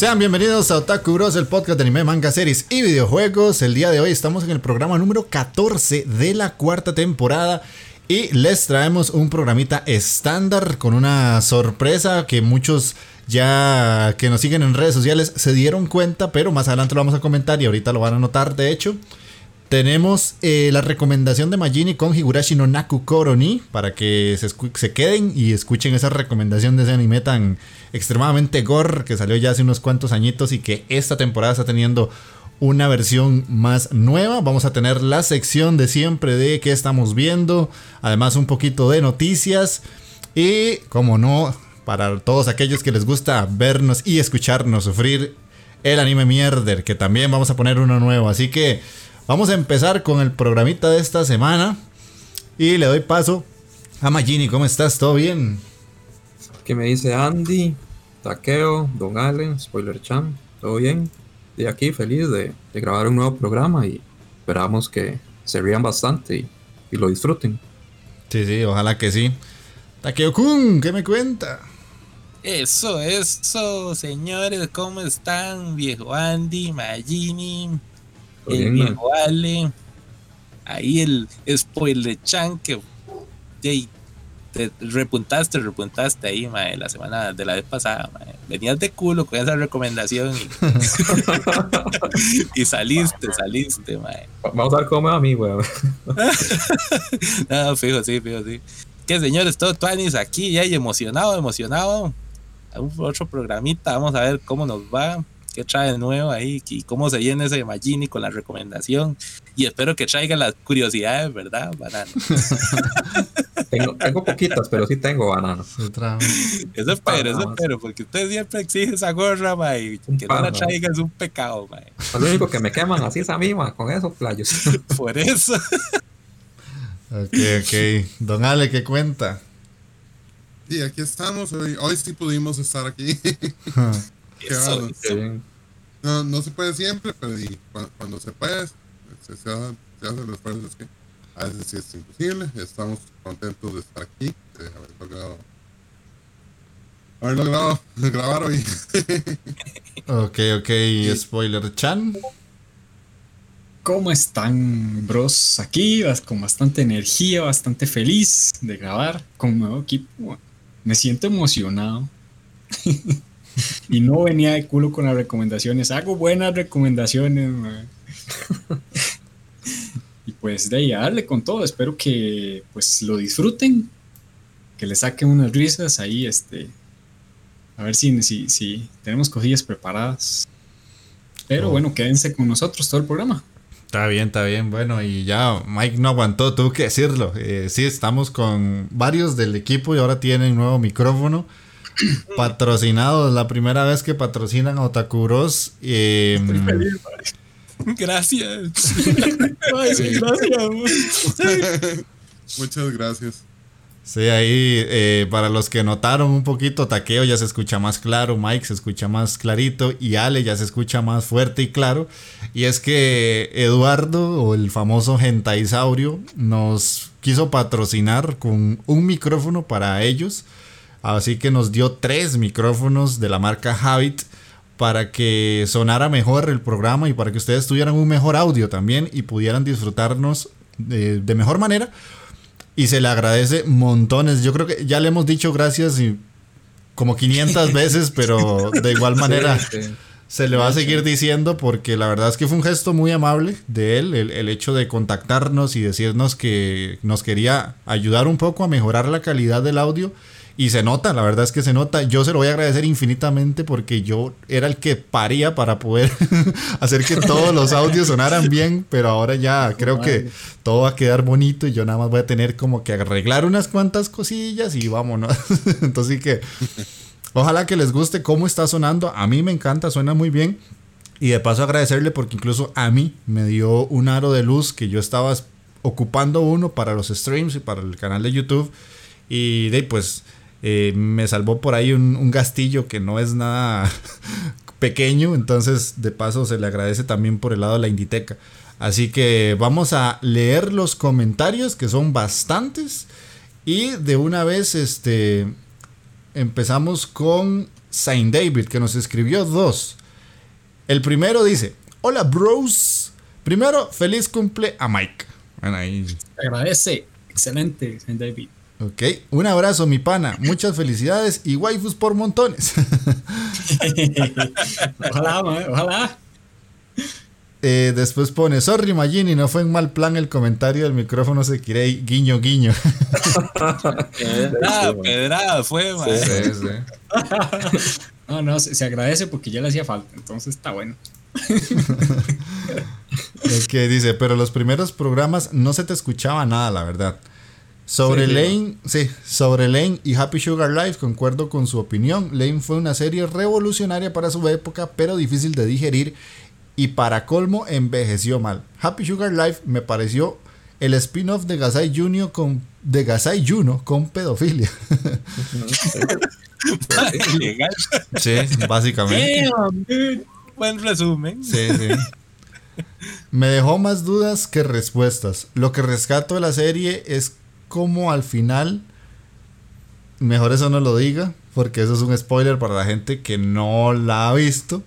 Sean bienvenidos a Otaku Bros, el podcast de anime, manga, series y videojuegos. El día de hoy estamos en el programa número 14 de la cuarta temporada y les traemos un programita estándar con una sorpresa que muchos ya que nos siguen en redes sociales se dieron cuenta, pero más adelante lo vamos a comentar y ahorita lo van a notar de hecho. Tenemos eh, la recomendación de Majini con Higurashi no Naku Koroni para que se, se, queden y escuchen esa recomendación de ese anime tan extremadamente gore que salió ya hace unos cuantos añitos y que esta temporada está teniendo una versión más nueva. Vamos a tener la sección de siempre de qué estamos viendo, además un poquito de noticias y, como no, para todos aquellos que les gusta vernos y escucharnos sufrir el anime mierder, que también vamos a poner uno nuevo. Así que Vamos a empezar con el programita de esta semana. Y le doy paso a Magini. ¿Cómo estás? ¿Todo bien? ¿Qué me dice Andy, Takeo, Don Allen, Spoiler Chan? ¿Todo bien? De aquí feliz de, grabar un nuevo programa y esperamos que se rían bastante y, lo disfruten. Sí, sí, ojalá que sí. Takeo-kun, ¿qué me cuenta? Eso, eso, señores, ¿cómo están? Viejo Andy, Magini, el viejo Ale, ahí el spoiler chan que te repuntaste, repuntaste ahí, mae, la semana de la vez pasada, Venías de culo con esa recomendación y, saliste, saliste, mae. Vamos a ver cómo va a mí, weón. no, fijo, sí, fijo, sí. Que señores, todo Tuanis aquí, ya emocionado, emocionado. Otro programita, vamos a ver cómo nos va qué trae de nuevo ahí y cómo se viene ese Magini con la recomendación. Y espero que traiga las curiosidades, ¿verdad? Banano. tengo, tengo poquitas, pero sí tengo bananos. Eso espero, eso espero, porque usted siempre exige esa gorra, ma, y que no la traiga es un pecado, ma. Lo único que me queman así es a mí, ma, con esos playos. Por eso. ok, ok. Don Ale, ¿qué cuenta? Sí, aquí estamos. Hoy, hoy sí pudimos estar aquí. No, no se puede siempre, pero cuando, se puede, se, se, hace, el esfuerzo. Es que a veces sí es imposible. Estamos contentos de estar aquí, de haber logrado, haber logrado grabar hoy. ok, ok, spoiler chan. ¿Cómo están, bros? Aquí con bastante energía, bastante feliz de grabar con un nuevo equipo. Me siento emocionado. y no venía de culo con las recomendaciones. Hago buenas recomendaciones, y pues de ahí a darle con todo. Espero que pues lo disfruten, que le saquen unas risas ahí, este. A ver si, si, si tenemos cosillas preparadas. Pero oh. bueno, quédense con nosotros todo el programa. Está bien, está bien. Bueno, y ya Mike no aguantó, tuvo que decirlo. Eh, sí, estamos con varios del equipo y ahora tienen nuevo micrófono. patrocinados, la primera vez que patrocinan a Otaku Bros. Eh, Gracias. Ay, sí, gracias. Muchas gracias. Sí, ahí eh, para los que notaron un poquito, Taqueo ya se escucha más claro, Mike se escucha más clarito y Ale ya se escucha más fuerte y claro. Y es que Eduardo, o el famoso Gentaisaurio, nos quiso patrocinar con un micrófono para ellos. Así que nos dio tres micrófonos de la marca Habit para que sonara mejor el programa y para que ustedes tuvieran un mejor audio también y pudieran disfrutarnos de, de mejor manera y se le agradece montones. Yo creo que ya le hemos dicho gracias y como 500 veces, pero de igual manera Sí, sí. se le va a seguir diciendo porque la verdad es que fue un gesto muy amable de él, el, el hecho de contactarnos y decirnos que nos quería ayudar un poco a mejorar la calidad del audio. Y se nota, la verdad es que se nota. Yo se lo voy a agradecer infinitamente porque yo era el que paría para poder hacer que todos los audios sonaran bien, pero ahora ya creo que todo va a quedar bonito y yo nada más voy a tener como que arreglar unas cuantas cosillas y vámonos. Entonces sí que ojalá que les guste cómo está sonando. A mí me encanta, suena muy bien. Y de paso agradecerle porque incluso a mí me dio un aro de luz que yo estaba ocupando uno para los streams y para el canal de YouTube. Y de pues eh, me salvó por ahí un, un gastillo que no es nada pequeño. Entonces de paso se le agradece también por el lado de la Inditeca. Así que vamos a leer los comentarios que son bastantes. Y de una vez este, empezamos con Saint David que nos escribió dos. El primero dice, hola bros. Primero, feliz cumple a Mike. Bueno, ahí. Agradece. Excelente, Saint David. Ok, un abrazo mi pana, muchas felicidades y waifus por montones. Ojalá, ojalá. Eh, después pone, sorry Magini, no fue en mal plan el comentario del micrófono se quiere guiño guiño. Pedrada, pedrada fue, man. Sí, sí. No, no, se, se agradece porque ya le hacía falta. Entonces está bueno. Ok, dice, pero los primeros programas no se te escuchaba nada, la verdad. Sobre Sí, Lane, sí, sobre Lane y Happy Sugar Life, concuerdo con su opinión. Lane fue una serie revolucionaria para su época, pero difícil de digerir y para colmo envejeció mal. Happy Sugar Life me pareció el spin-off de Gasai Juno con de Gasai Juno con pedofilia. Sí, básicamente. Damn. Buen resumen. Sí, sí. Me dejó más dudas que respuestas. Lo que rescato de la serie es como al final, mejor eso no lo diga, porque eso es un spoiler para la gente que no la ha visto.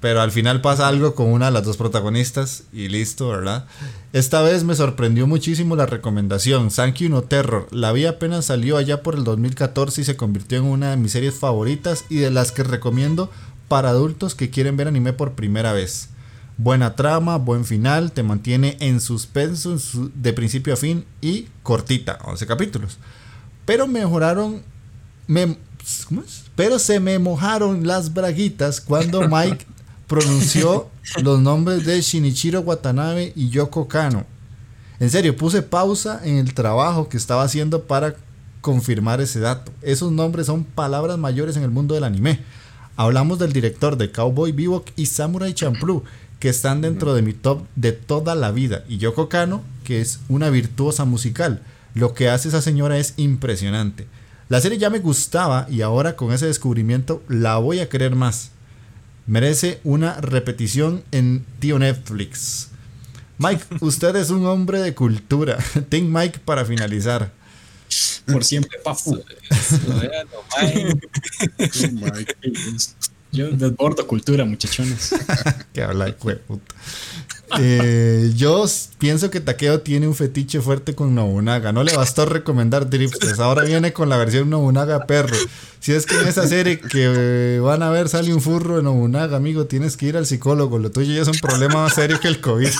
Pero al final pasa algo con una de las dos protagonistas y listo, ¿verdad? Esta vez me sorprendió muchísimo la recomendación. Thank You No Terror. La vi apenas salió allá por el 2014 y se convirtió en una de mis series favoritas y de las que recomiendo para adultos que quieren ver anime por primera vez. Buena trama, buen final, te mantiene en suspenso en su- de principio a fin y cortita, 11 capítulos. Pero mejoraron. me- ¿cómo es? Pero se me mojaron las braguitas cuando Mike pronunció los nombres de Shinichiro Watanabe y Yoko Kano. En serio, puse pausa en el trabajo que estaba haciendo para confirmar ese dato. Esos nombres son palabras mayores en el mundo del anime. Hablamos del director de Cowboy Bebop y Samurai Champloo, que están dentro de mi top de toda la vida. Y Yoko Kano, que es una virtuosa musical. Lo que hace esa señora es impresionante. La serie ya me gustaba y ahora con ese descubrimiento la voy a querer más. Merece una repetición en Tío Netflix. Mike, usted es un hombre de cultura. Team Mike para finalizar. Por siempre, papu. My Yo desbordo cultura, muchachones. que habla, de. Eh, yo pienso que Takeo tiene un fetiche fuerte con Nobunaga. No le bastó recomendar Drifts. Ahora viene con la versión Nobunaga perro. Si es que en esa serie que eh, van a ver sale un furro de Nobunaga, amigo, tienes que ir al psicólogo. Lo tuyo ya es un problema más serio que el COVID.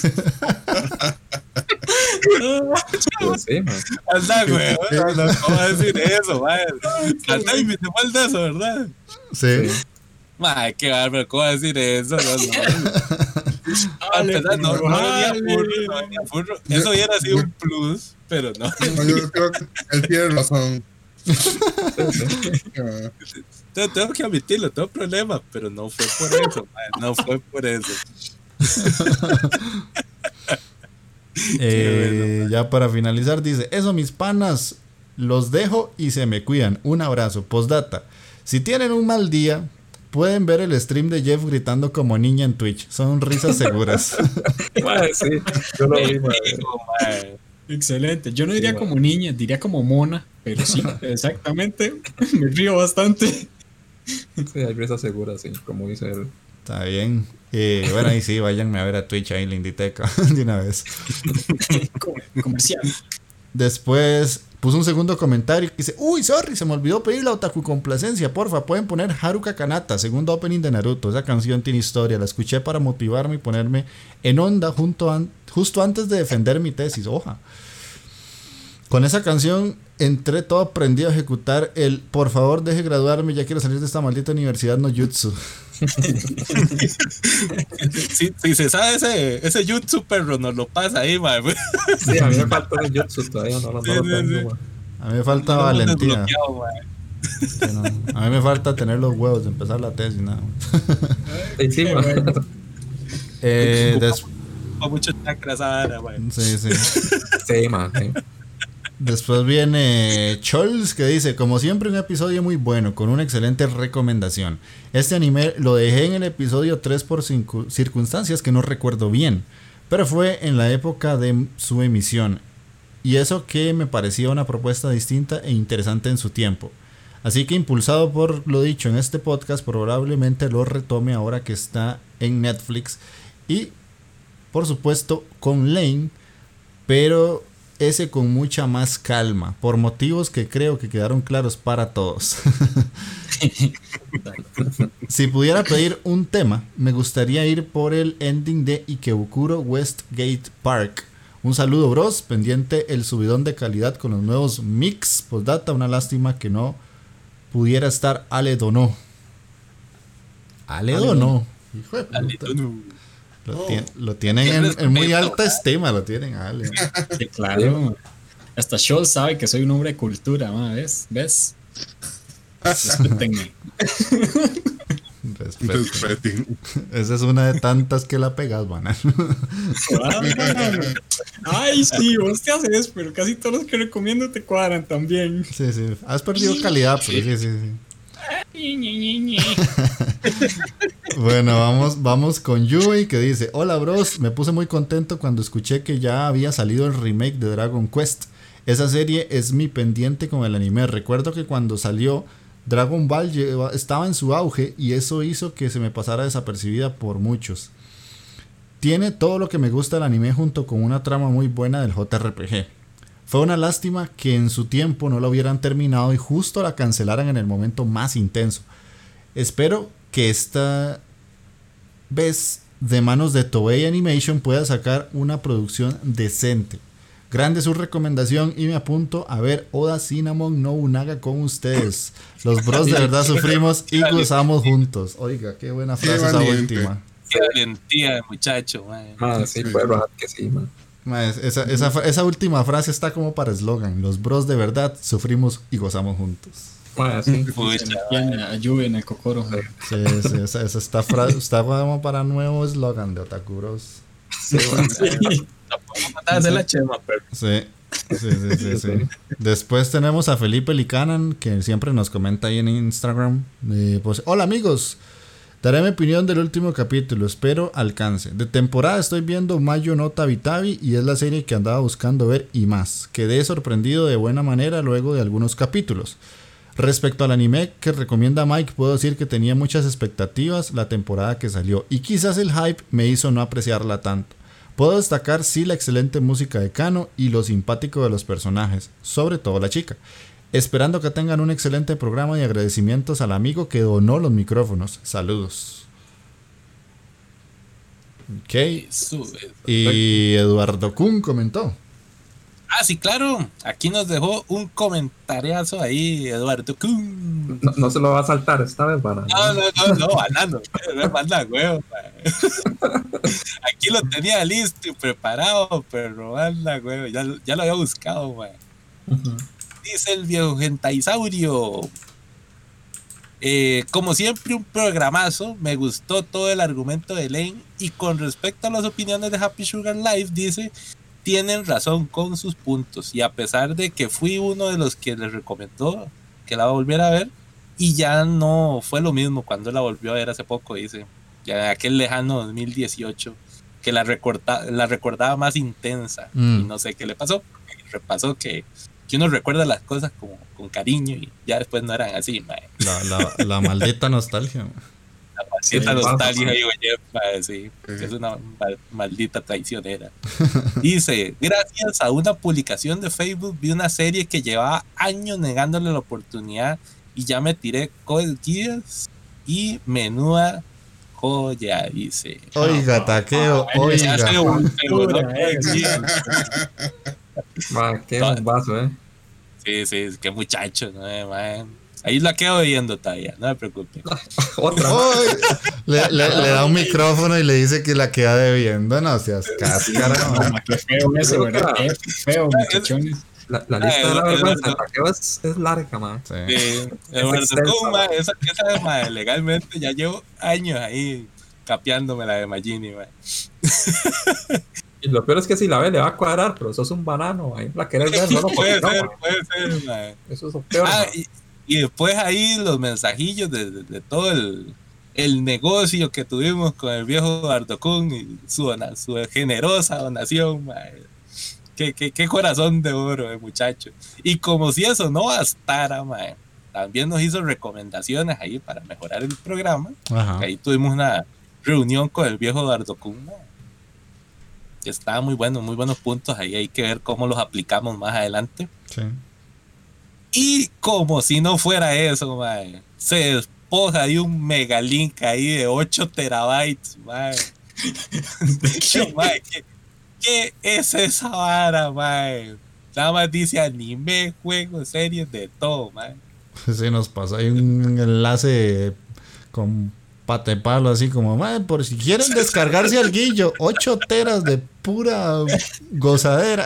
Sí, man. Anda, güey. No, no, ¿Cómo va a decir eso, man? A David te falta eso, ¿verdad? Sí. Mae, qué bárbaro, ¿cómo va a decir eso? No, no. Para Dale, empezar, no, no venía dale. furro, no venía furro. Eso hubiera sido un plus, pero no. No, yo creo que él tiene razón. Tengo, tengo que admitirlo, tengo problemas, pero no fue por eso, mae, no fue por eso. Eh, ya para finalizar, dice: Eso, mis panas, los dejo y se me cuidan. Un abrazo. Postdata: Si tienen un mal día, pueden ver el stream de Jeff gritando como niña en Twitch. Son risas seguras. Mae, sí, yo lo vi, mae, Excelente. Yo no diría Sí, como niña, diría como mona, pero sí, exactamente. Me río bastante. Sí, hay risa segura, sí, como dice él. Está bien. Eh, bueno, ahí sí, váyanme a ver a Twitch ahí en la Inditeca de una vez. Comercial. Después puso un segundo comentario que dice, uy, sorry, se me olvidó pedir la otaku complacencia, porfa, pueden poner Haruka Kanata, segundo opening de Naruto, esa canción tiene historia, la escuché para motivarme y ponerme en onda justo antes de defender mi tesis, hoja. Con esa canción entré todo prendido a ejecutar el, por favor deje graduarme, ya quiero salir de esta maldita universidad no jutsu. si, si se sabe ese, ese YouTube perro, nos lo pasa ahí, mae. Sí, a mí me falta el jutsu todavía, no, lo- no Sí, lo tengo, sí. A mí me falta No valentía. Sí, no. A mí me falta tener los huevos de empezar la tesis, nada. Sí, sí, mae. Eh, des- Con mucho chakras ahora, sí, sí. Sí, mae, sí. Después viene Chols que dice, como siempre un episodio muy bueno, con una excelente recomendación. Este anime lo dejé en el episodio 3 por circunstancias que no recuerdo bien, pero fue en la época de su emisión. Y eso que me parecía una propuesta distinta e interesante en su tiempo. Así que impulsado por lo dicho en este podcast, probablemente lo retome ahora que está en Netflix. Y por supuesto con Lane, pero ese con mucha más calma, por motivos que creo que quedaron claros para todos. si pudiera pedir un tema, me gustaría ir por el ending de Ikebukuro Westgate Park. Un saludo, bros. Pendiente el subidón de calidad con los nuevos mix. Postdata, una lástima que no pudiera estar Ale Dono. Ale Ale Dono. Hijo de puta. Alito, no. Lo, Oh. tien- lo tienen en, en muy alta estima, lo tienen Ale. Sí, claro. Hasta Scholl sabe que soy un hombre de cultura, ma, ¿ves? ¿Ves? Respétenme. Respeten. Esa es una de tantas que la pegas, banal. Ah, Ay, sí, vos te haces, pero casi todos los que recomiendo te cuadran también. Sí, sí. Has perdido calidad, pero sí, sí, sí. Bueno, vamos, vamos con Yui que dice, hola bros, me puse muy contento cuando escuché que ya había salido el remake de Dragon Quest. Esa serie es mi pendiente con el anime. Recuerdo que cuando salió Dragon Ball estaba en su auge y eso hizo que se me pasara desapercibida por muchos. Tiene todo lo que me gusta del anime junto con una trama muy buena del JRPG. Fue una lástima que en su tiempo no la hubieran terminado y justo la cancelaran en el momento más intenso. Espero que esta vez de manos de Toei Animation pueda sacar una producción decente. Grande su recomendación y me apunto a ver Oda Cinnamon no Unaga con ustedes. Los bros de verdad sufrimos y gozamos juntos. Oiga, qué buena Qué frase esa última. Qué valentía de muchacho. Ah, sí, Sí. puede bajar que sí, man. Esa, esa esa última frase está como para eslogan. Los bros de verdad sufrimos y gozamos juntos. Ah, sí. Pucha, Tiene a Juve en el cocoro. Sí, sí, esa, esa está, está como para nuevo eslogan de Otaku Bros. Sí, man. vamos a hacer la chema, pero Sí. Sí, sí, sí, sí. Después tenemos a Felipe Licanan, que siempre nos comenta ahí en Instagram. Eh, pues, hola amigos, daré mi opinión del último capítulo, espero alcance. De temporada estoy viendo Mayo no Tabi Tabi y es la serie que andaba buscando ver y más. Quedé sorprendido de buena manera luego de algunos capítulos. Respecto al anime que recomienda Mike, puedo decir que tenía muchas expectativas la temporada que salió y quizás el hype me hizo no apreciarla tanto. Puedo destacar sí la excelente música de Kano y lo simpático de los personajes, sobre todo la chica. Esperando que tengan un excelente programa y agradecimientos al amigo que donó los micrófonos. Saludos. Ok. Y Eduardo Kun comentó. Ah, sí, claro. Aquí nos dejó un comentariazo ahí, Eduardo Kun. No, no se lo va a saltar esta vez, para. No, no, no, no, banano. No manda huevo, mae. Aquí lo tenía listo y preparado, pero anda, huevo. Ya, ya lo había buscado, mae. Dice el viejo gentaisaurio. Eh, como siempre, un programazo. Me gustó todo el argumento de Lane. Y con respecto a las opiniones de Happy Sugar Life, dice: Tienen razón con sus puntos. Y a pesar de que fui uno de los que les recomendó que la volviera a ver, y ya no fue lo mismo cuando la volvió a ver hace poco, dice: Ya en aquel lejano 2018, que la, recorta, la recordaba más intensa. Mm. Y no sé qué le pasó. Repasó que que uno recuerda las cosas como con cariño y ya después no eran así, mae. La, la, la maldita nostalgia. mae. La maldita Sí, nostalgia, digo yo, sí, es una mal- maldita traicionera. Dice, gracias a una publicación de Facebook vi una serie que llevaba años negándole la oportunidad y ya me tiré Code Geass y menuda joya, dice. Oiga, taqueo, se oiga. eh, qué Toda- bombazo, eh. Sí, sí, qué muchacho, ¿no? eh, mae? Ahí la quedo viendo todavía, no me preocupe. Otra. Le, le- le da un micrófono y le dice que la queda debiendo. No seas cáscara. Mamá, qué feo eso, ¿verdad? Qué feo, muchachones. La, la lista Ah, de la es- vergüenza es- de taqueo es, es larga, ma. Sí. Sí, extensa, Kuma, ¿no? esa, esa mae, legalmente ya llevo años ahí capeándome la de Magini, mae. Y lo peor es que si la ve le va a cuadrar, pero sos un banano, ahí la querés ver solo porque puede no, ser, puede ser. Eso es lo peor, Ah, y, y después ahí los mensajillos de, de- de todo el, el negocio que tuvimos con el viejo Eduardo Kun y su, dona- su generosa donación, mae. Qué, qué, qué corazón de oro, eh, muchacho. Y como si eso no bastara, mae, también nos hizo recomendaciones ahí para mejorar el programa. Ajá. Ahí tuvimos una reunión con el viejo Eduardo Kun. mae. Que estaba muy bueno, muy buenos puntos. Ahí hay que ver cómo los aplicamos más adelante. Sí. Y como si no fuera eso, mae, se despoja de un megalink ahí de 8 terabytes, mae. ¿qué, qué es esa vara, mae? Nada más dice anime, juegos, series, de todo, mae. Sí, nos pasa ahí un enlace con pate palo, así como, "Mae, por si quieren descargarse al guillo, 8 teras de pura gozadera.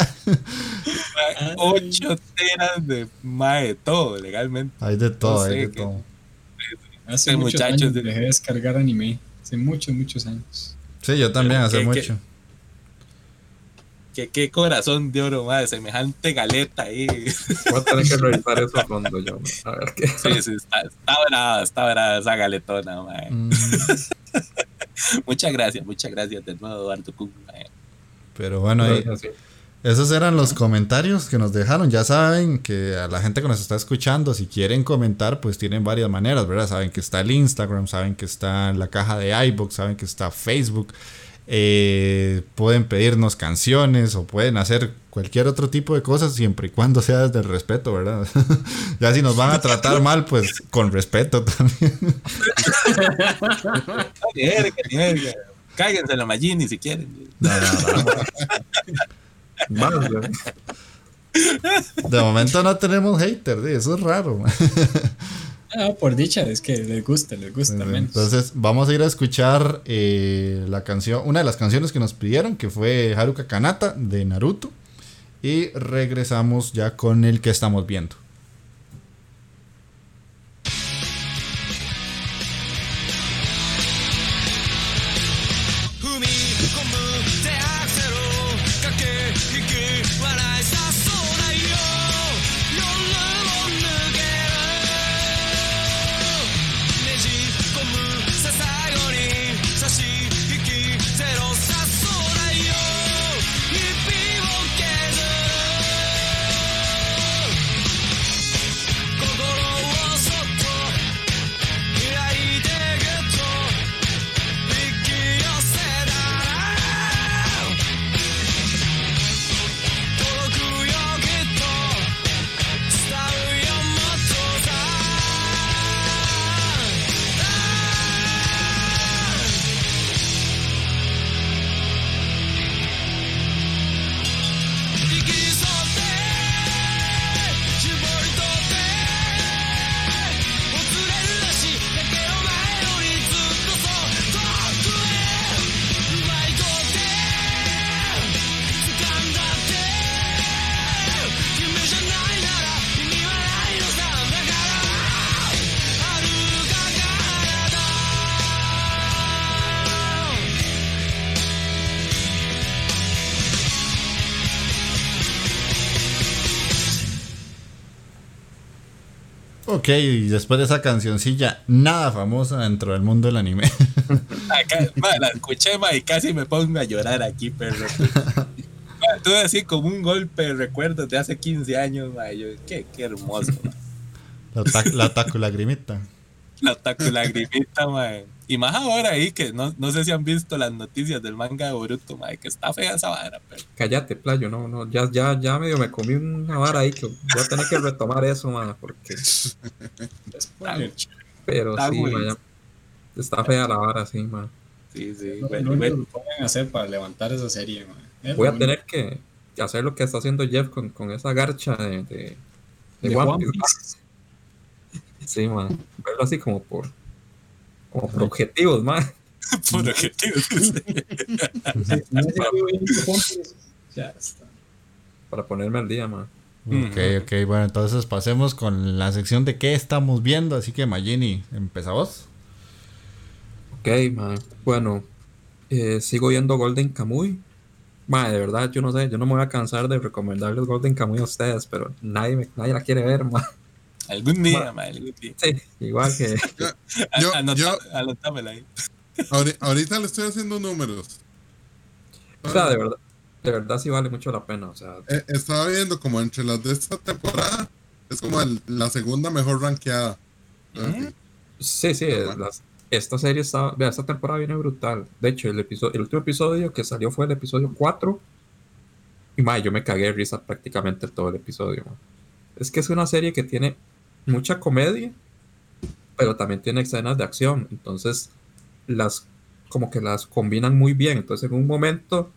8 teras de mae, de todo, legalmente. Hay de todo, No sé hay de todo. Hace muchos años de- dejé de descargar anime. Hace muchos, muchos años. Sí, yo también, hace ¿Qué- qué- mucho. Qué, qué corazón de oro, mae, semejante galeta ahí. Voy a tener que revisar eso a fondo yo. A ver qué. Sí, sí, está, está brava, está brava esa galetona, mae. Mm, Muchas gracias, muchas gracias de nuevo, Eduardo Kun, mae. Pero bueno, ahí, esos eran los comentarios que nos dejaron. Ya saben que a la gente que nos está escuchando, si quieren comentar, pues tienen varias maneras, ¿verdad? Saben que está el Instagram, saben que está la caja de iBook, saben que está Facebook. Eh, pueden pedirnos canciones o pueden hacer cualquier otro tipo de cosas siempre y cuando sea desde el respeto, ¿verdad? ya si nos van a tratar mal, pues con respeto también. Cáiganse la Magini si quieren. No, no, no. Más, yo. De momento no tenemos haters, sí, eso es raro. Ah, por dicha, es que les gusta, les gusta al menos. Entonces vamos a ir a escuchar eh, la canción, una de las canciones que nos pidieron, que fue Haruka Kanata de Naruto. Y regresamos ya con el que estamos viendo. Y después de esa cancioncilla, nada famosa dentro del mundo del anime. Acá, ma, la escuché, ma, y casi me pongo a llorar aquí, perro. Ma, tuve así como un golpe de recuerdos de hace 15 años, ma, yo, qué, qué hermoso. La, ta- la taco lagrimita. La taco lagrimita, ma. Y más ahora ahí que no, no sé si han visto las noticias del manga de Boruto, ma, que está fea esa vara, pero. Cállate, playo, no, no, ya, ya, ya medio me comí una vara ahí que voy a tener que retomar eso, man, porque, pero Está sí, está fea la vara, sí, man. Sí, sí, Lo bueno, lo bueno. que pueden hacer para levantar esa serie, man. Es Voy a lo tener que hacer lo que está haciendo Jeff con, con esa garcha de, de, de De One Piece. Sí, man, verlo así como por, como por objetivos, man. por objetivos. Ya está. para ponerme al día, man. Ok, ok, bueno, entonces pasemos con la sección de qué estamos viendo. Así que, Magini, empezamos. Ok, man. Bueno, eh, sigo viendo Golden Kamuy. Man, de verdad, yo no sé, yo no me voy a cansar de recomendarles Golden Kamuy a ustedes, pero nadie, me- nadie la quiere ver, man. Algún día, ma, algún día. Sí, igual que... Yo- Anotámela ahí. Ahori- ahorita le estoy haciendo números. O sea, de verdad, de verdad sí vale mucho la pena, o sea, Eh, estaba viendo como entre las de esta temporada, es como el- la segunda mejor rankeada. Ujú. sí, sí, bueno. las- esta serie está, vea, esta temporada viene brutal. De hecho, el episodio, el último episodio que salió fue el episodio 4. Y man, yo me cagué de risa prácticamente todo el episodio. man. Es que es una serie que tiene mucha comedia, pero también tiene escenas de acción. Entonces, las como que las combinan muy bien. Entonces, en un momento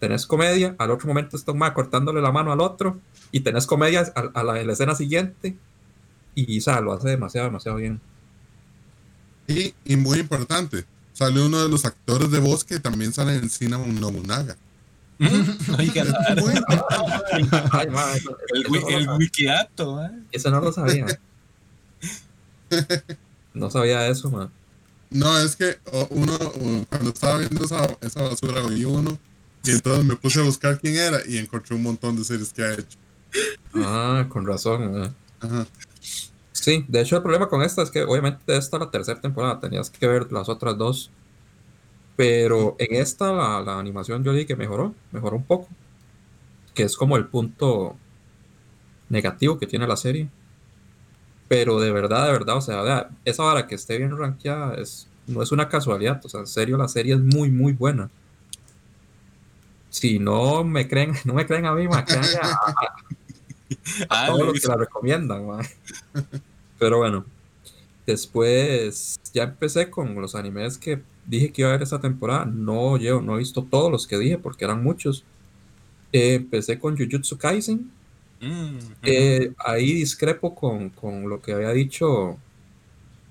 tenés comedia, al otro momento está cortándole la mano al otro, y tenés comedia a, a la, en la escena siguiente. Y, o sea, lo hace demasiado, demasiado bien. Y, y muy importante, sale uno de los actores de voz que también sale en Cinnamon Nobunaga. Eso- El, wikiato. Eso no lo sabía. No sabía eso, man. No, es que uno, cuando estaba viendo esa, esa basura, vi uno, y entonces me puse a buscar quién era y encontré un montón de series que ha hecho. Ah, con razón. man. Ajá. Sí, de hecho el problema con esta es que obviamente esta es la tercera temporada, tenías que ver las otras dos. Pero en esta la, la animación yo dije que mejoró, mejoró un poco. Que es como el punto negativo que tiene la serie. Pero de verdad, de verdad, o sea, vea, esa vara que esté bien rankeada es, no es una casualidad. O sea, en serio, la serie es muy, muy buena. Si no me creen, no me creen a mí, ma, créanle a, a- a Ah, todos lo los que la recomiendan, ma. Pero bueno, después ya empecé con los animes que dije que iba a ver esta temporada. No, yo no he visto todos los que dije porque eran muchos. Eh, empecé con Jujutsu Kaisen. Mm, Eh, ahí discrepo con, con lo que había dicho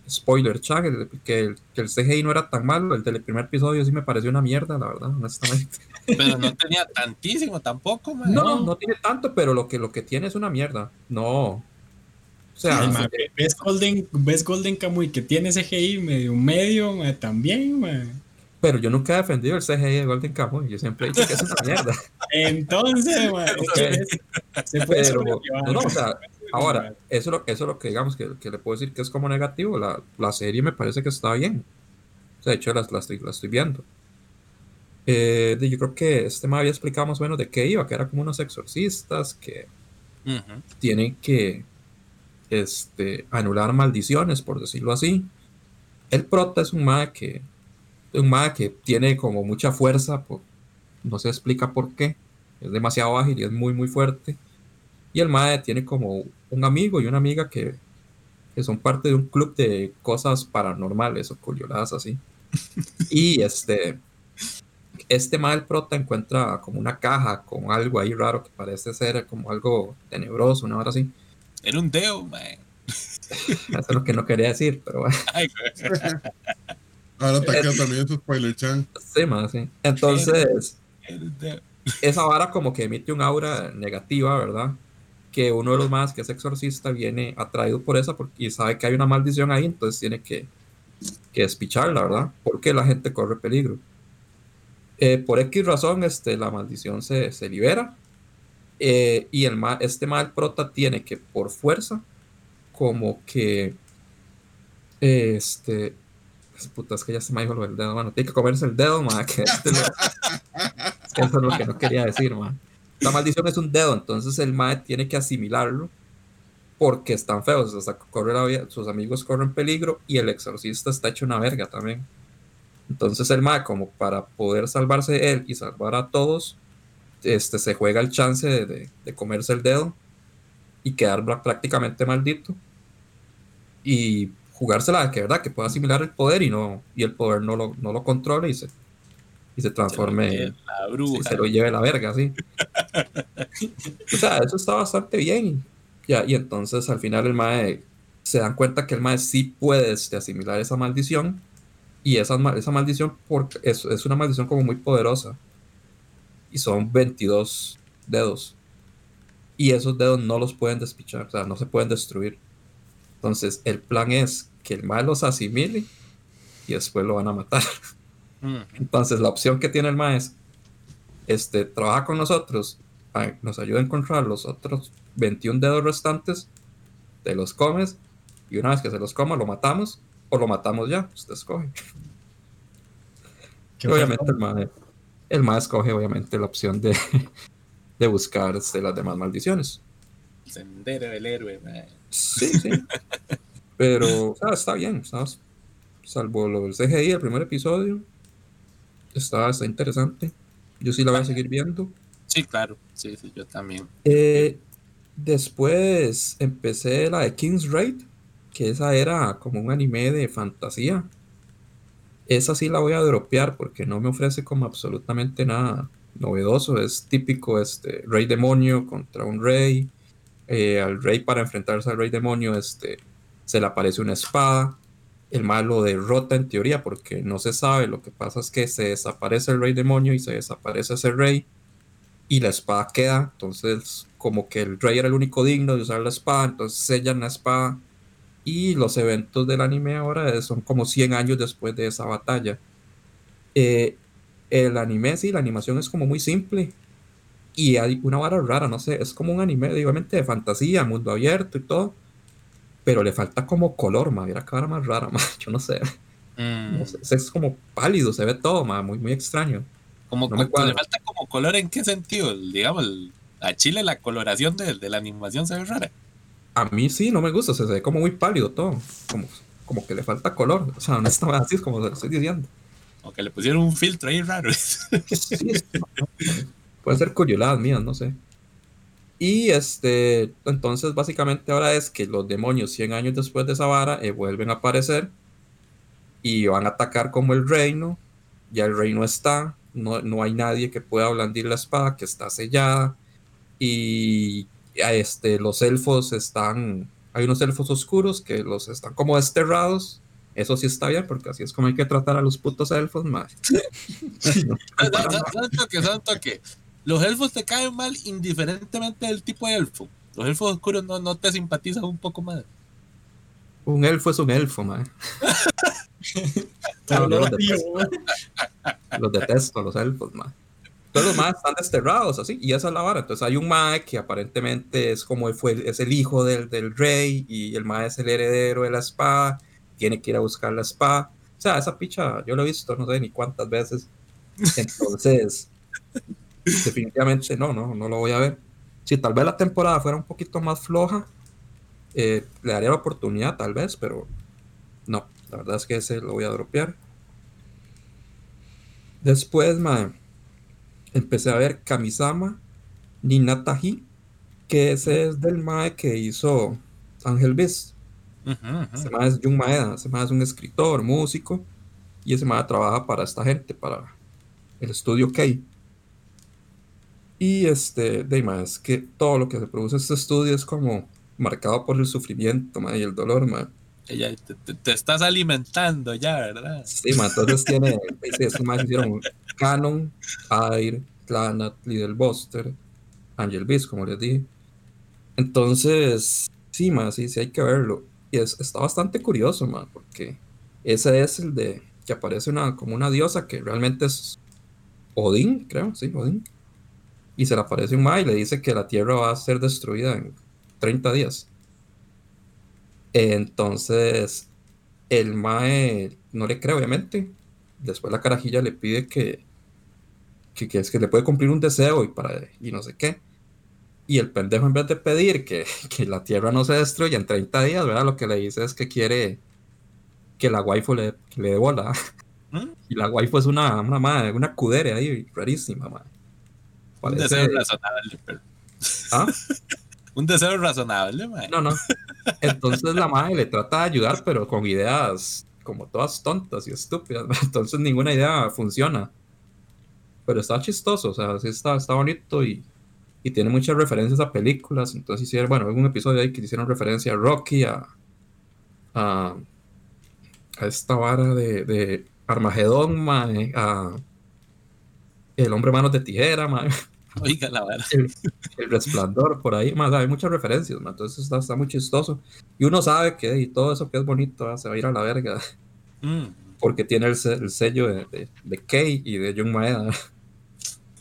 Spoiler Chan, el- que, el, que el CGI no era tan malo. El del primer episodio sí me pareció una mierda, la verdad, honestamente. Pero no tenía tantísimo tampoco, ma. No, no tiene tanto, pero lo que, lo que tiene es una mierda. No. O sea, ma, ¿ves Golden, ves Golden Kamuy que tiene CGI medio medio, ma, también, ma. Pero yo nunca he defendido el CGI de Golden Kamuy. Yo siempre he dicho que es una mierda. Entonces, ma, es que es- se puede Pero, no, no, o sea, ahora, eso es lo, eso es lo que digamos que, que le puedo decir que es como negativo. La, la serie me parece que está bien. O sea, de hecho, la, la estoy, la estoy viendo. Eh, yo creo que este me había explicado más o menos de qué iba, que era como unos exorcistas que Ujú. tienen que este, anular maldiciones, por decirlo así. El prota es un mae que, un mae que tiene como mucha fuerza, por- no se explica por qué, es demasiado ágil y es muy, muy fuerte. Y el mae tiene como un amigo y una amiga que, que son parte de un club de cosas paranormales o curiosas así. Y este, este mae, el prota, encuentra como una caja con algo ahí raro que parece ser como algo tenebroso, una hora así. Era un deo, ma. Eso es lo que no quería decir, pero bueno. Ahora Takeo también es spoiler chan. Sí, más, sí. Entonces, esa vara como que emite un aura negativa, ¿verdad? Que uno de los más que es exorcista viene atraído por esa porque, y sabe que hay una maldición ahí, entonces tiene que, que despicharla, ¿verdad? Porque la gente corre peligro. Eh, por X razón, este, la maldición se, se libera eh, y el ma- este mal prota tiene que por fuerza como que este puta, es que ya se me dijo lo del dedo, mano. Tiene que comerse el dedo, ma, que este lo- eso es lo que no quería decir, ma. La maldición es un dedo, entonces el mae tiene que asimilarlo porque están feos, o sea, corre la vida, sus amigos corren peligro y el exorcista está hecho una verga también. Entonces el mae, como para poder salvarse él y salvar a todos, este, se juega el chance de, de- de comerse el dedo y quedar prácticamente maldito y jugársela de que verdad que pueda asimilar el poder y no y el poder no lo, no lo controle y se y se transforme en- La bruja. se lo lleve la verga sí. O sea eso está bastante bien. Ya, y entonces al final el mae se dan cuenta que el mae sí puede este, asimilar esa maldición. Y esa, esa maldición porque es, es una maldición como muy poderosa. Y son 22 dedos. Y esos dedos no los pueden despichar, o sea, no se pueden destruir. Entonces, el plan es que el mal los asimile y después lo van a matar. Mm. Entonces, la opción que tiene el mal es, este, trabaja con nosotros, a- nos ayuda a encontrar los otros 21 dedos restantes, te los comes y una vez que se los coma, lo matamos o lo matamos ya, usted escoge. Y obviamente el mae, el mae escoge obviamente la opción de, de buscar este, las demás maldiciones. El sendero del héroe, mae. Sí, sí. Pero, o sea, está bien. Salvo lo del CGI, el primer episodio. Está, está interesante. Yo sí la voy a seguir viendo. Sí, claro. Sí, sí, yo también. Eh, después empecé la de King's Raid, que esa era como un anime de fantasía. Esa sí la voy a dropear porque no me ofrece como absolutamente nada novedoso. Es típico este rey demonio contra un rey. Eh, al rey para enfrentarse al rey demonio este, se le aparece una espada. El malo derrota en teoría porque no se sabe. Lo que pasa es que se desaparece el rey demonio y se desaparece ese rey y la espada queda. Entonces, como que el rey era el único digno de usar la espada, entonces sellan la espada. Y los eventos del anime ahora son como 100 años después de esa batalla. Eh, el anime, sí, la animación es como muy simple. Y hay una vara rara, no sé, es como un anime, obviamente, de fantasía, mundo abierto y todo. Pero le falta como color, ma, mira qué vara más rara, ma, yo no sé. Mm. no sé, es como pálido, se ve todo, ma, muy, muy extraño. Como No me le falta como color en qué sentido, digamos, el- a Chile la coloración de, de la animación se ve rara. A mí sí, no me gusta, se ve como muy pálido todo, como, como que le falta color, o sea, no está así, es como se lo estoy diciendo. O que le pusieron un filtro ahí raro. Sí, es- puede ser curioladas mías, no sé. Y este, entonces básicamente ahora es que los demonios 100 años después de esa vara eh, vuelven a aparecer y van a atacar como el reino, ya el reino está, no, no hay nadie que pueda blandir la espada, que está sellada, y este, los elfos están, hay unos elfos oscuros que los están como desterrados, eso sí está bien, porque así es como hay que tratar a los putos elfos, más. Santo que, santo que. Los elfos te caen mal indiferentemente del tipo de elfo. Los elfos oscuros no, no te simpatizan un poco más. Un elfo es un elfo, man. Los detesto. Los detesto, los elfos, man. Todos los más están desterrados, así, y esa es la vara. Entonces hay un mae que aparentemente es como fue, es el hijo del, del rey, y el mae es el heredero de la espada, tiene que ir a buscar la espada. O sea, esa picha yo lo he visto no sé ni cuántas veces. Entonces, definitivamente no, no, no lo voy a ver. Si tal vez la temporada fuera un poquito más floja, eh, le daría la oportunidad, tal vez, pero no, la verdad es que ese lo voy a dropear. Después, mae, empecé a ver Kamisama Ninatahi, que ese es del mae que hizo Ángel Beast. Ujú, ujú. Ese mae es Jun Maeda, ese mae es un escritor, músico, y ese mae trabaja para esta gente, para el estudio K. Y este, de mae, es que todo lo que se produce en este estudio es como marcado por el sufrimiento, mae, y el dolor, mae. Ya te, te- estás alimentando ya, ¿verdad? Sí, ma, entonces tiene, sí, estos más hicieron Canon, Air, Clanat, Lidl Buster, Angel Beast, como les dije. Entonces, sí, ma, sí, sí hay que verlo. Y es, está bastante curioso, ma, porque ese es el de que aparece una, como una diosa que realmente es Odín, creo, sí, Odín. Y se le aparece un ma y le dice que la tierra va a ser destruida en 30 días. Entonces, el mae no le cree, obviamente. Después la carajilla le pide que, que, que es que le puede cumplir un deseo y, para, y no sé qué. Y el pendejo, en vez de pedir que, que la tierra no se destruya en 30 días, ¿verdad? Lo que le dice es que quiere que la waifu le, le dé bola. ¿Mm? Y la waifu es una, una, madre, una cudere ahí, rarísima, madre. Un Parece- deseo razonable, pero. ¿Ah? Un deseo razonable, mae. No, no. Entonces la madre le trata de ayudar, pero con ideas como todas tontas y estúpidas. Entonces ninguna idea funciona. Pero está chistoso, o sea, sí está, está bonito y, y tiene muchas referencias a películas. Entonces hicieron, bueno, un episodio ahí que hicieron referencia a Rocky, a, a, a esta vara de, de Armagedón, mae, a El hombre manos de tijera, mae Oiga, la verdad. el, el resplandor por ahí, más hay muchas referencias, entonces está, está muy chistoso. Y uno sabe que y todo eso que es bonito se va a ir a la verga, Mm. porque tiene el, se- el sello de, de, de Kei y de John Maeda.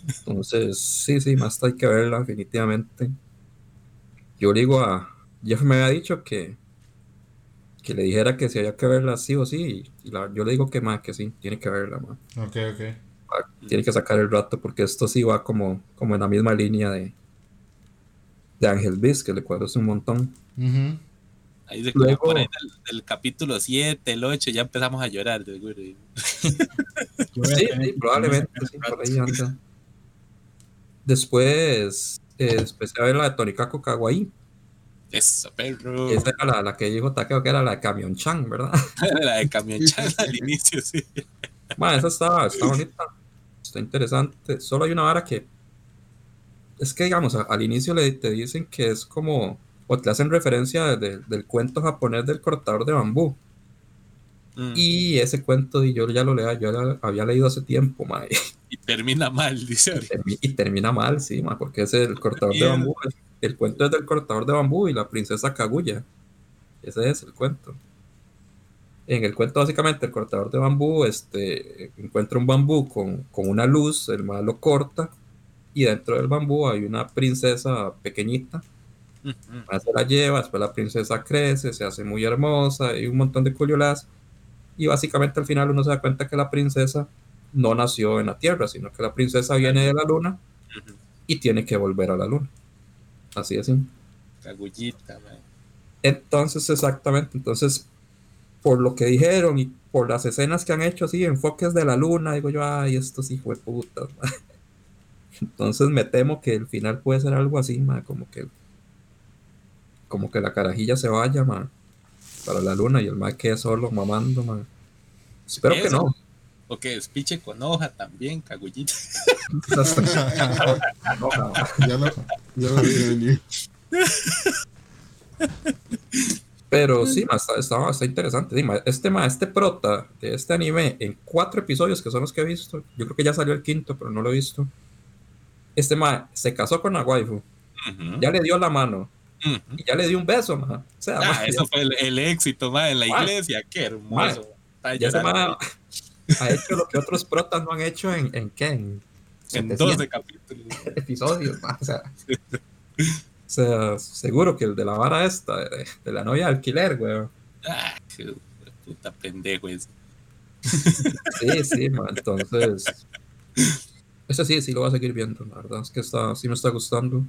Entonces, sí, sí, más hay que verla, definitivamente. Yo le digo a Jeff me había dicho que que le dijera que si había que verla sí o sí, y, la- yo le digo que más que sí, tiene que verla, ma. Ok, ok. Tiene que sacar el rato porque esto sí va como, como en la misma línea de, de Ángel Beast, que le cuadros un montón. Ahí se Luego- por ahí del, del capítulo 7, el 8, ya empezamos a llorar, seguro. Sí, sí, probablemente, sí, por ahí anda. Después eh, empecé a ver la de Tonikaku Kawaii. Eso, perro. Esa era la, la que dijo Takeo, que era la de Camion Chan, ¿verdad? la de camión chan al inicio, sí. Ma, esa está, está bonita, está interesante. Solo hay una vara que es que, digamos, a- al inicio le, te dicen que es como, o te hacen referencia de- del cuento japonés del cortador de bambú. Mm. Y ese cuento, y yo ya lo lea, yo había leído hace tiempo, ma, y, termina mal, dice. termi- y termina mal, sí, ma, porque es el cortador de bambú. El cuento es del cortador de bambú y la princesa Kaguya. Ese es el cuento. En el cuento, básicamente, el cortador de bambú este, encuentra un bambú con, con una luz, el mal lo corta, y dentro del bambú hay una princesa pequeñita Ujú. más se la lleva, después la princesa crece, se hace muy hermosa y un montón de curiolas. Y básicamente al final uno se da cuenta que la princesa no nació en la Tierra, sino que la princesa viene de la Luna Ujú. y tiene que volver a la Luna. Así es. Cagullita, man. Entonces, exactamente, entonces, por lo que dijeron y por las escenas que han hecho así, enfoques de la Luna, digo yo, ay, estos hijos de puta. Entonces me temo que el final puede ser algo así, ma, como que como que la carajilla se vaya, ma, para la luna y el ma quede solo mamando, ma. Espero que Eso. no. O que despiche con hoja también, cagullita. No, no. Ya lo, ya lo vi venir. Pero sí, ma, está, está, está interesante. Sí, ma, este, ma, este prota de este anime en cuatro episodios, que son los que he visto, yo creo que ya salió el quinto, pero no lo he visto. Este ma se casó con la waifu, Ujú. ya le dio la mano Ujú. y ya le dio un beso, ma. O sea, ma, Ah, eso fue el, el éxito, man, en la Ma. iglesia. Qué hermoso. Ya llorando ma ha hecho lo que otros protas no han hecho en, en qué? En, en 700 12 capítulos. episodios, ma, O sea, o sea, seguro que el de la vara esta, de, de la novia de alquiler, weón. Ah, qué puta pendejo. Sí, sí, ma, entonces. Ese sí, sí lo voy a seguir viendo, la verdad es que está, sí me está gustando.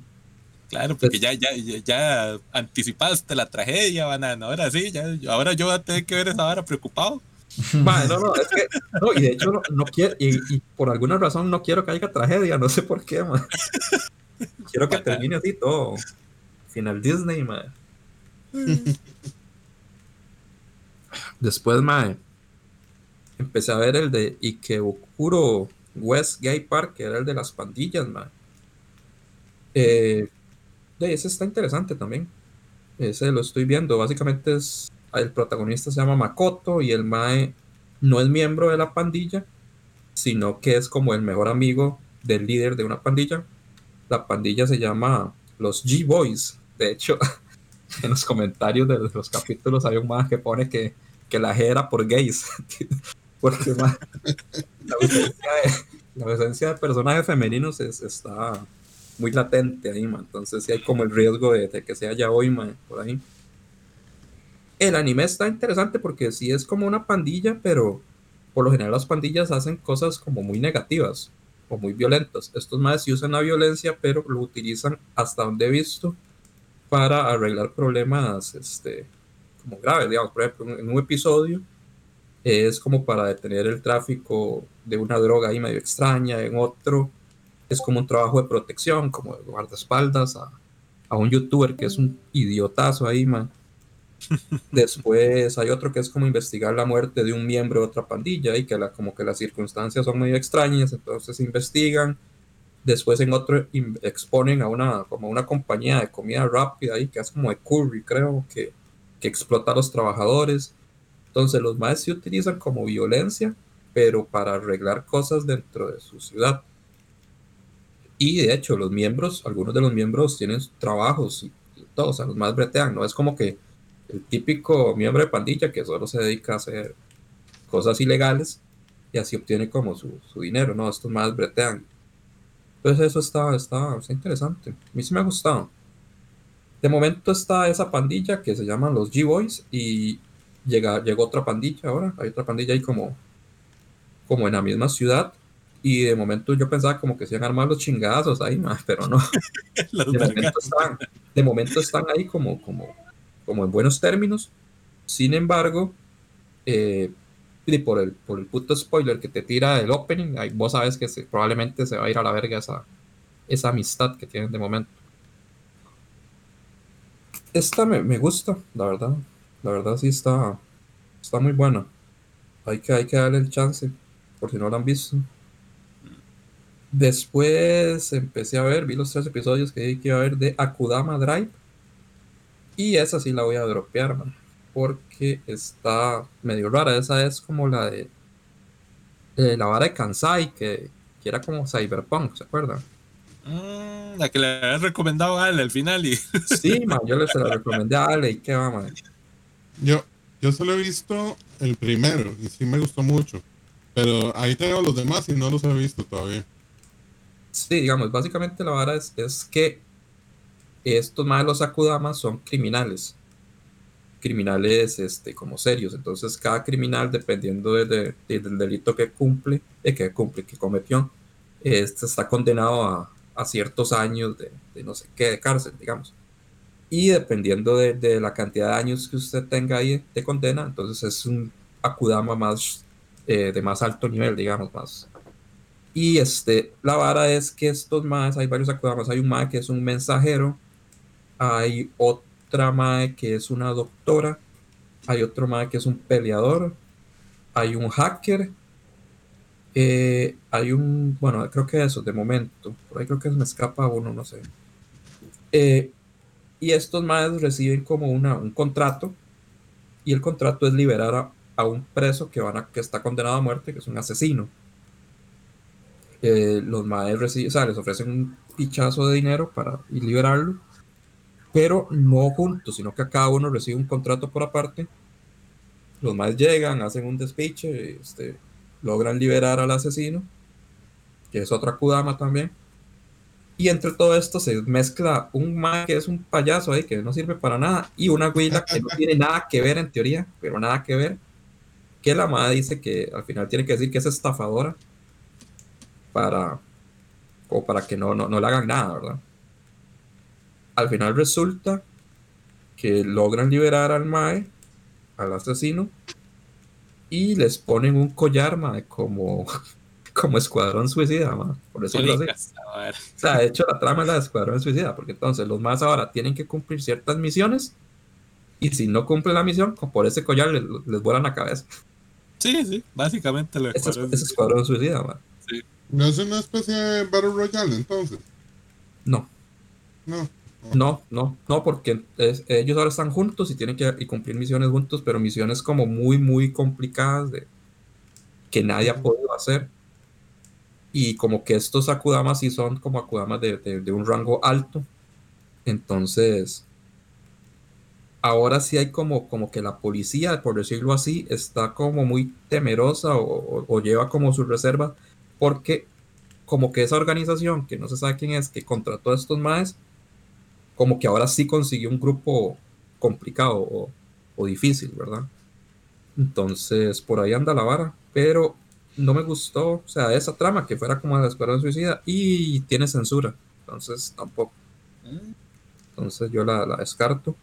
Claro, porque ya, ya, ya, ya anticipaste la tragedia, banana. Ahora sí, ya, ahora yo voy a tener que ver esa vara preocupado. No, no, es que, no, y de hecho no, no quiero, y, y por alguna razón no quiero que haya tragedia, no sé por qué, ma. Quiero que termine así todo. Final Disney, ma. Después, ma, empecé a ver el de Ikebukuro West Gay Park, que era el de las pandillas, ma. Eh, de ese está interesante también. Ese lo estoy viendo. Básicamente es. El protagonista se llama Makoto y el Mae no es miembro de la pandilla, sino que es como el mejor amigo del líder de una pandilla. La pandilla se llama los G-Boys. De hecho, en los comentarios de los capítulos hay un Mae que pone que, que la G era por gays. Porque mae, la, ausencia de, personajes femeninos es- está muy latente ahí, mae. Entonces sí hay como el riesgo de, que sea ya hoy, mae, por ahí. El anime está interesante porque sí es como una pandilla, pero por lo general las pandillas hacen cosas como muy negativas o muy violentas. Estos más sí usan la violencia, pero lo utilizan hasta donde he visto para arreglar problemas este, como graves. Digamos, por ejemplo, en un episodio es como para detener el tráfico de una droga ahí medio extraña, en otro es como un trabajo de protección, como de guardaespaldas a, a un youtuber que es un idiotazo ahí, man. Después hay otro que es como investigar la muerte de un miembro de otra pandilla y que como que las circunstancias son medio extrañas, entonces investigan. Después en otro exponen a una, como una compañía de comida rápida ahí que es como de curry, creo, que, que explota a los trabajadores. Entonces los más se utilizan como violencia, pero para arreglar cosas dentro de su ciudad. Y de hecho, los miembros, algunos de los miembros tienen trabajos y, y todo, o sea, los más bretean, no es como que el típico miembro de pandilla que solo se dedica a hacer cosas ilegales y así obtiene como su, su dinero, ¿no? Estos más bretean. Entonces eso está, está, está interesante. A mí sí me ha gustado. De momento está esa pandilla que se llaman los G-Boys y llega, llegó otra pandilla ahora. Hay otra pandilla ahí como, como en la misma ciudad. Y de momento yo pensaba como que se iban a armar los chingazos ahí, ma, pero no. De momento están, de momento están ahí como, como, como en buenos términos. Sin embargo, eh, y por el, por el puto spoiler que te tira el opening, vos sabes que probablemente se va a ir a la verga esa, esa amistad que tienen de momento. Esta me, me gusta, la verdad. La verdad sí está, está muy buena. Hay que, hay que darle el chance, por si no la han visto. Después empecé a ver, vi los tres episodios que dije que iba a ver de Akudama Drive. Y esa sí la voy a dropear, man, porque está medio rara. Esa es como la de, de la vara de Kansai, que, que era como Cyberpunk, ¿se acuerdan? Mm, la que le había recomendado a Ale al final y Sí, man, yo les se la recomendé a Ale y qué va, man. Yo, yo solo he visto el primero y sí me gustó mucho. Pero ahí tengo los demás y no los he visto todavía. Sí, digamos, básicamente la vara es, es que estos malos Akudamas son criminales. Criminales este, como serios. Entonces, cada criminal, dependiendo de- de- de- del delito que cumple, eh, que cumple, que cometió, este está condenado a, a ciertos años de, no sé qué, de cárcel, digamos. Y dependiendo de, la cantidad de años que usted tenga ahí de condena, entonces es un Akudama más eh, de más alto nivel, digamos, más, y este, la vara es que estos más, hay varios Akudamas. Hay un mae que es un mensajero, hay otra mae que es una doctora, hay otro mae que es un peleador, hay un hacker, eh, hay un, bueno, creo que eso de momento, por ahí creo que me escapa uno, no sé. Eh, y estos maes reciben como una, un contrato, y el contrato es liberar a, a un preso que, van a, que está condenado a muerte, que es un asesino eh, los maes reciben, o sea, les ofrecen un pichazo de dinero para liberarlo, pero no juntos, sino que cada uno recibe un contrato por aparte. Los maes llegan, hacen un despiche, este, logran liberar al asesino, que es otra Kudama también. Y entre todo esto se mezcla un mae que es un payaso ahí, que no sirve para nada, y una huila que no tiene nada que ver en teoría, pero nada que ver, que la madre dice que al final tiene que decir que es estafadora para, o para que no, no, no le hagan nada, ¿verdad? Al final resulta que logran liberar al Mae, al asesino, y les ponen un collar, mae, como, como escuadrón suicida, mae, por decirlo así. Ricas, a ver. O sea, de hecho, la trama es la de escuadrón suicida, porque entonces los más ahora tienen que cumplir ciertas misiones, y si no cumplen la misión, con- por ese collar les, les vuelan la cabeza. Sí, sí, básicamente lo Ese es, es escuadrón suicida, mae. ¿No es una especie de Battle Royale entonces? No. No. No, no, no, porque es- ellos ahora están juntos y tienen que y cumplir misiones juntos, pero misiones como muy, muy complicadas de, que nadie ha podido hacer. Y como que estos Akudamas sí son como Akudamas de, de- de un rango alto. Entonces, ahora sí hay como, como que la policía, por decirlo así, está como muy temerosa o, o- lleva como su reserva, porque como que esa organización, que no se sabe quién es, que contrató a estos maes, como que ahora sí consiguió un grupo complicado o, difícil, ¿verdad? Entonces, por ahí anda la vara, pero no me gustó, o sea, esa trama que fuera como de Escuadrón Suicida y tiene censura, entonces tampoco. Entonces yo la, la descarto.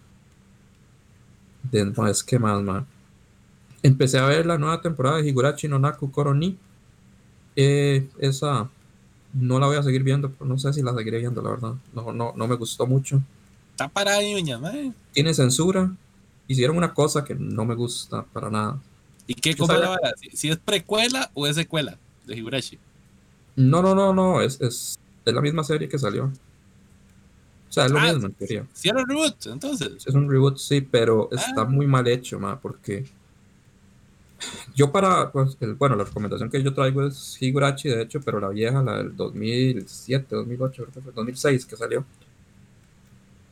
De no es que más, man. Empecé a ver la nueva temporada de Higurashi no Naku Koroni. Eh, esa no la voy a seguir viendo, pero no sé si la seguiré viendo, la verdad. No, no, no me gustó mucho. Está parada uñas, mae. Tiene censura. Hicieron una cosa que no me gusta para nada. ¿Y qué cosa la? Si, si es precuela o es secuela de Higurashi. No, no, no, no. Es, es, es la misma serie que salió. O sea, es lo Ah, mismo en teoría. Si era reboot, entonces. Es un reboot, sí, pero está Ah. muy mal hecho, ma, porque yo para, pues, el- bueno, la recomendación que yo traigo es Higurashi, de hecho, pero la vieja, la del 2007, 2008, creo que fue 2006 que salió.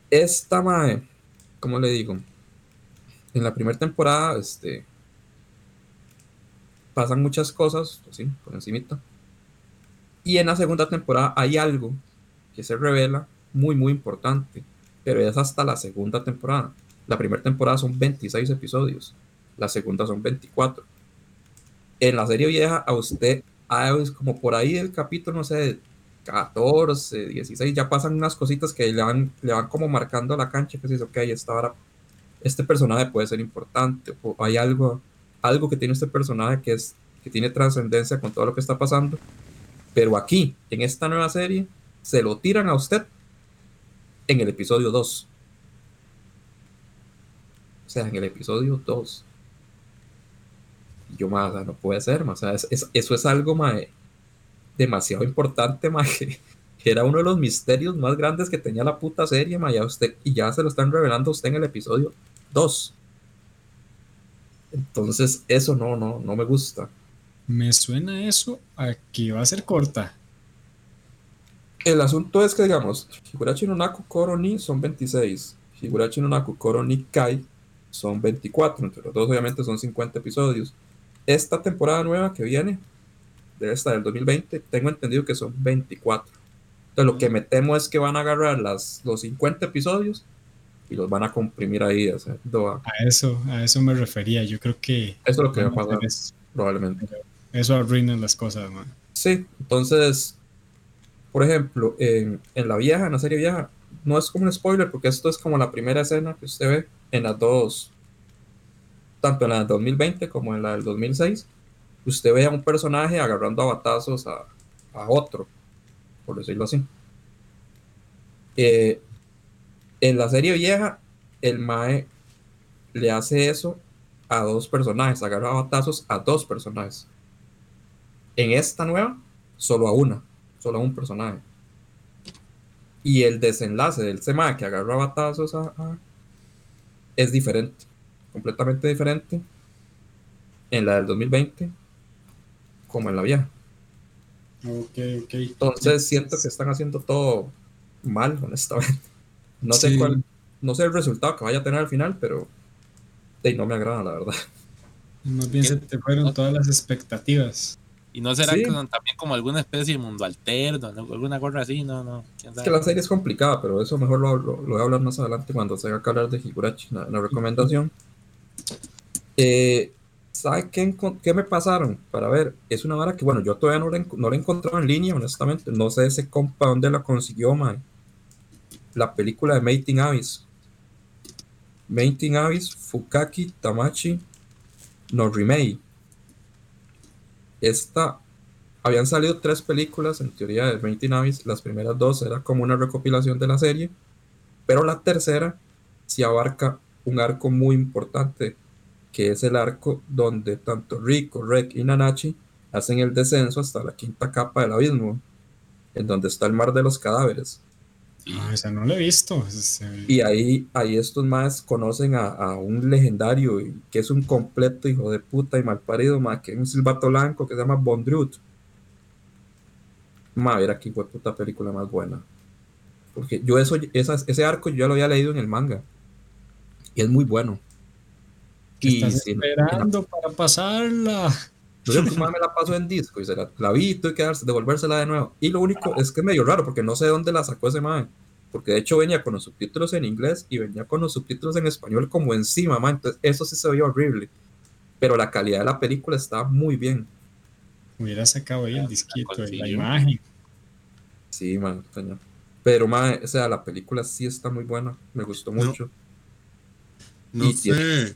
Esta, mae, ¿cómo le digo? En la primera temporada, este, pasan muchas cosas, así, por encimita. Y en la segunda temporada hay algo que se revela muy, muy importante pero es hasta la segunda temporada. La primera temporada son 26 episodios, la segunda son 24. En la serie vieja, a usted, ah, es como por ahí del capítulo, no sé, 14, 16, ya pasan unas cositas que le van, le van como marcando la cancha, que dice, ok, esta este personaje puede ser importante, o hay algo, algo que tiene este personaje que, es, que tiene trascendencia con todo lo que está pasando. Pero aquí, en esta nueva serie, se lo tiran a usted en el episodio 2. O sea, en el episodio 2. Y Yo, más, no puede ser, o sea, es- es- eso es algo ma, demasiado importante, ma, que, que era uno de los misterios más grandes que tenía la puta serie, ma, ya usted, y ya se lo están revelando a usted en el episodio 2. Entonces, eso no, no, no me gusta. Me suena eso a que va a ser corta. El asunto es que, digamos, Higurashi no Naku Koro ni son 26, Higurashi no Naku Koro ni Kai son 24, entre los dos obviamente son 50 episodios. Esta temporada nueva que viene, de esta del 2020, tengo entendido que son 24. Entonces lo que me temo es que van a agarrar las, los 50 episodios y los van a comprimir ahí, o sea, do- a- A eso, a eso me refería. Yo creo que eso es lo que va a pasar, eso. probablemente. Eso arruina las cosas, man. Sí, entonces, por ejemplo, en, en la vieja, en la serie vieja, no es como un spoiler porque esto es como la primera escena que usted ve en las dos, tanto en la del 2020 como en la del 2006. Usted ve a un personaje agarrando a batazos a, a otro, por decirlo así. Eh, en la serie vieja, el Mae le hace eso a dos personajes, agarra a batazos a dos personajes. En esta nueva, solo a una, solo a un personaje. Y el desenlace del Sema que agarra batazos a, a- es diferente, completamente diferente en la del 2020 como en la vieja. Ok, ok. Entonces siento que están haciendo todo mal, honestamente. No sé Sí. cuál, no sé el resultado que vaya a tener al final, pero de ahí no me agrada, la verdad. Más bien se te fueron todas las expectativas. Y no será Sí. que son también como alguna especie de mundo alterno, ¿no? alguna cosa así, no, no. Es que la serie es complicada, pero eso mejor lo, lo- lo voy a hablar más adelante cuando se haga que hablar de Higurashi, la, la recomendación. Eh, ¿Sabe qué, me pasaron? Para ver, es una vara que, bueno, yo todavía no la, no he encontrado en línea, honestamente. No sé ese compa dónde la consiguió, man. La película de Mating Abyss. Mating Abyss, Fukaki, Tamachi, no Remake. Esta habían salido tres películas en teoría de 20 Navis. Las primeras dos era como una recopilación de la serie, pero la tercera sí abarca un arco muy importante, que es el arco donde tanto Rico, Rek y Nanachi hacen el descenso hasta la quinta capa del abismo, en donde está el mar de los cadáveres. Ah, esa no la he visto. Y ahí, ahí estos más conocen a, a un legendario y que es un completo hijo de puta y malparido, ma, que es un silbato blanco que se llama Bondrut. Ma, ver aquí fue puta película más buena. Porque yo eso, esas- ese arco yo ya lo había leído en el manga. Y es muy bueno. ¿Qué estás si- esperando para pasarla? yo creo que más me la paso en disco y se la, la vi y tuve que darse- devolvérsela de nuevo. Y lo único es que es medio raro porque no sé dónde la sacó ese man. Porque de hecho venía con los subtítulos en inglés y venía con los subtítulos en español como encima, ma. Entonces eso sí se veía horrible. Pero la calidad de la película estaba muy bien. Hubiera sacado ahí el disquito de la imagen. Sí, man. Pero, ma, o sea, la película sí está muy buena. Me gustó No. mucho. No sé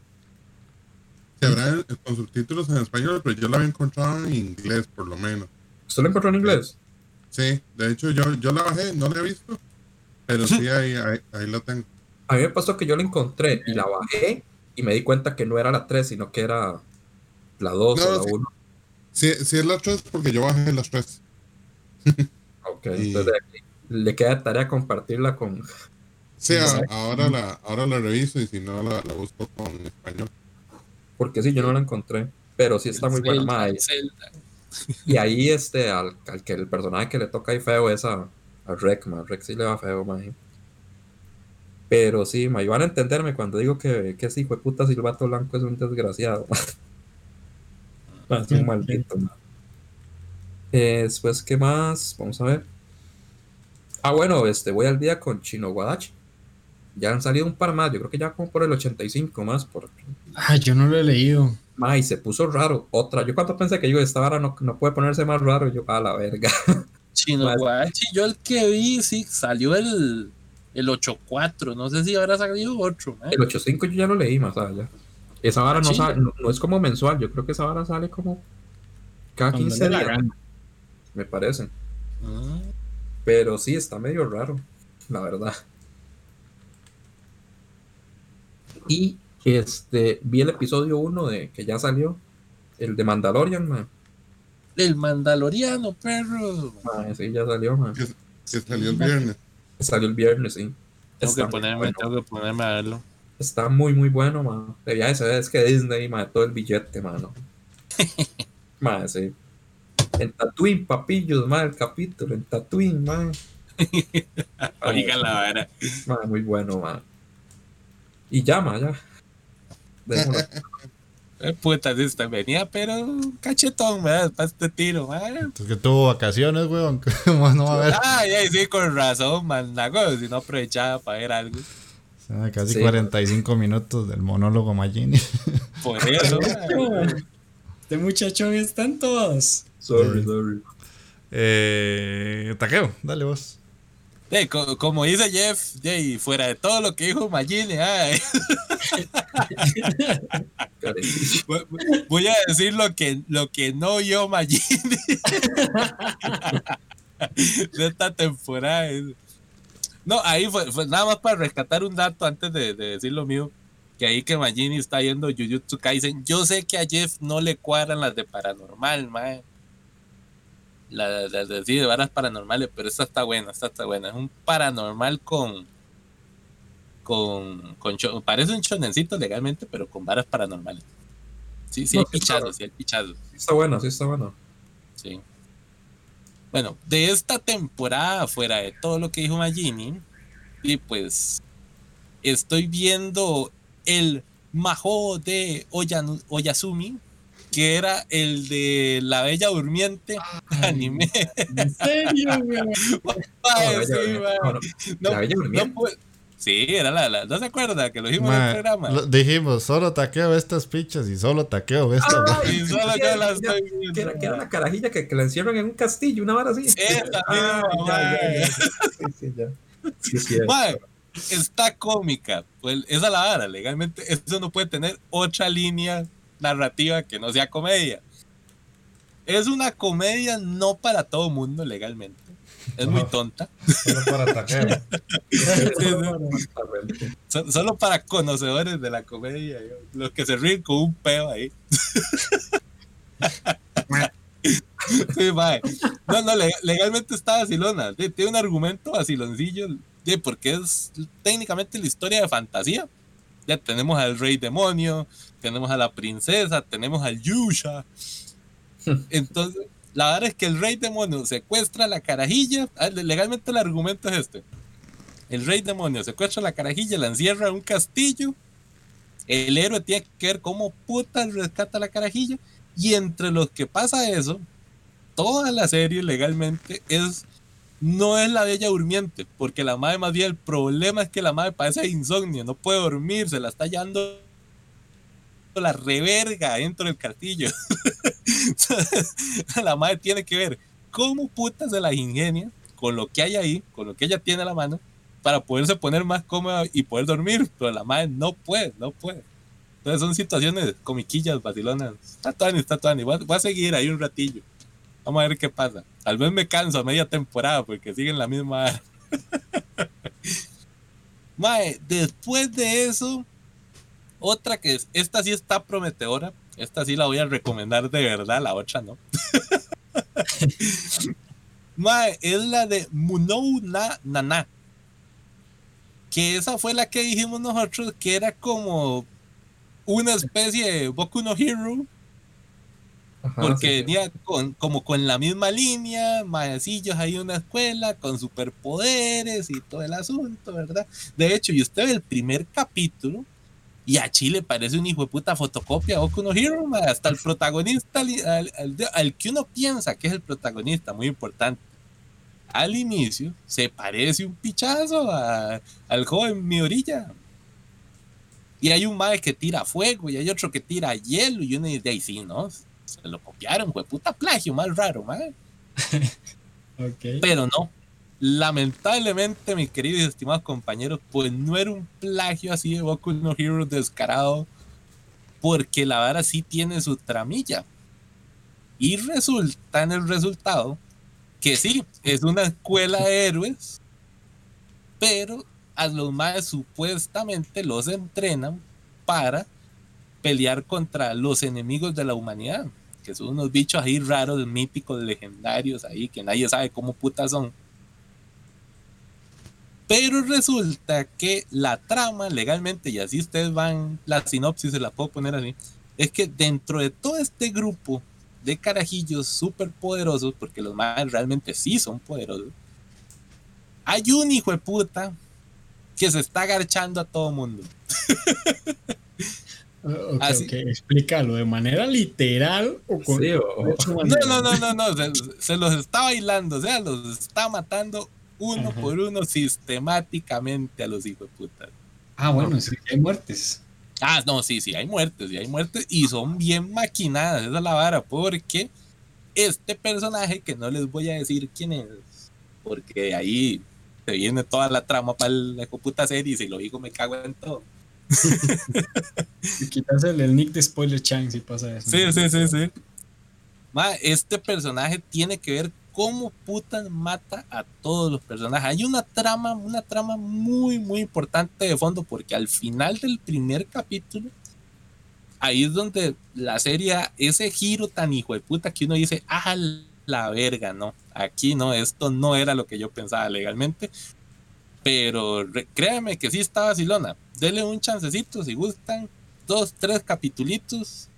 si habrá con subtítulos en español, pero yo la había encontrado en inglés, por lo menos. ¿Usted lo encontró en inglés? Sí, de hecho yo, yo la bajé, no la he visto, pero sí ahí, ahí, ahí la tengo. A mí me pasó que yo la encontré y la bajé y me di cuenta que no era la 3, sino que era la 2 No, o la sí. 1. Sí, sí es la 3 porque yo bajé las 3. Ok, Y- entonces le queda tarea compartirla con... Sí, ahora la, ahora la reviso y si no la, la busco con español. Porque sí, yo no la encontré. Pero sí está muy buena. Y- ahí este, al, al que el personaje que le toca ahí feo es a, a Rek. Rek sí le va feo, ma. Pero sí, y van a entenderme cuando digo que, que ese hijo de puta silbato blanco es un desgraciado. es un maldito, ma. Eh, después, ¿qué más? Vamos a ver. Ah, bueno, este, voy al día con Chino Guadachi. Ya han salido un par más, yo creo que ya como por el 85 más, por, Ah, yo no lo he leído. Ma, y se puso raro. Otra. Yo cuando pensé que yo esta vara no, no puede ponerse más raro, yo a la verga. Chino Guachi, yo el que vi, sí, salió el, el 8.4. No sé si habrá salido otro. ¿eh? El 8.5 yo ya lo leí más allá. Esa vara no, sale- no, no es como mensual, yo creo que esa vara sale como cada Cuando 15 le da días, me parece. Ah, Pero sí, está medio raro, la verdad. Y este vi el episodio 1 de que ya salió, el de Mandalorian, ma. El Mandaloriano, perro. Ma, sí, ya salió, ma. Que, que salió el viernes. Salió el viernes, sí. Tengo Está que, ponerme, bueno. tengo que ponerme a verlo. Está muy, muy bueno, man. De viaje se ve es que Disney, man, todo el billete, mano. man, sí. En Tatooine, papillos, man, el capítulo, en Tatooine, man. Oiga la vara. Man, muy bueno, man. Y ya, man, ya. Dejémoslo. Eh, puta, sí, está- venía, pero cachetón, ¿verdad? Para este tiro, man. Es que tuvo vacaciones, weón. ¿Cómo no va a ver? Ay, ay, sí, con razón, man. Si no aprovechaba para ver algo. Ah, Casi Sí. 45 minutos del monólogo Magini. Por eso, man. Este muchacho están todos. Sorry, Sí. sorry. Eh, taqueo, dale vos. Co- como dice Jeff, eh, y fuera de todo lo que dijo Magini, ay, voy- a decir lo que, lo que no vio Magini de esta temporada. No, ahí fue, fue nada más para rescatar un dato antes de, de decir lo mío. Que ahí que Magini está yendo Jujutsu Kaisen. Yo sé que a Jeff no le cuadran las de paranormal, man. Las de, sí, de varas paranormales, pero esta está buena, esta está buena. Es un paranormal con. con. con parece un chonencito legalmente, pero con varas paranormales. Sí, sí, No, hay sí, claro. pichazos, sí, hay pichazos. Sí está bueno, sí está bueno. Sí. Bueno, de esta temporada, fuera de todo lo que dijo Magini, y pues estoy viendo el Majo de Oyanu- Oyasumi, que era el de La Bella Durmiente anime. ¿En serio, La Bella no Durmiente. Sí, era la, la- ¿No se acuerda que lo dijimos en el programa? lo- dijimos, solo taqueo estas pichas y solo taqueo esta. Ah, Y solo sí, yo la ya, estoy Que era, que era la carajilla que, que la encierran en un castillo, una vara así. Esa Ah, ya, ya. Sí, sí, ya. Sí, sí, Mae, está cómica. Pues esa es la vara, legalmente. Eso no puede tener otra línea narrativa que no sea comedia. Es una comedia no para todo mundo legalmente. Es muy tonta. Solo para Solo para conocedores de la comedia. Los que se ríen con un peo ahí. Sí, mae. No, no, le- legalmente está vacilona. Tiene un argumento vaciloncillo. porque es técnicamente la historia de fantasía. Ya tenemos al rey demonio, tenemos a la princesa, tenemos al Yusha. Entonces, la verdad es que el rey demonio secuestra a la carajilla. ah, Legalmente el argumento es este. El rey demonio secuestra a la carajilla, la encierra en un castillo. El héroe tiene que ver cómo puta rescata a la carajilla. Y entre los que pasa eso, toda la serie legalmente es no es la bella durmiente, porque la madre más bien el problema es que la madre padece de insomnio, no puede dormir, se la está llevando la reverga dentro del castillo. la madre tiene que ver cómo puta se las ingenia con lo que hay ahí, con lo que ella tiene a la mano, para poderse poner más cómoda y poder dormir, pero la madre no puede, no puede. Entonces son situaciones comiquillas, vacilonas. Está tuani, está tuani. Voy, voy a seguir ahí un ratillo. Vamos a ver qué pasa. Tal vez me canso a media temporada porque siguen la misma. Mae, después de eso, otra que es, esta sí está prometedora. Esta sí la voy a recomendar de verdad, la otra no. Mae, es la de Munou na Nana. Que esa fue la que dijimos nosotros que era como una especie de Boku no Hero. Ajá, Porque sí, sí. venía con, como con la misma línea, maecillos ahí en una escuela, con superpoderes y todo el asunto, ¿verdad? De hecho, y usted ve el primer capítulo, y a Chile parece un hijo de puta fotocopia de Boku no Hero, ma, hasta el protagonista, al, al- al- al que uno piensa que es el protagonista, muy importante. Al inicio se parece un pichazo a- al joven mi orilla. Y hay un mae que tira fuego y hay otro que tira hielo y uno dice, ahí sí, ¿no? Se lo copiaron, fue puta plagio, más raro, mae. Ok. Pero no. Lamentablemente, mis queridos y estimados compañeros, pues no era un plagio así de Boku no Hero descarado, porque la vara sí tiene su tramilla. Y resulta en el resultado que sí, es una escuela de héroes, pero a los más supuestamente los entrenan para pelear contra los enemigos de la humanidad, que son unos bichos ahí raros, míticos, legendarios ahí, que nadie sabe cómo putas son. Pero resulta que la trama legalmente, y así ustedes van, la sinopsis se la puedo poner así, es que dentro de todo este grupo de carajillos súper poderosos, porque los más realmente sí son poderosos, hay un hijo de puta que se está agarchando a todo mundo. Ok, Así- ok, explícalo de manera literal o con. Sí, o- de otra No, no, no, no, no, se, se los está bailando, o sea, los está matando uno Ajá. por uno sistemáticamente a los hijos de puta. Ah, bueno, sí, hay muertes. Ah, no, sí, sí, hay muertes, sí, hay muertes y son bien maquinadas, esa es la vara, porque este personaje, que no les voy a decir quién es, porque ahí se viene toda la trama para la puta serie y si lo digo me cago en todo. Y quitas el, el nick de Spoiler Chan si pasa eso. Sí, sí, sí, sí. Ma, este personaje tiene que ver cómo puta mata a todos los personajes. Hay una trama, una trama muy, muy importante de fondo, porque al final del primer capítulo, ahí es donde la serie, ese giro tan hijo de puta que uno dice, ah, la verga, no, aquí no, esto no era lo que yo pensaba legalmente. Pero créanme que sí está vacilona. Dele un chancecito si gustan, dos, tres capitulitos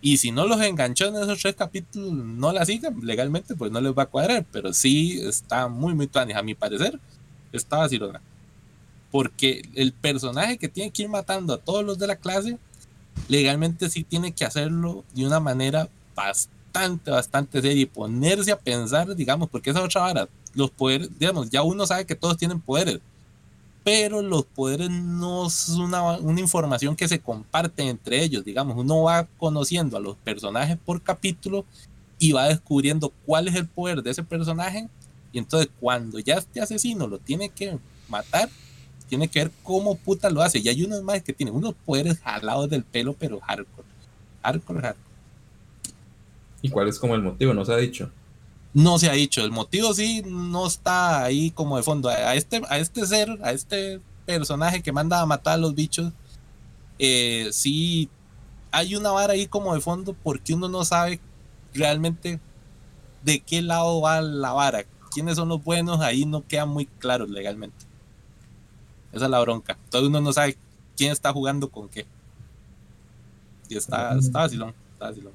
y si no los enganchó en esos tres capítulos, no la sigan legalmente, pues no les va a cuadrar. Pero sí está muy, muy tuanis. A mi parecer, está vacilona. Porque el personaje que tiene que ir matando a todos los de la clase, legalmente sí tiene que hacerlo de una manera bastante, bastante seria y ponerse a pensar, digamos, porque esa otra vara, los poderes, digamos, ya uno sabe que todos tienen poderes, pero los poderes no es una, una información que se comparte entre ellos, digamos, uno va conociendo a los personajes por capítulo y va descubriendo cuál es el poder de ese personaje y entonces cuando ya este asesino lo tiene que matar, tiene que ver cómo puta lo hace y hay unos más que tienen unos poderes jalados del pelo pero hardcore, hardcore, hardcore. ¿Y cuál es como el motivo? No se ha dicho. No se ha dicho, el motivo sí no está ahí como de fondo. A este, a este ser, a este personaje que manda a matar a los bichos, eh, sí hay una vara ahí como de fondo porque uno no sabe realmente de qué lado va la vara. Quiénes son los buenos, ahí no queda muy claro legalmente. Esa es la bronca. Todo uno no sabe quién está jugando con qué. Y está, está vacilón, está vacilón.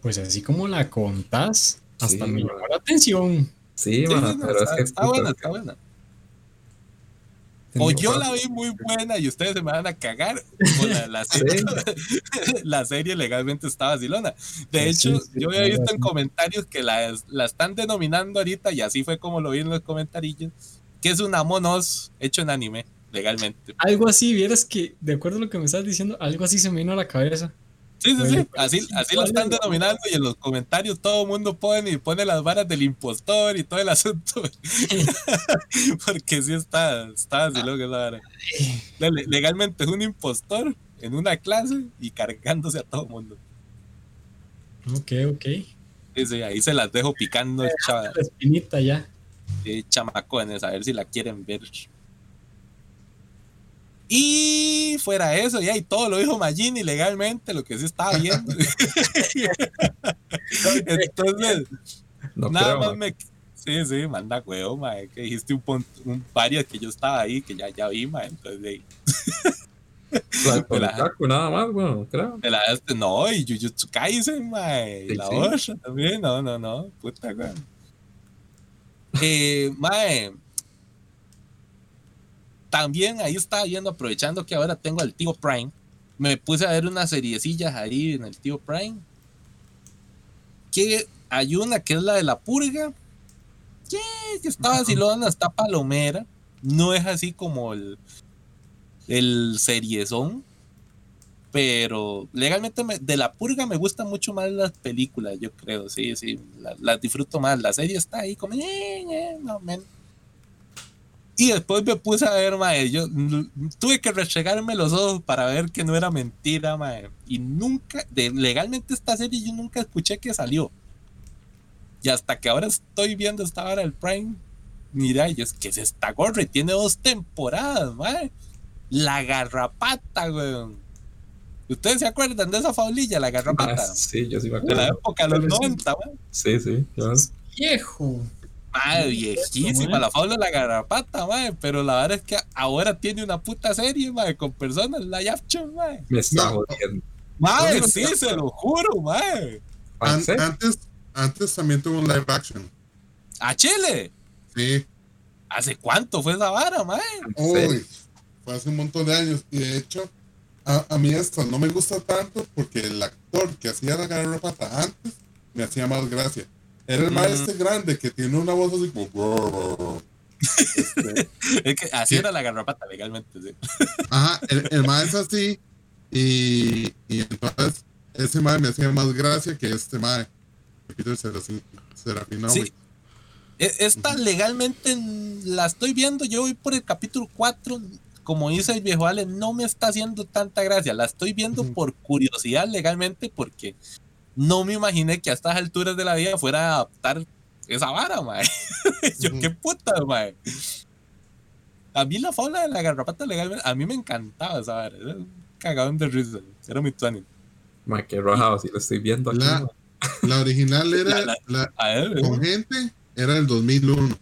Pues así como la contás, hasta Sí, me llamó la atención. Sí, Sí, no, pero está, es que está buena, está buena. O yo la vi muy buena y ustedes se me van a cagar. O la, la serie, la serie legalmente está vacilona. De Sí, hecho, sí, yo había sí, visto en comentarios que la, la están denominando ahorita, y así fue como lo vi en los comentarillos, que es una monos hecho en anime, legalmente. Algo así, vieras que, de acuerdo a lo que me estás diciendo, algo así se me vino a la cabeza. Sí, sí, sí. Así, sí, así lo ¿cuál están denominando y en los comentarios todo el mundo pone y pone las varas del impostor y todo el asunto. Porque sí está, está así lo que es la vara. Le- Legalmente es un impostor en una clase y cargándose a todo el mundo. Ok, ok. Sí, sí, ahí se las dejo picando el chava- La espinita ya. eh, chamacones, a ver si la quieren ver. Y fuera eso, ya, y todo lo dijo Magini legalmente, lo que sí estaba viendo. Entonces, No Nada creo, más me. Sí, sí, manda huevo, mae. Que dijiste un, pon- un varios que yo estaba ahí, que ya, ya vi, mae. Entonces, de, ahí, La Otaku, nada más, creo. de la este, no, y Jujutsu Kaisen, mae. Y Sí, la sí. otra también, no, no, no. Puta, weón. Eh, mae. También ahí estaba viendo, aprovechando que ahora tengo al tío Prime. Me puse a ver unas seriecillas ahí en el tío Prime. Que hay una que es la de la purga. Que, que está vacilona, está palomera. No es así como el, el seriezón. Pero legalmente me- de la purga me gustan mucho más las películas, yo creo. Sí, sí, la- las disfruto más. La serie está ahí como. eh, eh, no. Y después me puse a ver, mae. Yo tuve que restregarme los ojos para ver que no era mentira, mae. Y nunca, de, legalmente esta serie yo nunca escuché que salió. Y hasta que ahora estoy viendo esta hora del Prime, mira, yo es que es esta gorra y tiene dos temporadas, mae. La garrapata, weón. ¿Ustedes se acuerdan de esa faulilla, la Ah, garrapata? sí, yo sí me de la acuerdo. época de los Pero sí. 90, weón. Sí, sí, claro. Viejo. Madre, viejísima, la faula de la garrapata, madre, pero la verdad es que ahora tiene una puta serie, madre, con personas live action, madre. Me está jodiendo. Madre, No, sí, no. se lo juro, madre. Antes, antes también tuvo un live action. A Chile. Sí. ¿Hace cuánto fue esa vara, madre? Uy, fue hace un montón de años. Y de hecho, a, a mí esto no me gusta tanto porque el actor que hacía la garrapata antes me hacía más gracia. Era el Mm. maestro grande que tiene una voz así como. Este, Es que así Sí. era la garrapata legalmente, sí. Ajá, el, el maestro así. Y, y entonces ese mae me hacía más gracia que este mae. Peter Sí. E- Esta legalmente la estoy viendo, yo voy por el capítulo 4, como dice el viejo Ale, no me está haciendo tanta gracia, la estoy viendo por curiosidad legalmente porque no me imaginé que a estas alturas de la vida fuera a adaptar esa vara, mae. yo qué puta, mae. A mí la fauna de la garrapata legalmente, a mí me encantaba esa vara, era un cagadón de risa, era muy tuani. Ma, qué rajado, si lo estoy viendo aquí. La- original era. La- La, A ver, con gente era el 2001.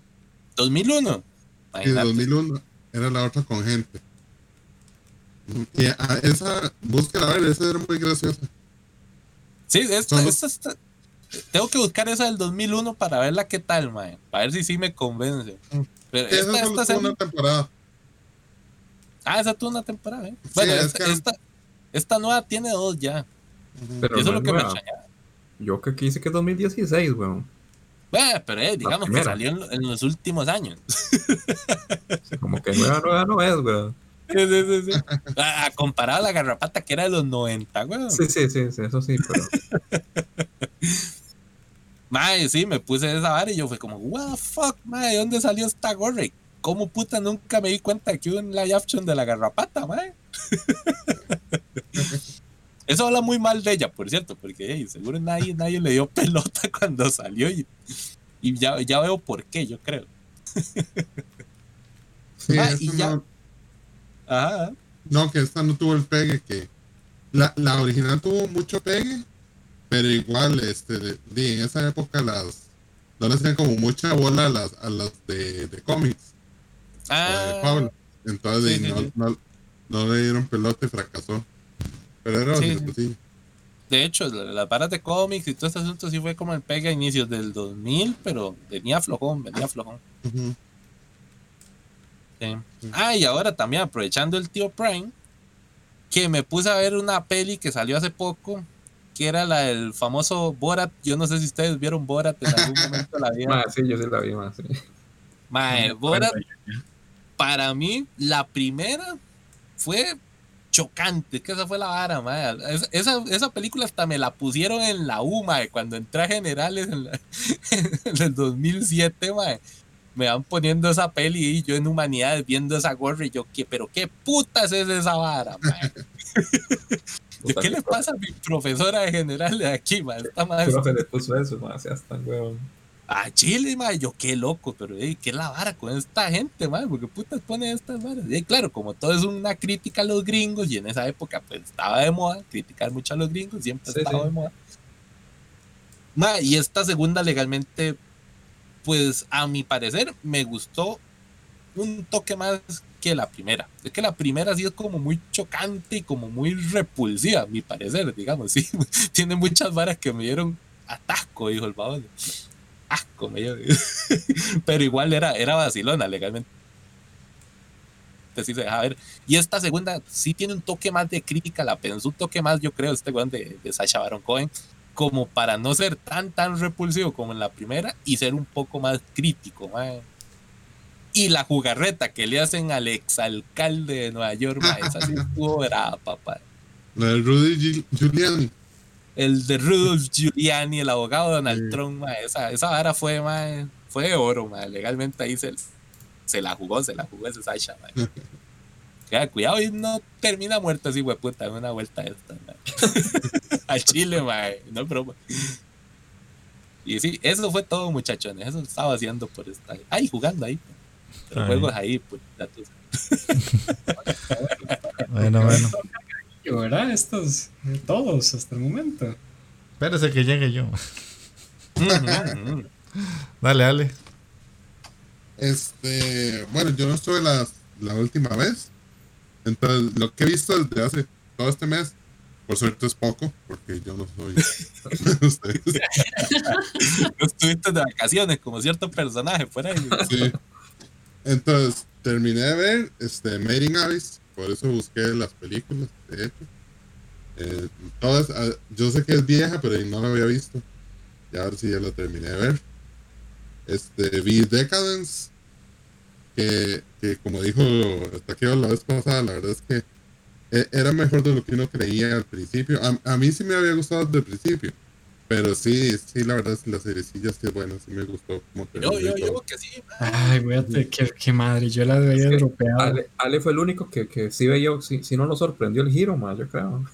2001. Y el Imagínate. 2001 era la otra con gente. Y a esa, búsquela a ver, esa era muy graciosa. Sí, esta, esta está- tengo que buscar esa del 2001 para verla qué tal, mae. Para ver si sí me convence. Mm. Pero Esa esta, solo esta tuvo una temporada. Ah, esa tuvo una temporada, ¿eh? Sí, Bueno, es esta, que- esta, esta nueva tiene dos ya. Pero eso es lo que me nueva. extrañaba. Yo creo que dice que es 2016, weón. Bueno, pero eh, digamos que salió en, en los últimos años. Como que nueva, nueva no es, weón. Sí, sí, sí, sí. Ah, comparado a la garrapata que era de los 90, weón. Sí, sí, sí, sí, eso sí, pero. Mae, sí, me puse esa vara y yo fue como, what the fuck, mae, ¿de dónde salió esta gorra? ¿Cómo puta nunca me di cuenta que hubo un live action de la garrapata, mae? Eso habla muy mal de ella, por cierto, porque hey, seguro nadie, nadie le dio pelota cuando salió y, y ya, ya veo por qué, yo creo. Sí, Ah, y ya- no, Ajá. no, que esta no tuvo el pegue que. La, la original tuvo mucho pegue, pero igual, este, de, de- en esa época las. No les hacían como mucha bola a las, a las de, de cómics, o de Ah, Pablo. Entonces Sí, no, sí. no, no le dieron pelota y fracasó. Pero era Sí, sí. de hecho, la- las varas de cómics y todo este asunto sí fue como el pega a inicios del 2000, pero venía flojón, venía flojón. Ujú. Sí. Ah, y ahora también aprovechando el tío Prime, que me puse a ver una peli que salió hace poco, que era la del famoso Borat. Yo no sé si ustedes vieron Borat en algún momento la. Ma, sí, yo sí la vi, ma, sí. Mae, Borat, para mí, la primera fue chocante, que esa fue la vara, mae. Es- Esa, esa película hasta me la pusieron en la U, mae, cuando entré a Generales en, la- en el 2007, mae. Me van poniendo esa peli y yo en Humanidades viendo esa gorra y yo, ¿qué, pero qué putas es esa vara? ¿De qué le pasa a mi profesora de Generales aquí, mae? Esta que le puso eso, ma, seas tan huevón. a Chile, mae, yo qué loco, pero ey, qué la vara con esta gente, mae, porque putas pone estas varas. Y claro, como todo es una crítica a los gringos, y en esa época pues estaba de moda criticar mucho a los gringos, siempre Sí, estaba sí. de moda. Mae, y esta segunda legalmente, pues a mi parecer, me gustó un toque más que la primera. Es que la primera sí es como muy chocante y como muy repulsiva, a mi parecer, digamos, sí. Tiene muchas varas que me dieron atasco, dijo el babón asco me dio. pero igual era, era vacilona legalmente. Sí se ver. Y esta segunda sí tiene un toque más de crítica, la pensó un toque más, yo creo, este weón de, de Sacha Baron Cohen, como para no ser tan, tan repulsivo como en la primera y ser un poco más crítico, mae. Y la jugarreta que le hacen al exalcalde de Nueva York, mae, esa sí estuvo brava, papá. La de Rudy Giuliani. El de Rudolph Giuliani, el abogado de Donald Sí. Trump, mae, esa, esa vara fue, mae, fue de oro, mae. legalmente ahí se, se la jugó, se la jugó ese Sasha. Ya, cuidado y no termina muerto así, puta, en una vuelta esta. Al Chile, mae, no es broma. Y sí, eso fue todo, muchachones. Eso estaba haciendo por estar ahí jugando ahí. Pero Ay. juegos ahí, pues, ya tú sabes. Bueno, bueno. ¿Verdad? Estos, todos hasta el momento. Espérese que llegue yo. Dale, dale. Este, bueno, yo no estuve la, la última vez. Entonces, lo que he visto desde hace todo este mes, por suerte es poco, porque yo no soy ustedes. No estuviste de vacaciones como cierto personaje fuera ahí. Sí. Entonces, terminé de ver este, Made in Abyss, por eso busqué las películas, de hecho. Eh, todas, ah, yo sé que es vieja, pero no la había visto. Ya a ver si ya la terminé de ver. Este, vi Decadence, que, que como dijo Taqueo la vez pasada, la verdad es que eh, era mejor de lo que uno creía al principio. A, a mí sí me había gustado desde el principio, pero sí, sí, la verdad es que la seriecilla sí es buena, sí me gustó. Como Yo, y yo, todo. yo, que sí. Ay, voy a te- qué, qué madre, yo la había Sí. dropeado. Ale, Ale fue el único que, que sí veía, si, si no lo sorprendió el giro, ma, yo creo.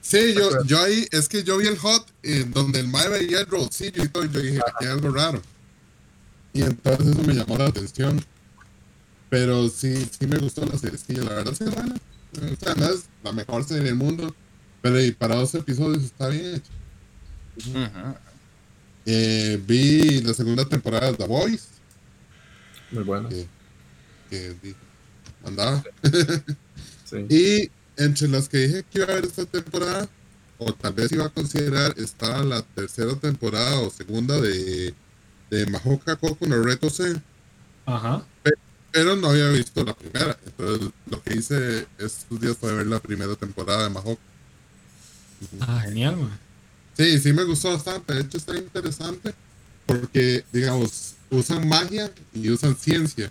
Sí, yo, yo ahí, es que yo vi el hot eh, donde el mae veía el rollcillo y todo, y yo dije, aquí hay algo raro. Y entonces eso me llamó la atención. Pero sí, sí me gustó la serie, la verdad sí es buena. O sea, no es la mejor serie del mundo, pero y para dos episodios está bien hecho. Ujú. Eh, vi la segunda temporada de The Voice, Muy bueno. que, andaba. Sí. Y entre las que dije que iba a ver esta temporada, o tal vez iba a considerar, está la tercera temporada o segunda de, de Mahoka Coco no Reto C, Ajá. pero no había visto la primera. Entonces lo que hice estos días fue ver la primera temporada de Mahoka. Ah, genial, man. Sí, sí me gustó bastante, de hecho está interesante porque, digamos, usan magia y usan ciencia.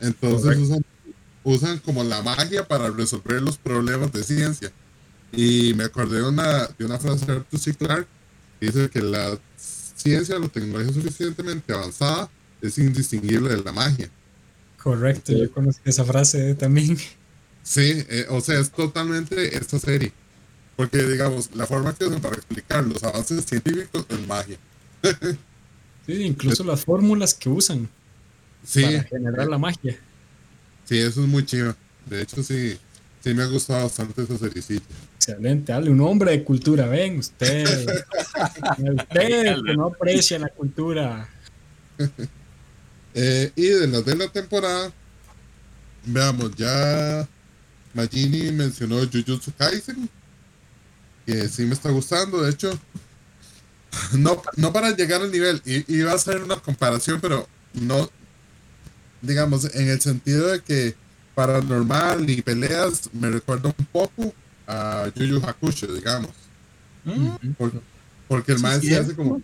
Entonces usan, usan como la magia para resolver los problemas de ciencia. Y me acordé de una, de una frase de Arthur C. Clarke que dice que la ciencia o la tecnología suficientemente avanzada es indistinguible de la magia. Correcto, yo conozco esa frase también. Sí, eh, o sea, es totalmente esta serie. Porque, digamos, la forma que usan para explicar los avances científicos es magia. Sí, incluso las fórmulas que usan Sí, para generar la magia. Sí, eso es muy chido. De hecho, sí, sí me ha gustado bastante esa seriecita. Excelente, dale, un hombre de cultura, ven, usted. usted que no aprecia la cultura. Eh, y de las de la temporada, veamos, ya Magini mencionó Jujutsu Kaisen, que sí me está gustando. De hecho, no, no para llegar al nivel, i- iba a hacer una comparación, pero no, digamos, en el sentido de que paranormal y peleas me recuerda un poco a Yu Hakusho, digamos. Mm, Por- porque el Sí, mae sí, se hace como.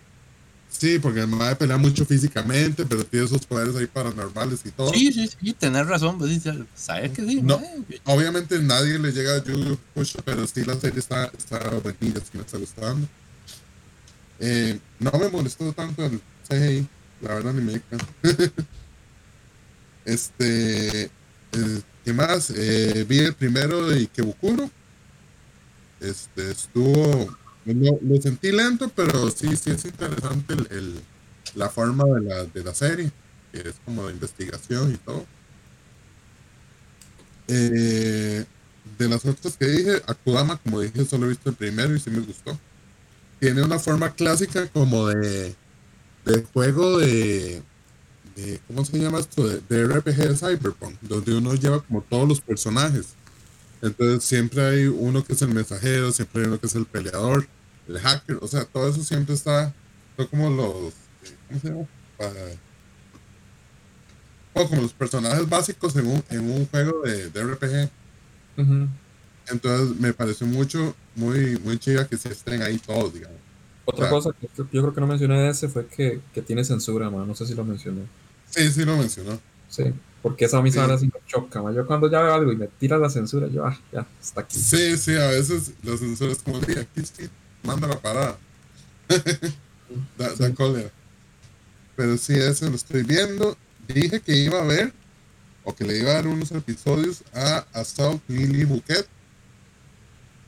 Sí, porque el mae pelea mucho físicamente, pero tiene esos poderes ahí paranormales y todo. Sí, sí, sí, tenés razón, pues, sabes que sí, No. mae. Obviamente nadie le llega a Yu Hakusho, pero sí la serie está, está buenilla, sí me está gustando. Eh, no me molestó tanto el CGI, la verdad ni me este, eh, ¿qué más? Eh, vi el primero de Ikebukuro. Este, estuvo, lo, lo sentí lento, pero sí, sí es interesante el, el- la forma de la, de la serie, que es como de investigación y todo. Eh, de las otras que dije, Akudama, como dije, solo he visto el primero y sí me gustó. Tiene una forma clásica como de, de juego de, de- ¿cómo se llama esto? De, de RPG de Cyberpunk, donde uno lleva como todos los personajes. Entonces siempre hay uno que es el mensajero, siempre hay uno que es el peleador, el hacker, o sea, todo eso siempre está, son como los, ¿cómo se llama? Para- o como los personajes básicos en un, en un juego de, de RPG. Ujú. Entonces me pareció mucho, muy, muy chida que se estén ahí todos, digamos. Otra cosa que yo creo que no mencioné de ese fue que, que tiene censura, man. No sé si lo mencioné. Sí, sí lo mencionó. Sí, porque esa a mí Sí. me choca, man. Yo cuando ya veo algo y me tira la censura, yo, ah, ya, está aquí. Sí, sí, a veces los sensores como de aquí sí, manda la parada. da, da cólera. Pero sí, eso lo estoy viendo. Dije que iba a ver, o que le iba a dar unos episodios a Assault Lily Bouquet.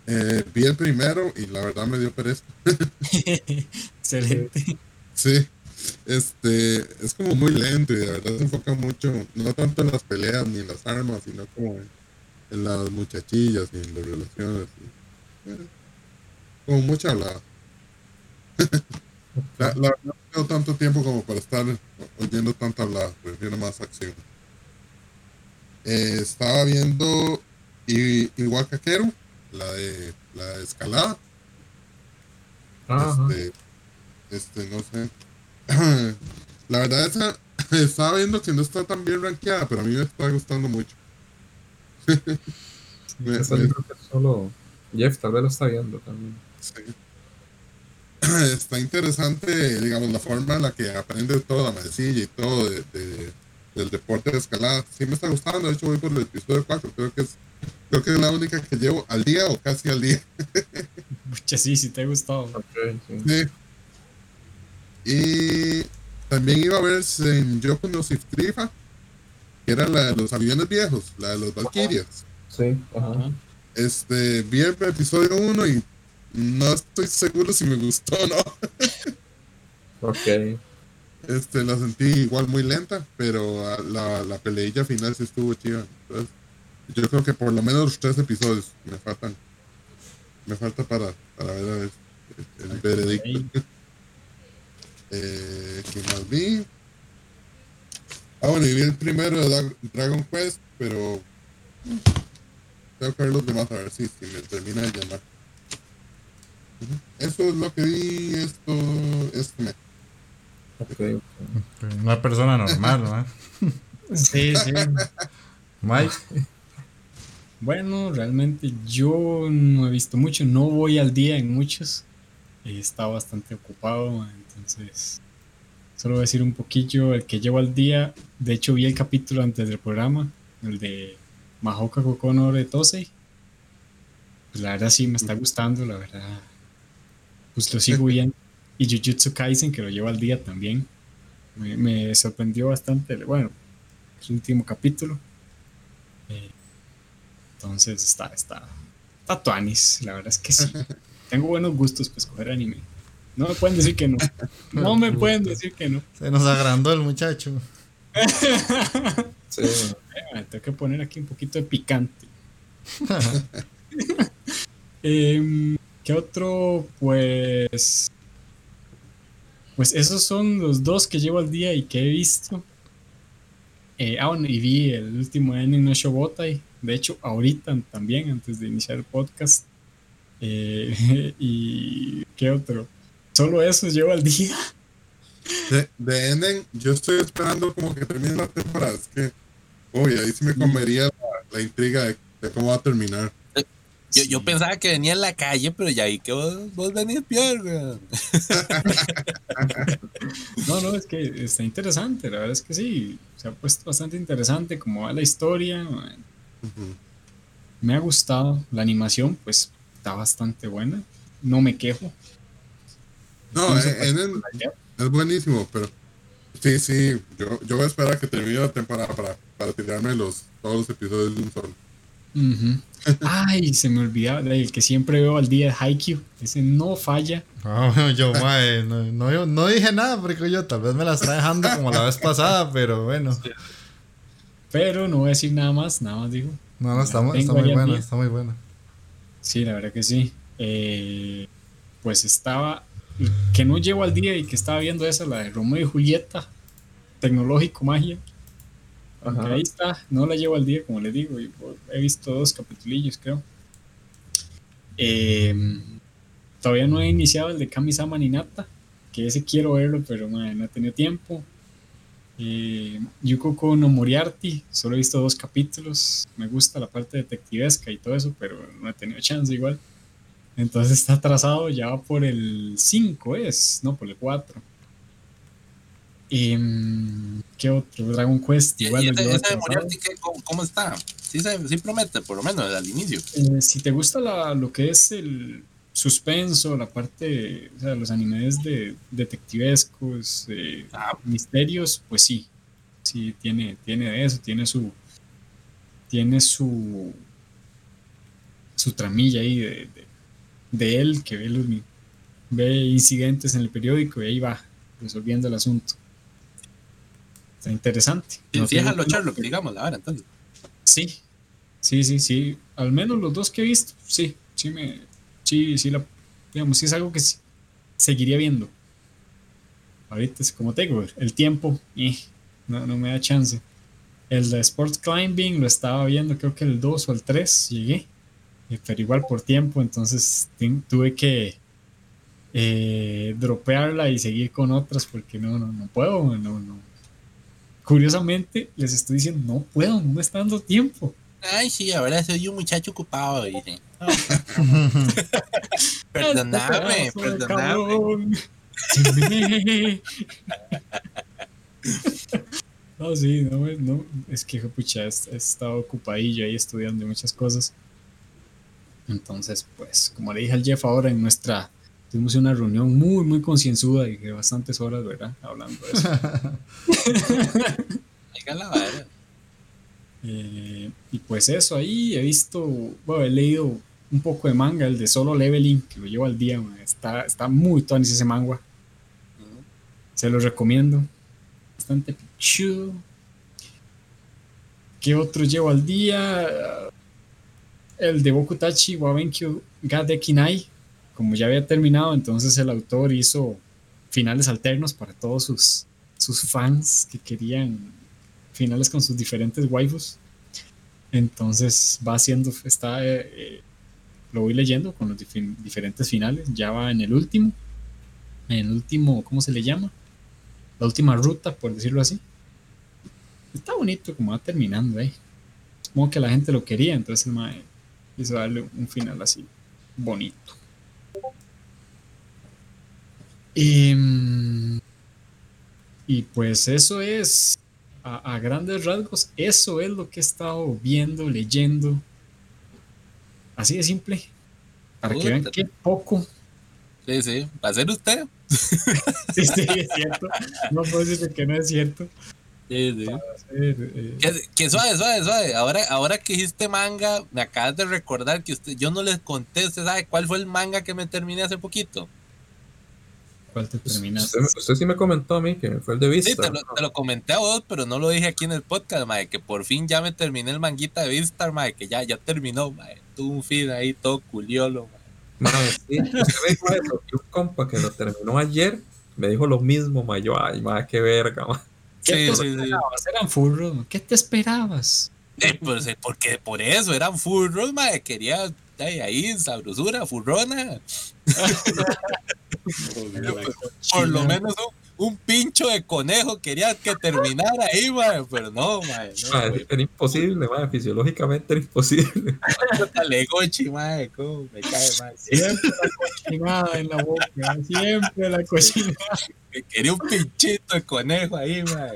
Eh, vi el primero y la verdad me dio pereza. Excelente. Sí, este, es como muy lento y de verdad se enfoca mucho, no tanto en las peleas ni en las armas, sino como en, en las muchachillas y en las relaciones. y, eh, como mucha hablada. la, la verdad no tengo tanto tiempo como para estar oyendo tanta hablada, prefiero más acción. Eh, estaba viendo I- Iwakakeru, la de la de escalada. Ajá. Este, este, no sé. La verdad, esa estaba viendo que no está tan bien rankeada, pero a mí me está gustando mucho. Me- Esa me- yo creo que solo Jeff tal vez lo está viendo también. sí. Está interesante, digamos, la forma en la que aprende toda la manecilla y todo de, de- del deporte de escalada. Sí me está gustando, de hecho voy por el episodio 4, creo que es creo que es la única que llevo al día o casi al día. Pucha, sí, sí te ha gustado. Ok, sí. Sí. Y también iba a ver en Yoku no Siftrifa, que era la de los aviones viejos, la de los Valkyrias. Sí, ajá. Este, vi el episodio 1 y no estoy seguro si me gustó o no. Ok. Este, la sentí igual muy lenta, pero ah, la, la peleilla final sí estuvo chida. Entonces, yo creo que por lo menos los tres episodios me faltan. Me falta para, para ver a ver el, el veredicto. Eh, ¿Qué más vi? Ah, bueno, y vi el primero de Dra- Dragon Quest, pero tengo que ver los demás a ver si, si me termina de llamar. Eso es lo que vi esto este mes. Una persona normal, ¿no? Sí, sí. Mike. Bueno, realmente yo no he visto mucho, no voy al día en muchos. He estado bastante ocupado, entonces solo voy a decir un poquillo el que llevo al día. De hecho, vi el capítulo antes del programa, el de Mahoka Kokono de Tosei. Pues la verdad sí me está gustando, la verdad. Pues lo sigo viendo. Y Jujutsu Kaisen, que lo llevo al día también. Me, me sorprendió bastante, bueno, el último capítulo. Eh, entonces está, está, está tuanis, la verdad es que sí. Tengo buenos gustos para escoger anime. No me pueden decir que no. No me pueden decir que no. Se nos agrandó el muchacho. Sí, Me tengo que poner aquí un poquito de picante. Em, ¿Qué otro? Pues. Pues esos son los dos que llevo al día y que he visto. Eh, ah, bueno, y vi el último Anime no Shobotai. De hecho, ahorita también, antes de iniciar el podcast. Eh, y ¿qué otro? Solo esos llevo al día. De, de Enden, yo estoy esperando como que termine la temporada. Es que, uy, ahí sí me comería la, la intriga de, de cómo va a terminar. Yo, yo pensaba que venía en la calle, pero ya vi que vos, vos venís peor, weón. No, no, es que está interesante, la verdad es que sí, se ha puesto bastante interesante como va la historia, me ha gustado, la animación pues está bastante buena, no me quejo. No, No eh, Enden ya. es buenísimo, pero sí, sí, yo, yo voy a esperar a que termine la temporada para, para tirarme los, todos los episodios de un solo. Ay, se me olvidaba, el que siempre veo al día de Haikyuu, ese no falla. Ah, yo, mae, no, no, yo no dije nada porque yo tal vez me la está dejando como la vez pasada, pero bueno. Pero no voy a decir nada más, nada más digo. No, no, está, muy buena, día. está muy buena. Sí, la verdad que sí. Eh, pues estaba, que no llevo al día y que estaba viendo esa, la de Romeo y Julieta, tecnológico magia. Aunque ahí está, no la llevo al día, como les digo, pues, he visto dos capitulillos, creo. Eh, todavía no he iniciado el de Kami-sama ni Nata, que ese quiero verlo, pero no he tenido tiempo. Eh, Yukoko no Moriarty, solo he visto dos capítulos. Me gusta la parte detectivesca y todo eso, pero no he tenido chance igual. Entonces está atrasado, ya va por el 5, es, no por el 4. Em, ¿Qué otro? Dragon Quest. Y, Igual y lo ese, llevo ese de atrasado. Moriarty, ¿qué? ¿Cómo, cómo está? Sí, se, sí promete, por lo menos al inicio. Eh, si te gusta la- lo que es el suspenso, la parte, o sea, los animes de detectivescos, eh, Ah. misterios, pues sí, sí tiene, tiene de eso, tiene su, tiene su, su tramilla ahí de, de- de él que ve, los, ve incidentes en el periódico y ahí va resolviendo el asunto. Está interesante. No sí, es tiene- a lo Sherlock, digamos, ahora entonces. Sí, sí, sí, sí. Al menos los dos que he visto, sí, sí me, sí, sí la, digamos, sí es algo que seguiría viendo. Ahorita es como digo, el tiempo, eh, no, no me da chance. El de Sports Climbing lo estaba viendo, creo que el 2 o el 3 llegué, eh, pero igual por tiempo, entonces tuve que eh, dropearla y seguir con otras porque no, no, no puedo, no, no. Curiosamente, les estoy diciendo, no puedo, no me está dando tiempo. Ay, sí, ahora soy un muchacho ocupado. dice. perdóname, perdóname. No, sí, no, no, es que pucha, he, he estado ocupadillo ahí estudiando muchas cosas. Entonces, pues, como le dije al Jeff ahora en nuestra, tuvimos una reunión muy, muy concienzuda y de bastantes horas, ¿verdad? Hablando de eso. La vara. Eh, y pues eso, ahí he visto, bueno, he leído un poco de manga, el de Solo Leveling, que lo llevo al día, man, está, está muy tonis ese manga, se lo recomiendo, bastante pichudo. ¿Qué otro llevo al día? El de Bokutachi Wabenkyo Gadeki Nai, como ya había terminado, entonces el autor hizo finales alternos para todos sus, sus fans que querían finales con sus diferentes waifus. Entonces va haciendo, está, eh, eh, lo voy leyendo con los dif- diferentes finales. Ya va en el último, en el último, ¿cómo se le llama? La última ruta, por decirlo así. Está bonito como va terminando ahí. Supongo que la gente lo quería, entonces el mae quiso darle un final así bonito. Em, y pues eso es a, a grandes rasgos, eso es lo que he estado viendo, leyendo. Así de simple. Para que vean qué poco. Sí, sí. ¿Va a ser usted? Sí, sí, es cierto. No puedo decir que no es cierto. Sí, sí. Eh, eh, Que, que suave, suave, suave. Ahora, ahora que hiciste manga, me acabas de recordar que usted, yo no les conté, ¿usted sabe cuál fue el manga que me terminé hace poquito? ¿Cuál te terminaste? Usted, usted sí me comentó a mí que fue el de Vista. Sí, te lo, te lo comenté a vos, pero no lo dije aquí en el podcast, mae, que por fin ya me terminé el manguita de Vistar, mae, que ya, ya terminó, mae. Tuvo un feed ahí todo culiolo, mae. Mae, sí, usted me dijo un compa que lo terminó ayer me dijo lo mismo, mae. Yo, ay, mae, qué verga, mae. ¿Qué Sí, te sí, sí. esperabas? Eran furros. ¿no? ¿Qué te esperabas? Eh, pues, eh, porque por eso eran furros, mae, quería ay, ahí sabrosura, furrona. Por lo menos un, un pincho de conejo quería que terminara ahí, mae, pero no, mae, no, era imposible, mae, fisiológicamente era imposible. Legochi, mae, cómo me cae. Siempre la cochinada en la boca, siempre la cochinada. Que quería un pinchito de conejo ahí, mae.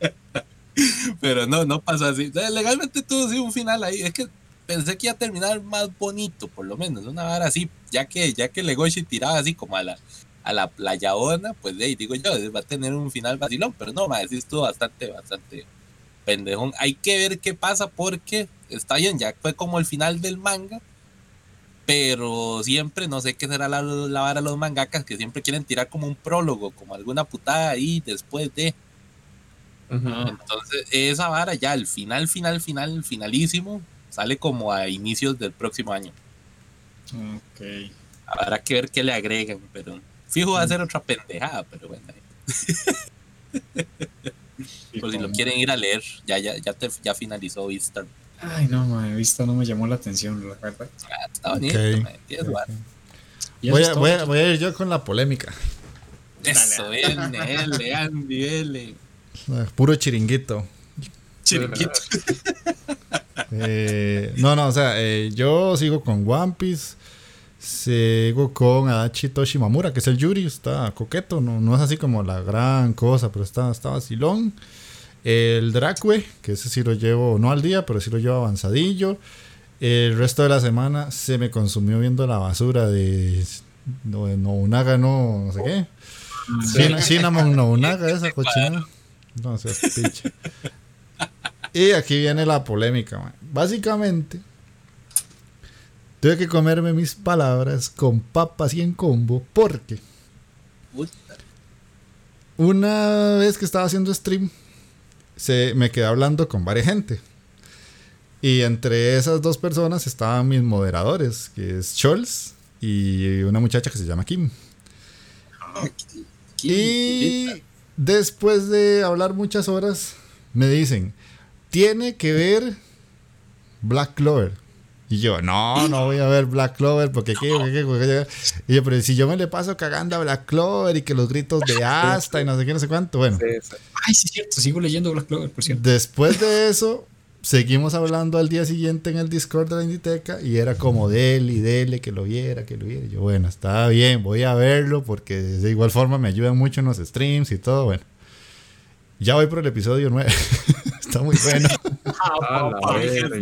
Pero no, no pasó así. Legalmente tuvo sí un final ahí. Es que pensé que iba a terminar más bonito, por lo menos. Una vara así, ya que, ya que Legoshi tiraba así como a la, a la playaona, pues de ahí digo yo, va a tener un final vacilón. Pero no, mae, sí estuvo bastante, bastante pendejón. Hay que ver qué pasa porque está bien, ya fue como el final del manga. Pero siempre, no sé qué será la, la vara de los mangakas que siempre quieren tirar como un prólogo, como alguna putada ahí después de. Entonces, esa vara ya, el final, final, final, finalísimo, sale como a inicios del próximo año. Ok. Habrá que ver qué le agregan, pero fijo va a ser otra pendejada, pero bueno. Por si lo quieren ir a leer, ya, ya, ya, te, ya finalizó Vistar. Ay, no, mae, vista no me llamó la atención, la verdad. Ah, está bonito, Ok. mae, tienes vara. Y eso Voy es a, todo. voy, a, voy a ir yo con la polémica. Eso, L, L, Andy, L. Puro chiringuito. Chiringuito. Eh, no, no, o sea, eh, yo sigo con One Piece. Sigo con Adachi Toshimamura, que es el Yuri, está coqueto, no, no es así como la gran cosa, pero está, está vacilón. El Dracue, que ese sí lo llevo, no al día, pero sí lo llevo avanzadillo. El resto de la semana se me consumió viendo la basura de, no, de Nobunaga, no, no sé qué. Cin- Cinnamon Nobunaga, esa cochinada. No sé, picha. Y aquí viene la polémica, man. Básicamente, tuve que comerme mis palabras con papas y en combo porque una vez que estaba haciendo stream, se, me quedé hablando con varias gente. Y entre esas dos personas estaban mis moderadores, que es Scholz y una muchacha que se llama Kim. Y después de hablar muchas horas, me dicen, tiene que ver Black Clover. Y yo, no, no voy a ver Black Clover porque qué, qué, qué, qué, qué". Y yo, pero si yo me le paso cagando a Black Clover y que los gritos de Asta y no sé qué, no sé cuánto. Bueno. Ay, sí, es cierto, sigo leyendo Black Clover, por cierto. después de eso, seguimos hablando al día siguiente en el Discord de la Inditeca y era como dele y dele que lo viera, que lo viera. Y yo, bueno, está bien, voy a verlo porque de igual forma me ayudan mucho en los streams y todo. Bueno, ya voy por el episodio 9. está muy bueno. A la verga.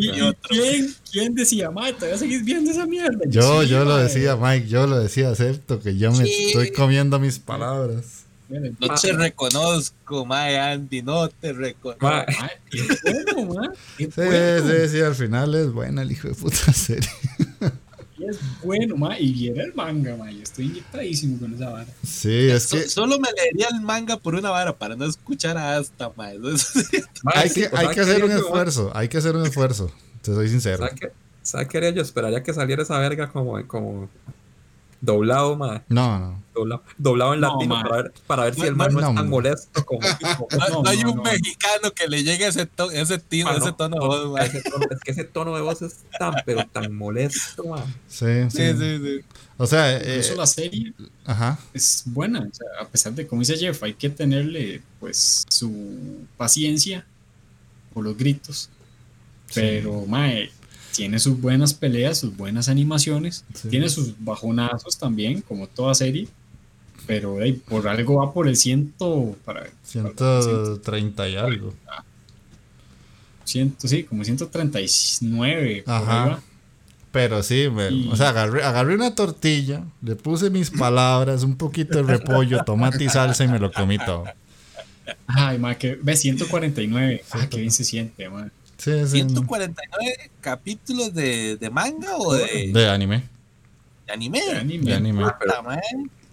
¿Quién, quién, decía, mae, todavía seguís viendo esa mierda? Yo, Sí, yo lo decía, Mike, yo lo decía, acepto que yo me estoy comiendo mis palabras. No te reconozco, mae Andy, no te reconozco. Es. Es Sí, bueno. sí, sí, al final es buena el hijo de puta serie. Es bueno, mae. Y viene el manga, mae. Estoy inyectadísimo con esa vara. Sí, es So- que solo me leería el manga por una vara para no escuchar a Asta, mae. Hay sí, que, hay ¿sabe que hacer un esfuerzo, hay que hacer un esfuerzo, te soy sincero. ¿Sabe qué? ¿Sabe qué haría yo? Esperaría que saliera esa verga como, como doblado, mae. No, no. Doblado, doblado en No, latino para ver, para ver si No, el man no, no, es tan molesto como, como- No, No, no hay un no. mexicano que le llegue ese, to- ese, tino, Ah, ese tono de voz, ese tono- es que ese tono de voz es tan, pero tan molesto, mae. Sí, sí. Sí, sí, sí. O sea, eh, Incluso la serie ajá. es buena. O sea, a pesar de, como dice Jeff, hay que tenerle, pues, su paciencia por los gritos. Pero, mae, tiene sus buenas peleas, sus buenas animaciones. Sí. Tiene sus bajonazos también, como toda serie. Pero ey, por algo va por el ciento. Para, para- 130 y algo. ciento, sí, como 139. por Ajá. Pero sí, me- Y- o sea, agarré, agarré una tortilla, le puse mis palabras, un poquito de repollo, tomate y salsa y me lo comí todo. Ay, mae, que ve 149. Ah, qué bien se siente, mae. Sí, sí. no. 149 capítulos de, de manga o de, De anime. de anime. De anime. De anime. Puta, mae.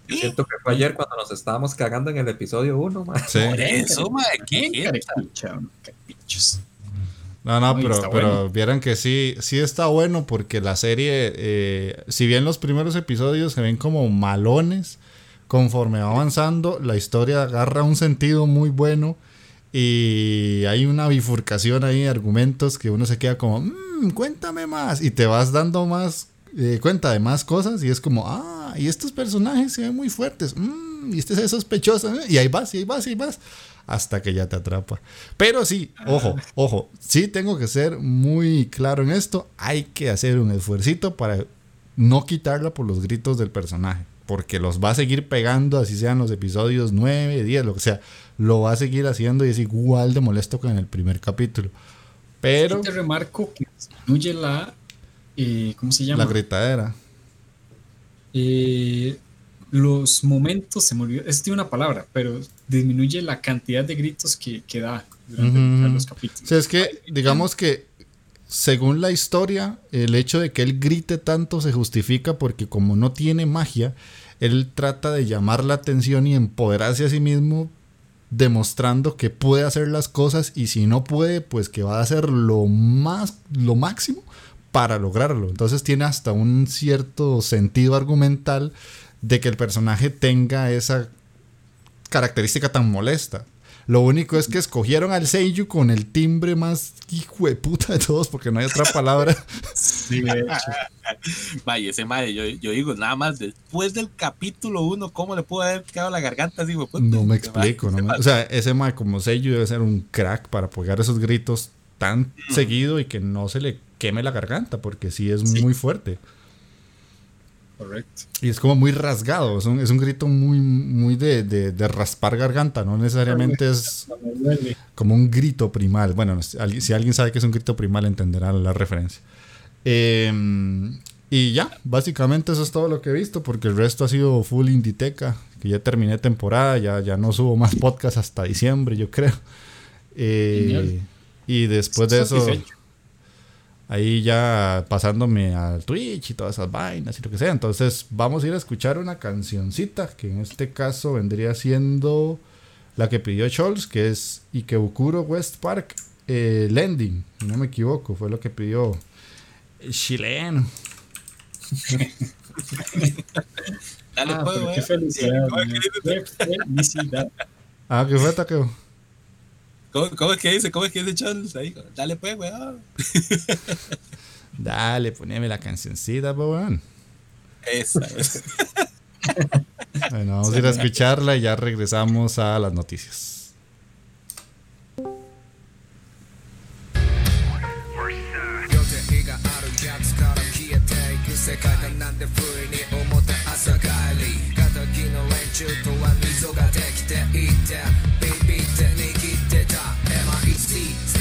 Sí, Siento que fue ayer cuando nos estábamos cagando en el episodio 1, mae. Sí. Por eso, mae, qué. No, no, pero, pero bueno. vieran que sí, sí está bueno porque la serie, eh, si bien los primeros episodios se ven como malones, conforme va avanzando, la historia agarra un sentido muy bueno y hay una bifurcación ahí de argumentos que uno se queda como, "Mm, cuéntame más, y te vas dando más eh, cuenta de más cosas y es como, ah, y estos personajes se ven muy fuertes, mm, y este ve sospechoso, ¿eh? y ahí vas, y ahí vas, y ahí vas, hasta que ya te atrapa. Pero sí, ojo, ojo, sí tengo que ser muy claro en esto, hay que hacer un esfuercito para no quitarla por los gritos del personaje, porque los va a seguir pegando, así sean los episodios 9, 10, lo que sea, lo va a seguir haciendo y es igual de molesto que en el primer capítulo. Pero te remarco que disminuye la. eh, ¿Cómo se llama? la gritadera. Eh, los momentos, se me olvidó, es tiene una palabra, pero disminuye la cantidad de gritos que, que da durante los O capítulos. sea, es que, digamos que, según la historia, el hecho de que él grite tanto se justifica porque como no tiene magia, él trata de llamar la atención y empoderarse a sí mismo, demostrando que puede hacer las cosas y si no puede, pues que va a hacer lo más, lo máximo para lograrlo. Entonces tiene hasta un cierto sentido argumental de que el personaje tenga esa característica tan molesta. Lo único es que escogieron al Seiyu con el timbre más hijo de puta de todos, porque no hay otra palabra. Sí, de hecho. Vaya, ese madre, yo, yo digo, nada más después del capítulo 1, ¿cómo le pudo haber quedado la garganta así, güey? No me explico. no me- o sea, ese ma como Seiyu debe ser un crack para pegar esos gritos tan seguido y que no se le queme la garganta, porque sí es muy fuerte. Correcto. Y es como muy rasgado, es un, es un grito muy, muy de, de- de raspar garganta, no necesariamente es como un grito primal. Bueno, si alguien- sabe que es un grito primal entenderá la referencia. Eh, y ya, básicamente eso es todo lo que he visto, porque el resto ha sido full Inditeca, que ya terminé temporada, ya, ya no subo más podcast hasta diciembre, yo creo. Eh, y después de eso, Satisfecho. Ahí ya pasándome al Twitch y todas esas vainas y lo que sea. Entonces vamos a ir a escuchar una cancioncita, que en este caso vendría siendo la que pidió Scholz, que es Ikebukuro West Park eh, Lending, si no me equivoco, fue lo que pidió el chileno. Dale, Ah, güey. qué felicidad. ¿Cómo es man. que Qué felicidad. Ah, ¿qué fue, Takeo? ¿Cómo, cómo es que dice? ¿Cómo es que dice Charles? Ahí, dale, pues, güey. Dale, poneme la cancioncita, po, weón. Esa, esa. Bueno, vamos a ir a escucharla y ya regresamos a las noticias. see.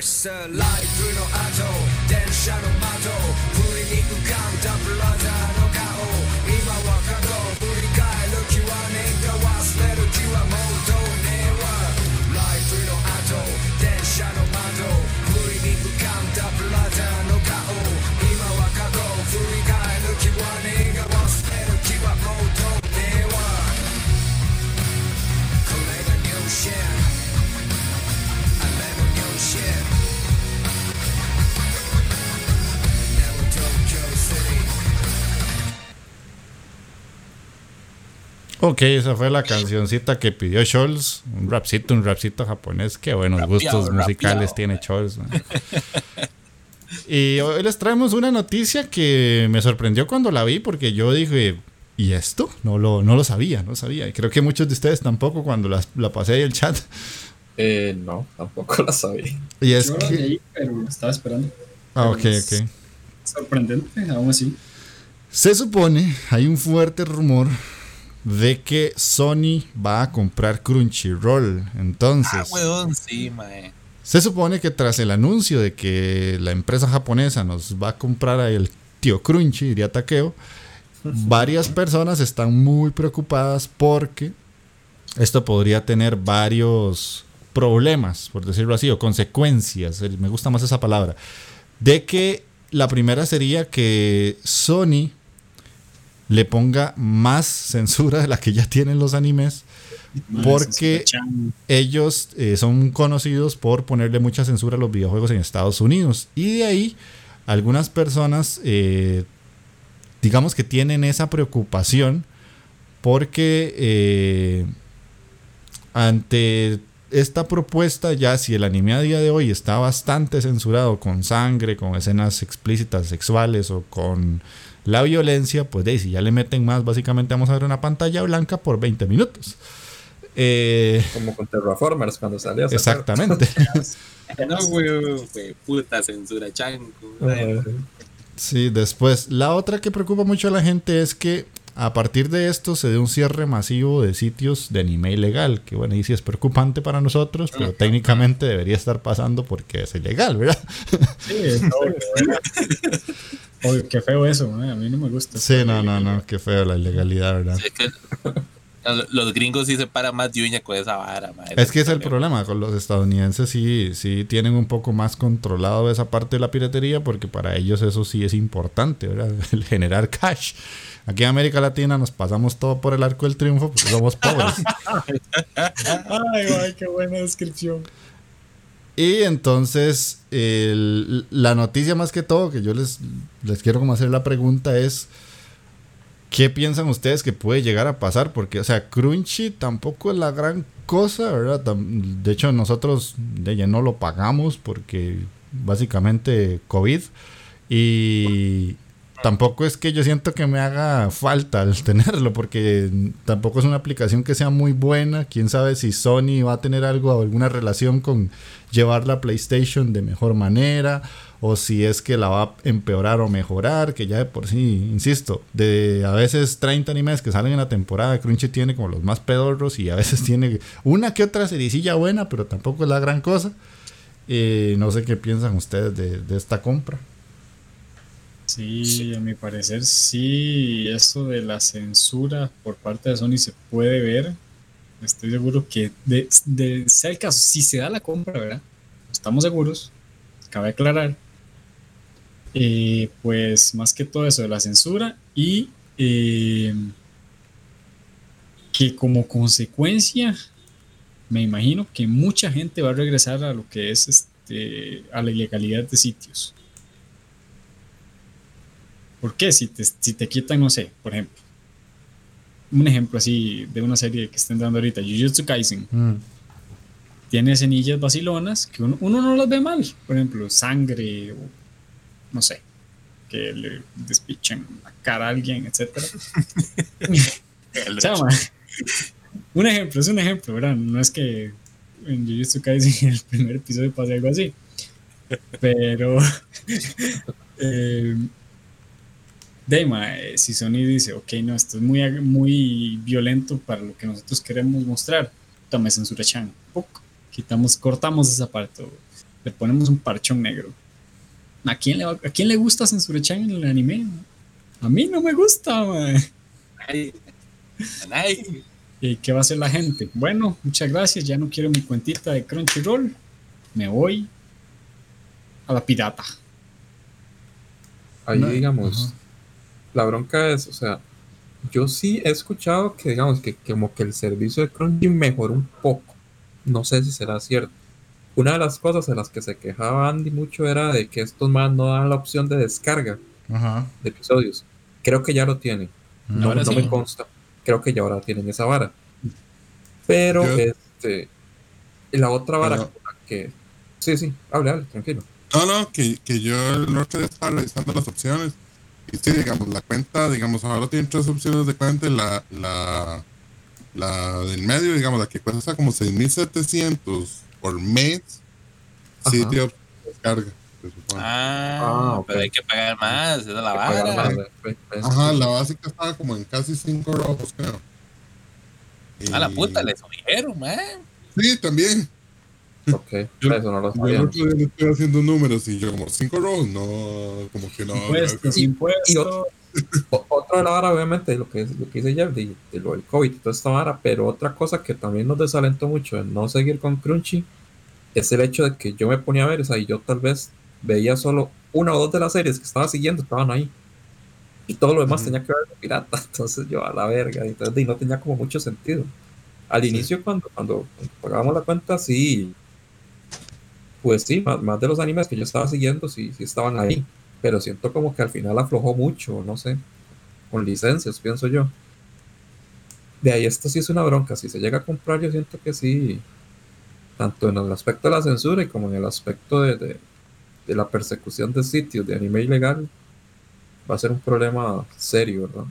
Verse ライフの後電車の窓不意に浮かんだブラザーの顔今は過去振り返る気はねえか忘れる Ok, esa fue la cancioncita que pidió Scholz. Un rapcito, un rapcito japonés. Qué buenos gustos musicales tiene Scholz. y hoy les traemos una noticia que me sorprendió cuando la vi porque yo dije, ¿y esto? No lo, no lo sabía, no lo sabía. Y creo que muchos de ustedes tampoco cuando la pasé ahí el chat. Eh, no, tampoco la sabía. Y es Yo que... leí, pero estaba esperando. Ah, ok, ok. Sorprendente, aún así. Se supone, hay un fuerte rumor de que Sony va a comprar Crunchyroll. Entonces... Ah, weón, sí, mae. Se supone que tras el anuncio de que la empresa japonesa nos va a comprar a el tío Crunchy, diría Takeo, varias personas están muy preocupadas porque esto podría tener varios problemas, por decirlo así, o consecuencias, me gusta más esa palabra, de que la primera sería que Sony le ponga más censura de la que ya tienen los animes, porque ellos eh, son conocidos por ponerle mucha censura a los videojuegos en Estados Unidos. Y de ahí algunas personas, eh, digamos que tienen esa preocupación porque eh, ante esta propuesta ya si el anime a día de hoy está bastante censurado con sangre, con escenas explícitas sexuales o con la violencia, pues de si ya le meten más, básicamente vamos a ver una pantalla blanca por 20 minutos. Eh, Como con Terraformers cuando salió. Exactamente. no, güey, puta censura chanco. Sí, después, la otra que preocupa mucho a la gente es que a partir de esto se dé un cierre masivo de sitios de anime ilegal, que bueno, y sí es preocupante para nosotros, pero técnicamente debería estar pasando porque es ilegal, ¿verdad? Sí, es Oye, qué feo eso, ¿eh? a mí no me gusta. Sí, no, no, no, qué feo la ilegalidad, ¿verdad? es que los gringos sí se paran más de uña con esa vara, madre. Es que es el problema, con los estadounidenses sí, sí tienen un poco más controlado esa parte de la piratería porque para ellos eso sí es importante, ¿verdad? El generar cash. Aquí en América Latina nos pasamos todo por el arco del triunfo porque somos pobres. ay, ay, qué buena descripción. Y entonces, la noticia más que todo, que yo les, les quiero como hacer la pregunta es, ¿qué piensan ustedes que puede llegar a pasar? Porque, o sea, Crunchy tampoco es la gran cosa, ¿verdad? De hecho, nosotros de ella no lo pagamos porque básicamente COVID. Y, tampoco es que yo siento que me haga falta el tenerlo, porque tampoco es una aplicación que sea muy buena. Quién sabe si Sony va a tener algo, alguna relación con llevar la PlayStation de mejor manera, o si es que la va a empeorar o mejorar, que ya de por sí, insisto, de a veces 30 animes que salen en la temporada, Crunchy tiene como los más pedorros y a veces tiene una que otra sericilla buena, pero tampoco es la gran cosa. Eh, no sé qué piensan ustedes de, de esta compra. Sí, a mi parecer sí, eso de la censura por parte de Sony se puede ver. Estoy seguro que de, de sea el caso, si se da la compra, ¿verdad? Estamos seguros, cabe aclarar. Eh, pues más que todo eso de la censura y eh, que como consecuencia me imagino que mucha gente va a regresar a lo que es este a la ilegalidad de sitios ¿Por qué? Si te, si te quitan, no sé, por ejemplo, un ejemplo así de una serie que estén dando ahorita, Jujutsu Kaisen. Mm. Tiene escenillas vacilonas que uno, no las ve mal. Por ejemplo, sangre o no sé, que le despichen la cara a alguien, etc. un ejemplo, es un ejemplo, ¿verdad? No es que en Jujutsu Kaisen en el primer episodio pase algo así. Pero eh, de, si Sony dice, ok, no, esto es muy, muy violento para lo que nosotros queremos mostrar, tome censura Chan. Quitamos, cortamos esa parte, le ponemos un parchón negro. ¿A quién le, a quién le gusta censura Chan en el anime? A mí no me gusta, ¿Y qué va a hacer la gente? Bueno, muchas gracias, ya no quiero mi cuentita de Crunchyroll, me voy a la pirata. Ahí digamos, la bronca es, o sea, yo sí he escuchado que, digamos, que, como que el servicio de Crunchy mejoró un poco. No sé si será cierto. Una de las cosas en las que se quejaba Andy mucho era de que estos más no dan la opción de descarga de episodios. Creo que ya lo tienen. No, me consta. Creo que ya ahora tienen esa vara. Pero, este. La otra vara que. Sí, sí, hable, hable, tranquilo. No, no, que, que yo no estoy revisando las opciones y sí, digamos, la cuenta, digamos, ahora tiene tres opciones de cuenta. La, la, la del medio, digamos, la que cuesta como 6.700 por mes, sí tiene descarga. Ah, ah pero hay que pagar más, es la barra. Ajá, la básica estaba como en casi 5 rojos, creo. A la puta, le subieron, man. Sí, también. Ok, yo, eso no lo sabía. Yo estoy haciendo números y yo como cinco rojos, no, como que no. Impuestos, impuestos. o- otra de la vara, obviamente, lo que, lo que dice Jeff, de, de lo del COVID y toda esta vara, pero otra cosa que también nos desalentó mucho en no seguir con Crunchy es el hecho de que yo me ponía a ver, o sea, y yo tal vez veía solo una o dos de las series que estaba siguiendo, estaban ahí. Y todo lo demás tenía que ver pirata, entonces yo a la verga, entonces y no tenía como mucho sentido. Al inicio, cuando, cuando pagábamos la cuenta, sí, pues sí, más, más de los animes que yo estaba siguiendo, sí, sí estaban ahí. Pero siento como que al final aflojó mucho, no sé, con licencias, pienso yo. De ahí esto sí es una bronca. Si se llega a comprar, yo siento que sí, tanto en el aspecto de la censura y como en el aspecto de, de, de la persecución de sitios de anime ilegal, va a ser un problema serio, ¿verdad?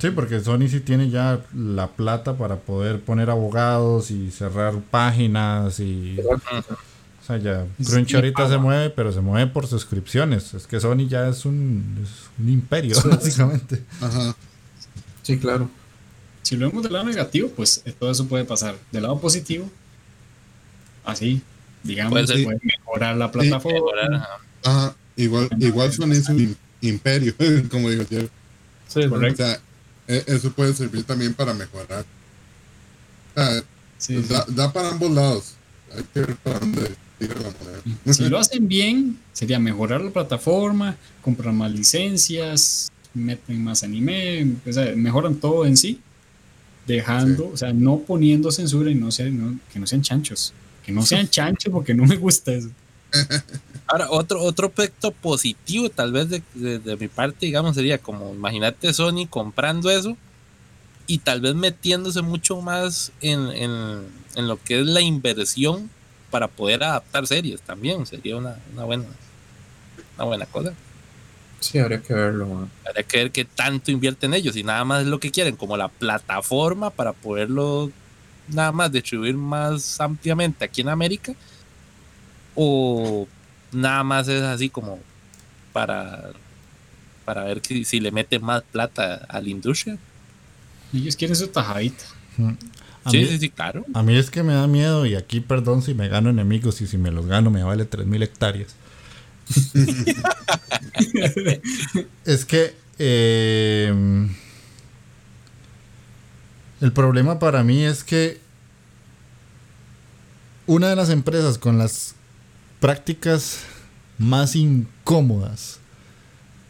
Sí, porque Sony sí tiene ya la plata para poder poner abogados y cerrar páginas y... O sea, ya Sí, Crunchy ahorita se mueve, pero se mueve por suscripciones. Es que Sony ya es un, es un imperio, Sí. básicamente. Ajá. Sí, claro. Si lo vemos del lado negativo, pues eh, todo eso puede pasar. Del lado positivo, así, digamos, Puede puede, ser. mejorar la Mejorar, plataforma. ajá. Ajá. Igual, igual Sony es un im- imperio, como dijo Jeff. Sí, O Correcto. sea, e- eso puede servir también para mejorar. O sea, Sí, sí. da, da para ambos lados. Hay que ver para dónde. Si lo hacen bien, sería mejorar la plataforma, comprar más licencias, meten más anime, o sea, mejoran todo en sí, dejando, o sea, no poniendo censura y no sean, no- que no sean chanchos. Que no sean chanchos porque no me gusta eso. Ahora, otro, otro aspecto positivo, tal vez de, de- de mi parte, digamos, sería como, imagínate Sony comprando eso y tal vez metiéndose mucho más en, en- en lo que es la inversión para poder adaptar series también. Sería una, una buena una buena cosa. sí, habría que verlo, man. Habría que ver qué tanto invierten ellos y nada más es lo que quieren, como la plataforma para poderlo nada más distribuir más ampliamente aquí en América o nada más es así como para para ver que, si le mete más plata a la industria. Ellos quieren su tajadita. A, sí, mí, sí, sí, claro. a mí es que me da miedo y aquí perdón si me gano enemigos y si me los gano me vale 3.000 hectáreas. es que eh, el problema para mí es que una de las empresas con las prácticas más incómodas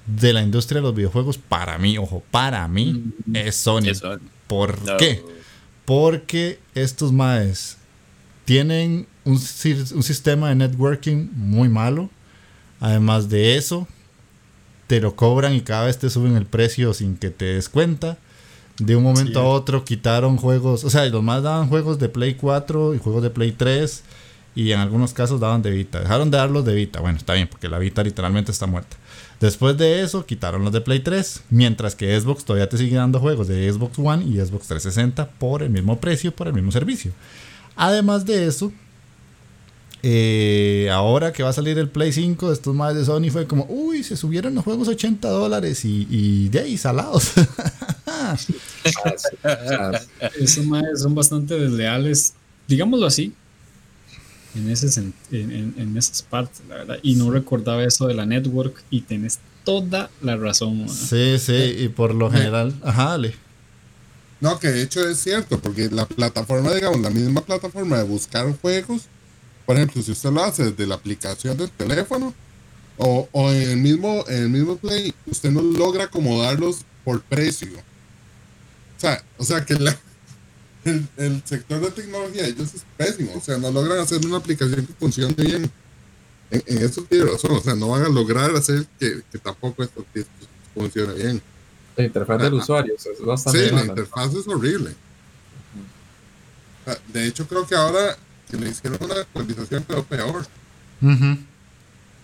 de la industria de los videojuegos, para mí, ojo, para mí, es Sony. ¿Por no. qué? Porque estos maes tienen un, un sistema de networking muy malo. Además de eso, te lo cobran y cada vez te suben el precio sin que te des cuenta. De un momento Sí. a otro quitaron juegos, o sea, los más daban juegos de Play 4 y juegos de Play 3 y en algunos casos daban de Vita. Dejaron de darlos de Vita, bueno, está bien, porque la Vita literalmente está muerta. Después de eso, quitaron los de Play 3, mientras que Xbox todavía te sigue dando juegos de Xbox One y Xbox 360 por el mismo precio, por el mismo servicio. Además de eso, eh, ahora que va a salir el Play 5, estos más de Sony fue como, uy, se subieron los juegos 80 dólares y, y salados. Ah, Esos maes son bastante desleales, digámoslo así, en, ese en, en- en esas partes, la verdad. Y no recordaba eso de la network y tenés toda la razón. sí, sí, y por lo general, ajá, dale. No, que de hecho es cierto, porque la plataforma, digamos, la misma plataforma de buscar juegos, por ejemplo, si usted lo hace desde la aplicación del teléfono o, o en, el mismo, en el mismo Play, usted no logra acomodarlos por precio. O sea, o sea que la- el, el sector de tecnología de ellos es pésimo. O sea, no logran hacer una aplicación que funcione bien. En, en eso tiene razón. O sea, no van a lograr hacer que, que tampoco esto que funcione bien. la interfaz del usuario o sea, es bastante Sí, la interfaz es horrible. Ah, De hecho, creo que ahora que le hicieron una actualización quedó peor.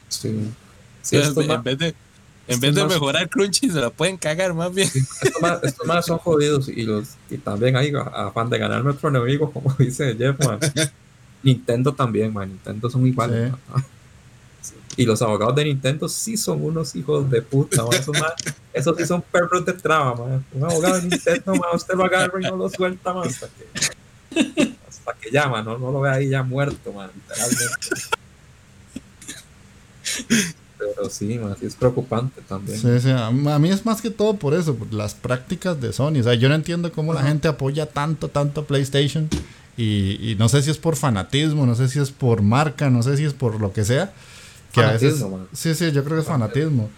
Sí. Sí, en vez de, en vez de más- mejorar Crunchy, se la pueden cagar más bien. estos más son jodidos y los y también hay a- afán de ganarme otro enemigo, como dice Jeff, man. Nintendo también, man. Nintendo son iguales. Sí. man. Y los abogados de Nintendo sí son unos hijos de puta, man. Esos, ma- esos sí son perros de traba, man. Un abogado de Nintendo, man, usted lo agarra y no lo suelta, man, hasta que, hasta que ya, man, no, no lo ve ahí ya muerto, man, literalmente. Pero sí, man, es preocupante también. Sí, sí, a a mí es más que todo por eso, por las prácticas de Sony. O sea, yo no entiendo cómo la gente apoya tanto, tanto a PlayStation. Y, y no sé si es por fanatismo, no sé si es por marca, no sé si es por lo que sea. Que a veces. Fanatismo, man. Sí, sí, yo creo que es fanatismo.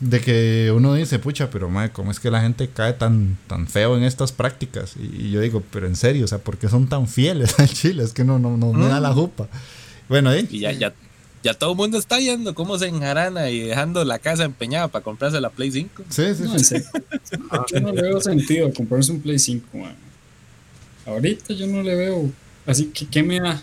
De que uno dice, pucha, pero madre, ¿cómo es que la gente cae tan, tan feo en estas prácticas? Y, y yo digo, pero en serio, o sea, ¿por qué son tan fieles al Chile? Es que no, no, no me da la jupa. Bueno, ahí. Y ya, ya, ya todo el mundo está yendo cómo se enjarana y dejando la casa empeñada para comprarse la Play 5. Sí, sí, No, sí. serio. Yo no le veo sentido comprarse un Play 5, man. Ahorita yo no le veo. Así que, ¿qué me da?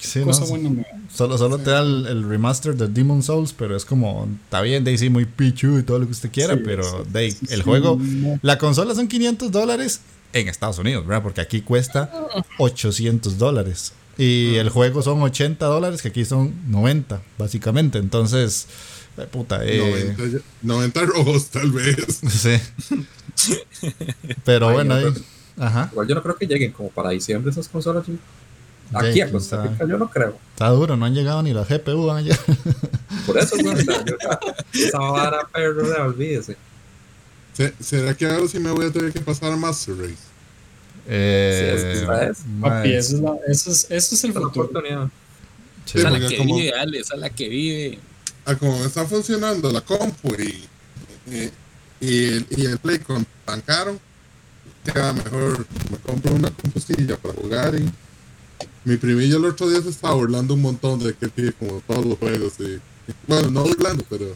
Sí, Cosa no, sí. buena me da. Solo, solo te da el, el remaster de Demon Souls, pero es como, está bien, Daisy muy pichu y todo lo que usted quiera, Sí, pero sí, de sí, el sí, juego, no. la consola son 500 dólares en Estados Unidos, ¿verdad? Porque aquí cuesta 800 dólares. Y el juego son 80 dólares, que aquí son 90, básicamente. Entonces, eh, puta, eh, 90, 90 rojos, tal vez. sí. Pero Ay, bueno, no, ahí, ajá, Igual yo no creo que lleguen como para diciembre esas consolas. Ya, Aquí a Costa. Rica yo no creo. está duro, no han llegado ni las GPU, van a llegar. Por eso, güey, o sea, yo ya- esa vara, perro, olvídese. Se- ¿Será que ahora sí me voy a tener que pasar a Master Race? Eh, es que esa es. Papi, eso es, la- eso es, eso es el Esa es la futuro. oportunidad. sí. Esa es la que como- vive, Ale, esa es la que vive. Ah, como está funcionando la compu y, y, y el, y el Play con tan caro, ya mejor me compro una compustilla para jugar y mi primillo el otro día se estaba burlando un montón de que tiene como todos los juegos y bueno, no burlando, pero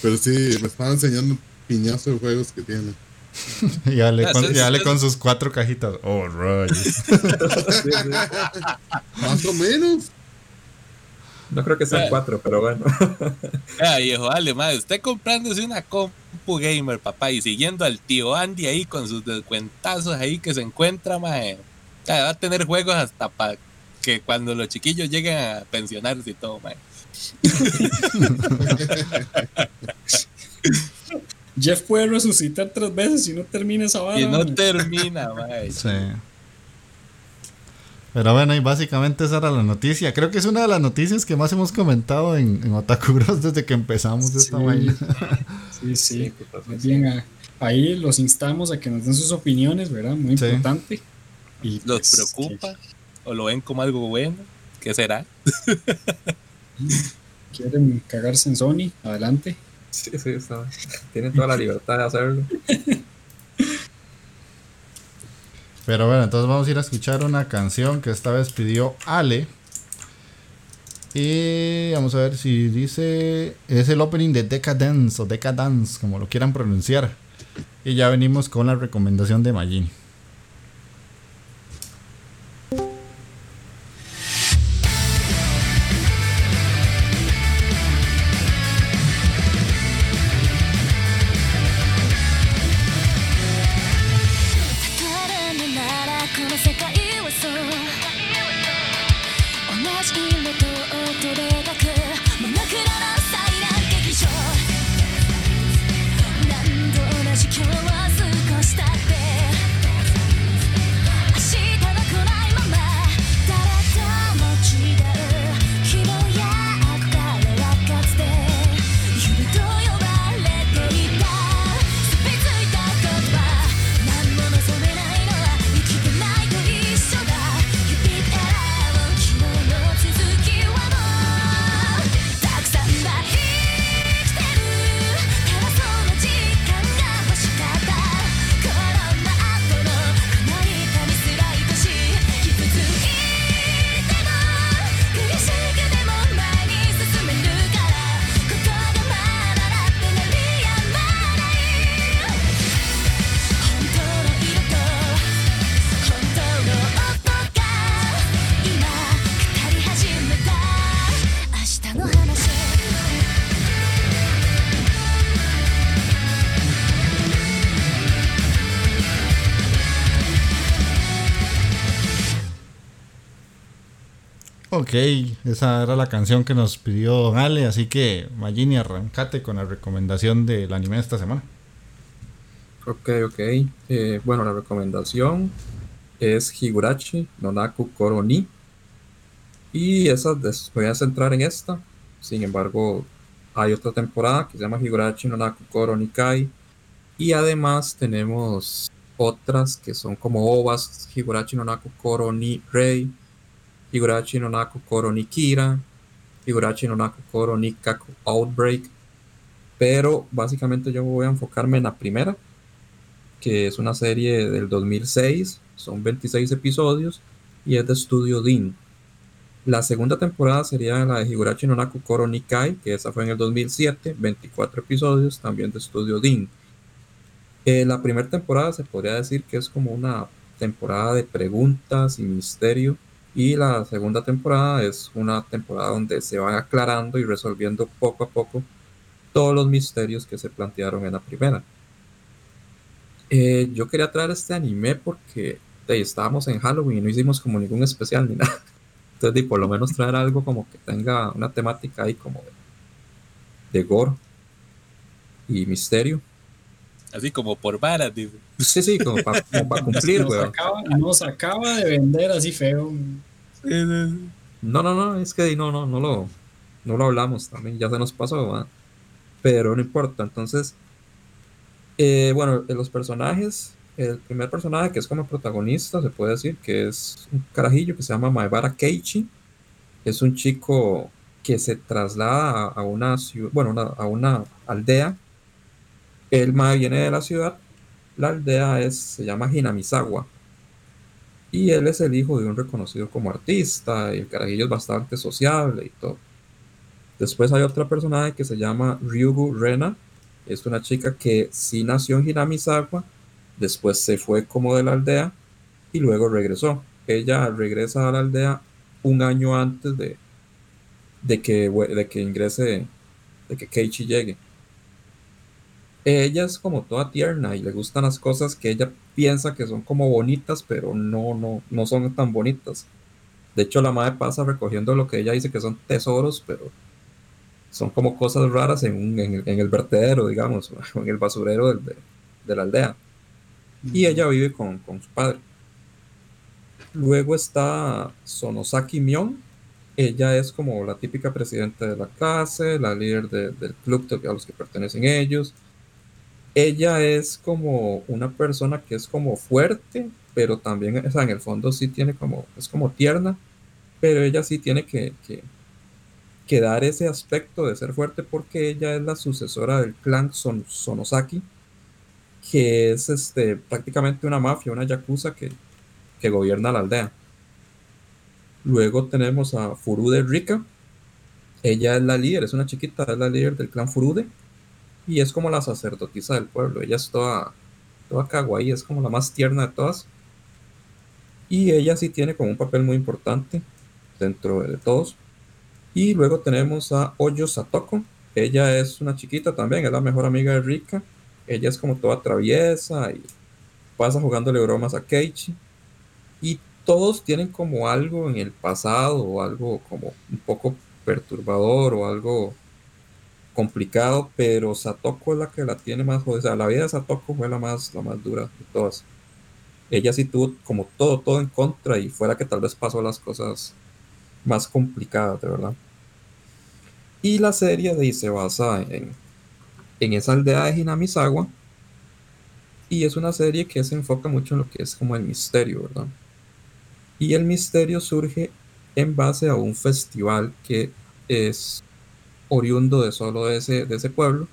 pero sí, me estaba enseñando un piñazo de juegos que tiene. Y dale, Ah, con, sí, y dale sí. con sus cuatro cajitas. Oh, rayos. Más o menos. No creo que sean Ah. cuatro, pero bueno. Ah, viejo, Ale, madre, usted comprándose una compu gamer, papá, y siguiendo al tío Andy ahí con sus descuentazos ahí que se encuentra, madre. Va a tener juegos hasta para que cuando los chiquillos lleguen a pensionarse y todo, madre. Jeff puede resucitar tres veces y no termina esa vara. Y no man. termina, madre. Sí. Pero bueno, y básicamente esa era la noticia. Creo que es una de las noticias que más hemos comentado en, en Otaku Bros desde que empezamos esta Sí. mañana. Sí, sí. pues, bien, a- ahí los instamos a que nos den sus opiniones, ¿verdad? Muy Sí. importante. Y ¿Los pues, preocupa? ¿O lo ven como algo bueno? ¿Qué será? ¿Quieren cagarse en Sony? Adelante. Sí, sí, Tienen toda la libertad de hacerlo. Pero bueno, entonces vamos a ir a escuchar una canción que esta vez pidió Ale. Y vamos a ver si dice. Es el opening de Decadence o Decadance, como lo quieran pronunciar. Y ya venimos con la recomendación de Magini. Ok, esa era la canción que nos pidió Don Ale, así que Magini, arrancate con la recomendación del anime de esta semana. Ok, ok. Eh, bueno, la recomendación es Higurashi no Naku Koro ni. Y esa, voy a centrar en esta. Sin embargo, hay otra temporada que se llama Higurashi no Naku Koro Nikai. Y además tenemos otras que son como ovas, Higurashi no Naku Koro ni Rei, Higurashi no Naku Koro ni Kira, no Naku Koro ni Kaku Outbreak. Pero básicamente yo voy a enfocarme en la primera, que es una serie del 2006, son 26 episodios y es de Studio Dean. La segunda temporada sería la de Higurashi no Naku Koro Nikai, que esa fue en el 2007, 24 episodios, también de Studio Dean. Eh, la primera temporada se podría decir que es como una temporada de preguntas y misterio. Y la segunda temporada es una temporada donde se van aclarando y resolviendo poco a poco todos los misterios que se plantearon en la primera. Eh, yo quería traer este anime porque estábamos en Halloween y no hicimos como ningún especial ni nada. Entonces, por lo menos traer algo como que tenga una temática ahí como de, de gore y misterio. Así como por varas, dice. Sí, sí, como para cumplir, nos, acaba, nos acaba de vender así feo. No, no, no, es que no, no, no lo, no lo hablamos también, ya se nos pasó, ¿verdad? Pero no importa, entonces, eh, bueno, eh, los personajes, el primer personaje que es como protagonista, se puede decir que es un carajillo que se llama Maebara Keiichi, es un chico que se traslada a, a una ciudad, bueno, una- a una aldea, el Mae viene de la ciudad, la aldea es, se llama Hinamizawa, y él es el hijo de un reconocido como artista, y el carajillo es bastante sociable y todo. Después hay otra personaje que se llama Ryugu Rena, es una chica que sí nació en Hinamizawa, después se fue como de la aldea y luego regresó. Ella regresa a la aldea un año antes de, de, que, de que ingrese, de que Keiichi llegue. Ella es como toda tierna y le gustan las cosas que ella piensa que son como bonitas, pero no, no, no son tan bonitas. De hecho, la madre pasa recogiendo lo que ella dice que son tesoros, pero son como cosas raras en, un- en el, en el vertedero, digamos, en el basurero del- de, de la aldea. Y ella vive con, con su padre. Luego está Sonosaki Mion. Ella es como la típica presidenta de la clase, la líder de- del club a los que pertenecen ellos. Ella es como una persona que es como fuerte, pero también, o en el fondo sí tiene como, es como tierna, pero ella sí tiene que, que, que dar ese aspecto de ser fuerte porque ella es la sucesora del clan Son- Sonosaki, que es este, prácticamente una mafia, una yakuza que, que gobierna la aldea. Luego tenemos a Furude Rika. Ella es la líder, es una chiquita, es la líder del clan Furude. Y es como la sacerdotisa del pueblo. Ella es toda, toda kawaii, es como la más tierna de todas. Y ella sí tiene como un papel muy importante dentro de todos. Y luego tenemos a Oyo Satoko. Ella es una chiquita también, es la mejor amiga de Rika. Ella es como toda traviesa y pasa jugándole bromas a Keiichi. Y todos tienen como algo en el pasado o algo como un poco perturbador o algo complicado, pero Satoko es la que la tiene más jodida. O sea, la vida de Satoko fue la más, la más dura de todas. Ella sí tuvo como todo, todo en contra y fuera que tal vez pasó las cosas más complicadas, de verdad. Y la serie se basa en, en esa aldea de Hinamizawa. Y es una serie que se enfoca mucho en lo que es como el misterio, ¿verdad? Y el misterio surge en base a un festival que es oriundo de solo ese, de ese pueblo,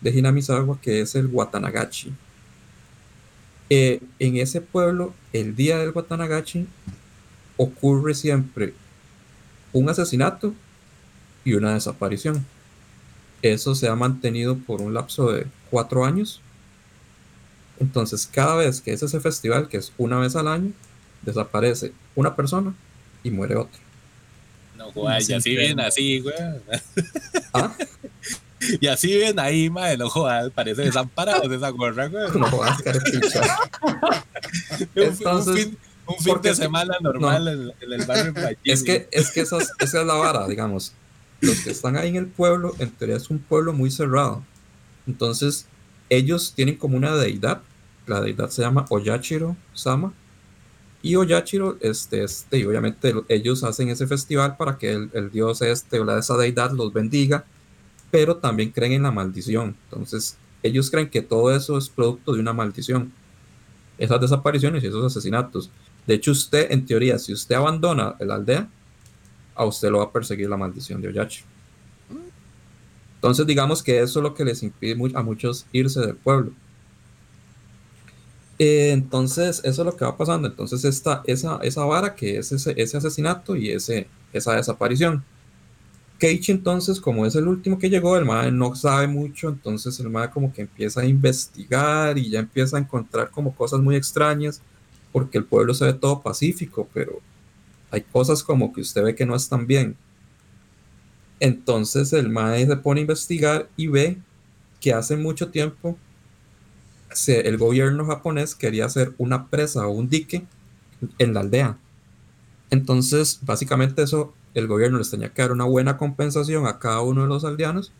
de Hinamizawa, que es el Watanagachi. Eh, en ese pueblo, el día del Watanagachi, ocurre siempre un asesinato y una desaparición. Eso se ha mantenido por un lapso de cuatro años. Entonces, cada vez que es ese festival, que es una vez al año, desaparece una persona y muere otra. No, joder, y así ven así, güey. ¿Ah? Y así ven ahí, madre, no jodas, parece desamparados esa gorra, güey. No jodas, Entonces, un fin, un fin porque de es que- semana normal en, en el barrio Pachín, Es que, es que esa, es- esa es la vara, digamos. Los que están ahí en el pueblo, en teoría es un pueblo muy cerrado. Entonces, ellos tienen como una deidad. La deidad se llama Oyachiro Sama. Y Oyachiro, este, este, y obviamente lo- ellos hacen ese festival para que el, el dios este o la esa deidad los bendiga pero también creen en la maldición. Entonces, ellos creen que todo eso es producto de una maldición. Esas desapariciones y esos asesinatos. De hecho, usted, en teoría, si usted abandona la aldea, a usted lo va a perseguir la maldición de Oyachi. Entonces, digamos que eso es lo que les impide a muchos irse del pueblo. Eh, entonces, eso es lo que va pasando. Entonces, esta, esa, esa vara que es ese, ese asesinato y ese, esa desaparición. Keiichi entonces, como es el último que llegó, el mae no sabe mucho, entonces el mae como que empieza a investigar y ya empieza a encontrar como cosas muy extrañas, porque el pueblo se ve todo pacífico, pero hay cosas como que usted ve que no están bien. Entonces el mae se pone a investigar y ve que hace mucho tiempo se- el gobierno japonés quería hacer una presa o un dique en la aldea. Entonces, básicamente eso, el gobierno les tenía que dar una buena compensación a cada uno de los aldeanos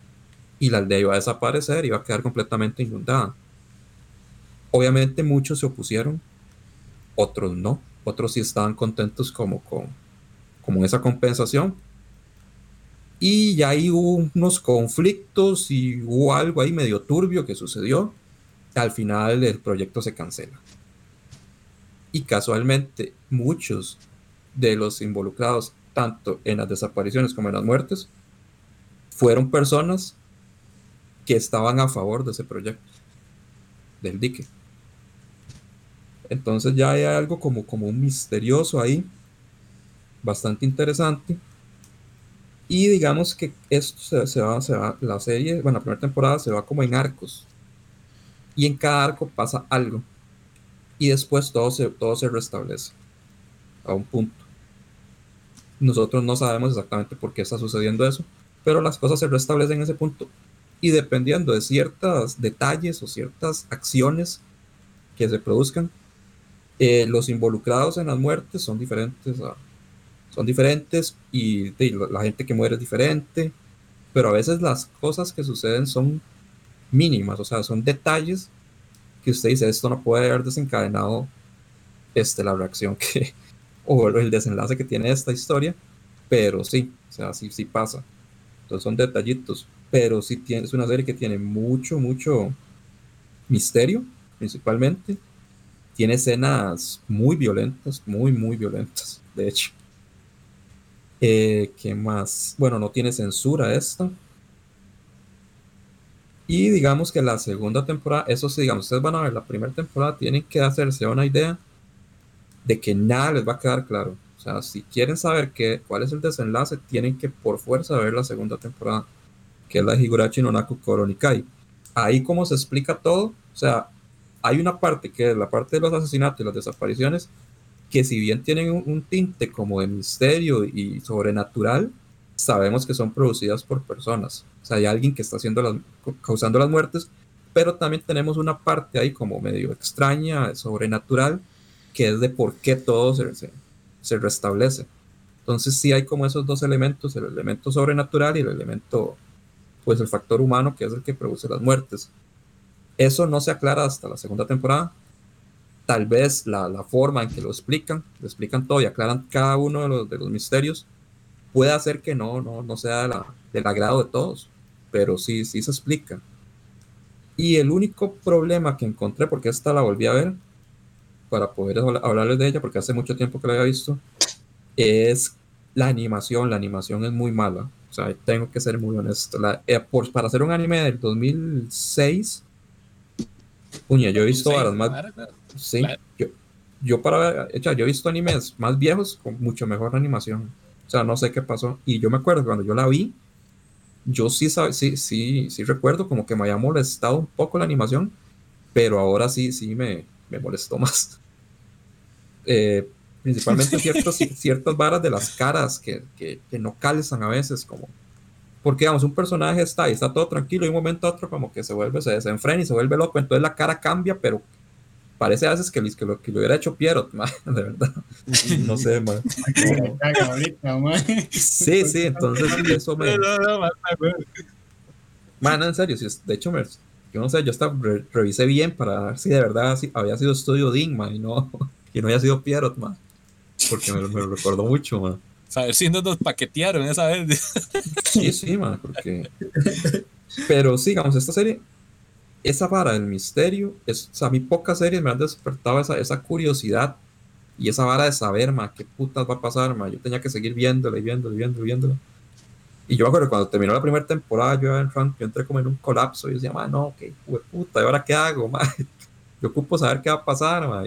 y la aldea iba a desaparecer, iba a quedar completamente inundada. Obviamente muchos se opusieron, otros no, otros sí estaban contentos como con, con esa compensación. Y ya ahí hubo unos conflictos y hubo algo ahí medio turbio que sucedió. Al final el proyecto se cancela. Y casualmente muchos de los involucrados, tanto en las desapariciones como en las muertes, fueron personas que estaban a favor de ese proyecto, del dique. Entonces ya hay algo como, como un misterioso ahí, bastante interesante. Y digamos que esto se, va, se va, la serie, bueno, la primera temporada se va como en arcos. Y en cada arco pasa algo. Y después todo se, todo se restablece a un punto. Nosotros no sabemos exactamente por qué está sucediendo eso, pero las cosas se restablecen en ese punto. Y dependiendo de ciertos detalles o ciertas acciones que se produzcan, eh, los involucrados en las muertes son diferentes, son diferentes y, y la gente que muere es diferente, pero a veces las cosas que suceden son mínimas, o sea, son detalles que usted dice, esto no puede haber desencadenado este, la reacción que, o el desenlace que tiene esta historia, pero sí, o sea, sí, sí pasa. Entonces son detallitos, pero sí tiene, es una serie que tiene mucho, mucho misterio, principalmente. Tiene escenas muy violentas, muy, muy violentas, de hecho. Eh, ¿Qué más? Bueno, no tiene censura esta. Y digamos que la segunda temporada, eso sí, digamos, ustedes van a ver la primera temporada, tienen que hacerse una idea de que nada les va a quedar claro. O sea, si quieren saber qué, cuál es el desenlace, tienen que por fuerza ver la segunda temporada, que es la de Higurashi no Naku Koronikai. Ahí como se explica todo, o sea, hay una parte que es la parte de los asesinatos y las desapariciones, que si bien tienen un, un tinte como de misterio y sobrenatural, sabemos que son producidas por personas. O sea, hay alguien que está haciendo las, causando las muertes, pero también tenemos una parte ahí como medio extraña, sobrenatural, que es de por qué todo se, se, se restablece. Entonces sí hay como esos dos elementos, el elemento sobrenatural y el elemento, pues el factor humano, que es el que produce las muertes. Eso no se aclara hasta la segunda temporada. Tal vez la, la forma en que lo explican, lo explican todo y aclaran cada uno de los, de los misterios, puede hacer que no, no, no sea la- del agrado de todos, pero sí, sí se explica. Y el único problema que encontré, porque esta la volví a ver, para poder habla- hablarles de ella, porque hace mucho tiempo que la había visto, es la animación. La animación es muy mala. O sea, tengo que ser muy honesto. La- eh, por- para hacer un anime del 2006, puña, yo he visto más, Sí, Claro. yo, yo para ver, o sea, yo he visto animes más viejos con mucho mejor animación. O sea, no sé qué pasó. Y yo me acuerdo que cuando yo la vi, yo sí, sí, sí, sí recuerdo como que me había molestado un poco la animación, pero ahora sí, sí me, me molestó más. Eh, principalmente ciertos, ciertas varas de las caras que, que, que no calzan a veces, como porque digamos, un personaje está ahí, está todo tranquilo y un momento a otro como que se vuelve, se desenfrena y se vuelve loco, entonces la cara cambia, pero parece a veces que, que, lo, que lo hubiera hecho Pierrot, ma, de verdad. No sé, man. Sí, sí, entonces eso me... No, no, no. Man, en serio, si de hecho, me- yo no sé, yo hasta re- revisé bien para ver si de verdad si había sido estudio Dean, man, y no, y no había sido Pierrot, man. Porque me, lo- me lo recordó mucho, man. A ver si no nos paquetearon esa vez. Sí, sí, man, porque. Pero sí, digamos, esta serie, esa vara del misterio, es, o sea, a mí pocas series me han despertado esa, esa curiosidad y esa vara de saber, ma, qué putas va a pasar, ma. Yo tenía que seguir viéndola y viéndola y viéndola y viéndola. Y yo me acuerdo cuando terminó la primera temporada, yo, en Frank, yo entré como en un colapso. Y yo decía, ma, no, qué puta, ¿y ahora qué hago, ma? Yo ocupo saber qué va a pasar, ma.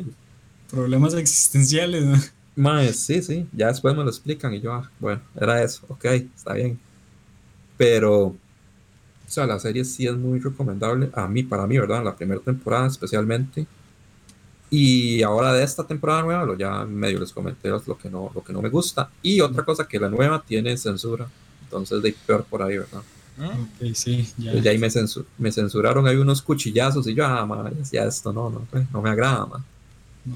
Problemas existenciales, ¿no? ma, sí, sí, ya después me lo explican y yo, ah, bueno, era eso, ok, está bien. Pero, o sea, la serie sí es muy recomendable, a mí, para mí, ¿verdad? La primera temporada especialmente. Y ahora de esta temporada nueva, lo ya medio les comenté lo que no, lo que no me gusta. Y otra cosa que la nueva tiene censura. Entonces, de peor por ahí, ¿verdad? Ok, sí, ya. Y ahí me, censu- me censuraron, hay unos cuchillazos y yo, ah, ma, ya esto no, no, pues, no me agrada, ma.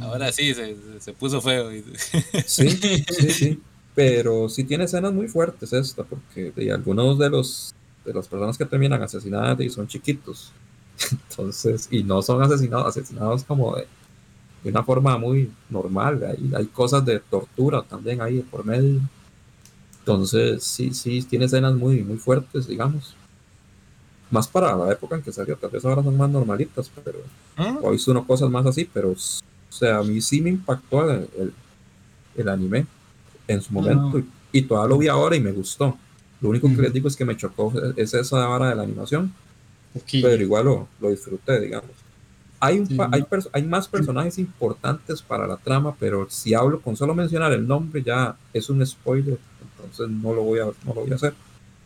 Ahora sí, se, se puso feo. y- Sí, sí, sí. Pero sí tiene escenas muy fuertes esta, porque de algunos de los de las personas que terminan asesinadas y son chiquitos. Entonces, y no son asesinados, asesinados como de, de una forma muy normal. Hay, hay cosas de tortura también ahí por medio. Entonces, sí, sí, tiene escenas muy, muy fuertes, digamos. Más para la época en que salió, tal vez ahora son más normalitas, pero o hizo unas cosas más así, pero o sea, a mí sí me impactó el, el- el anime en su momento y, y todavía lo vi ahora y me gustó. Lo único que les digo es que me chocó es esa vara de la animación, pero igual lo, lo disfruté, digamos. Hay, un Sí, hay, hay más personajes importantes para la trama, pero si hablo con solo mencionar el nombre ya es un spoiler, entonces no lo voy a, no lo voy a hacer.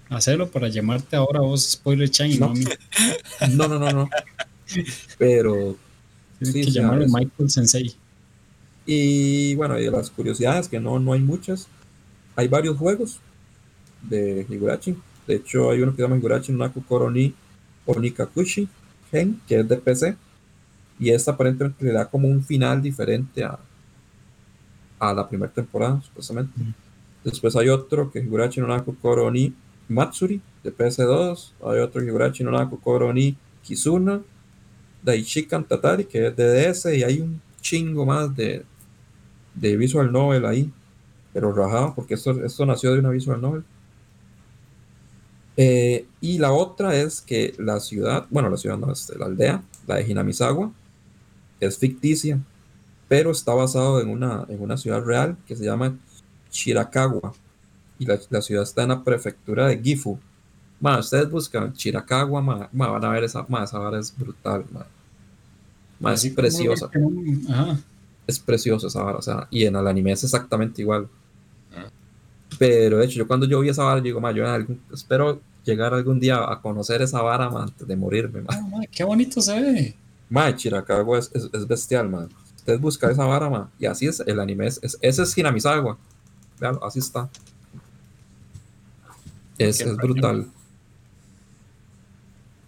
Hacerlo para llamarte ahora vos Spoiler Chan y no, No. No, no, no, no. Pero Tienes Sí, que llamarlo Michael Sensei. Y bueno, y de las curiosidades, que no, no hay muchas, hay varios juegos de Higurashi. De hecho, hay uno que se llama Higurashi Naku Koro ni Onikakushi Gen, que es de PC. Y esta aparentemente le da como un final diferente a, a la primera temporada, supuestamente. Después hay otro que es Higurashi Naku Koro ni Matsuri, de PS2. Hay otro Higurashi Naku Koro ni Kizuna, Daishikan Tatari, que es de DS. Y hay un chingo más de, de Visual Novel ahí, pero rajado, porque esto, esto nació de una Visual Novel. Eh, y la otra es que la ciudad, bueno, la ciudad no, este, la aldea, la de Hinamizawa, es ficticia, pero está basado en una, en una ciudad real que se llama Chirakawa. Y la, la ciudad está en la prefectura de Gifu. Ma, ustedes buscan Chirakawa, ma, ma, van a ver esa, ma, esa vara es brutal, ma. Es preciosa Ajá. es precioso esa vara, o sea, y en el anime es exactamente igual. Ah. Pero de hecho, yo cuando yo vi esa vara, yo digo, ma, yo en algún- espero llegar algún día a conocer esa vara ma, antes de morirme. Ma, Ah, ma, qué bonito se ve. ma Chirakawa es, es, es bestial, man. Ustedes buscan esa vara, ma, y así es el anime, es, es- ese es Hinamizawa. Vean, así está. Es, es brutal.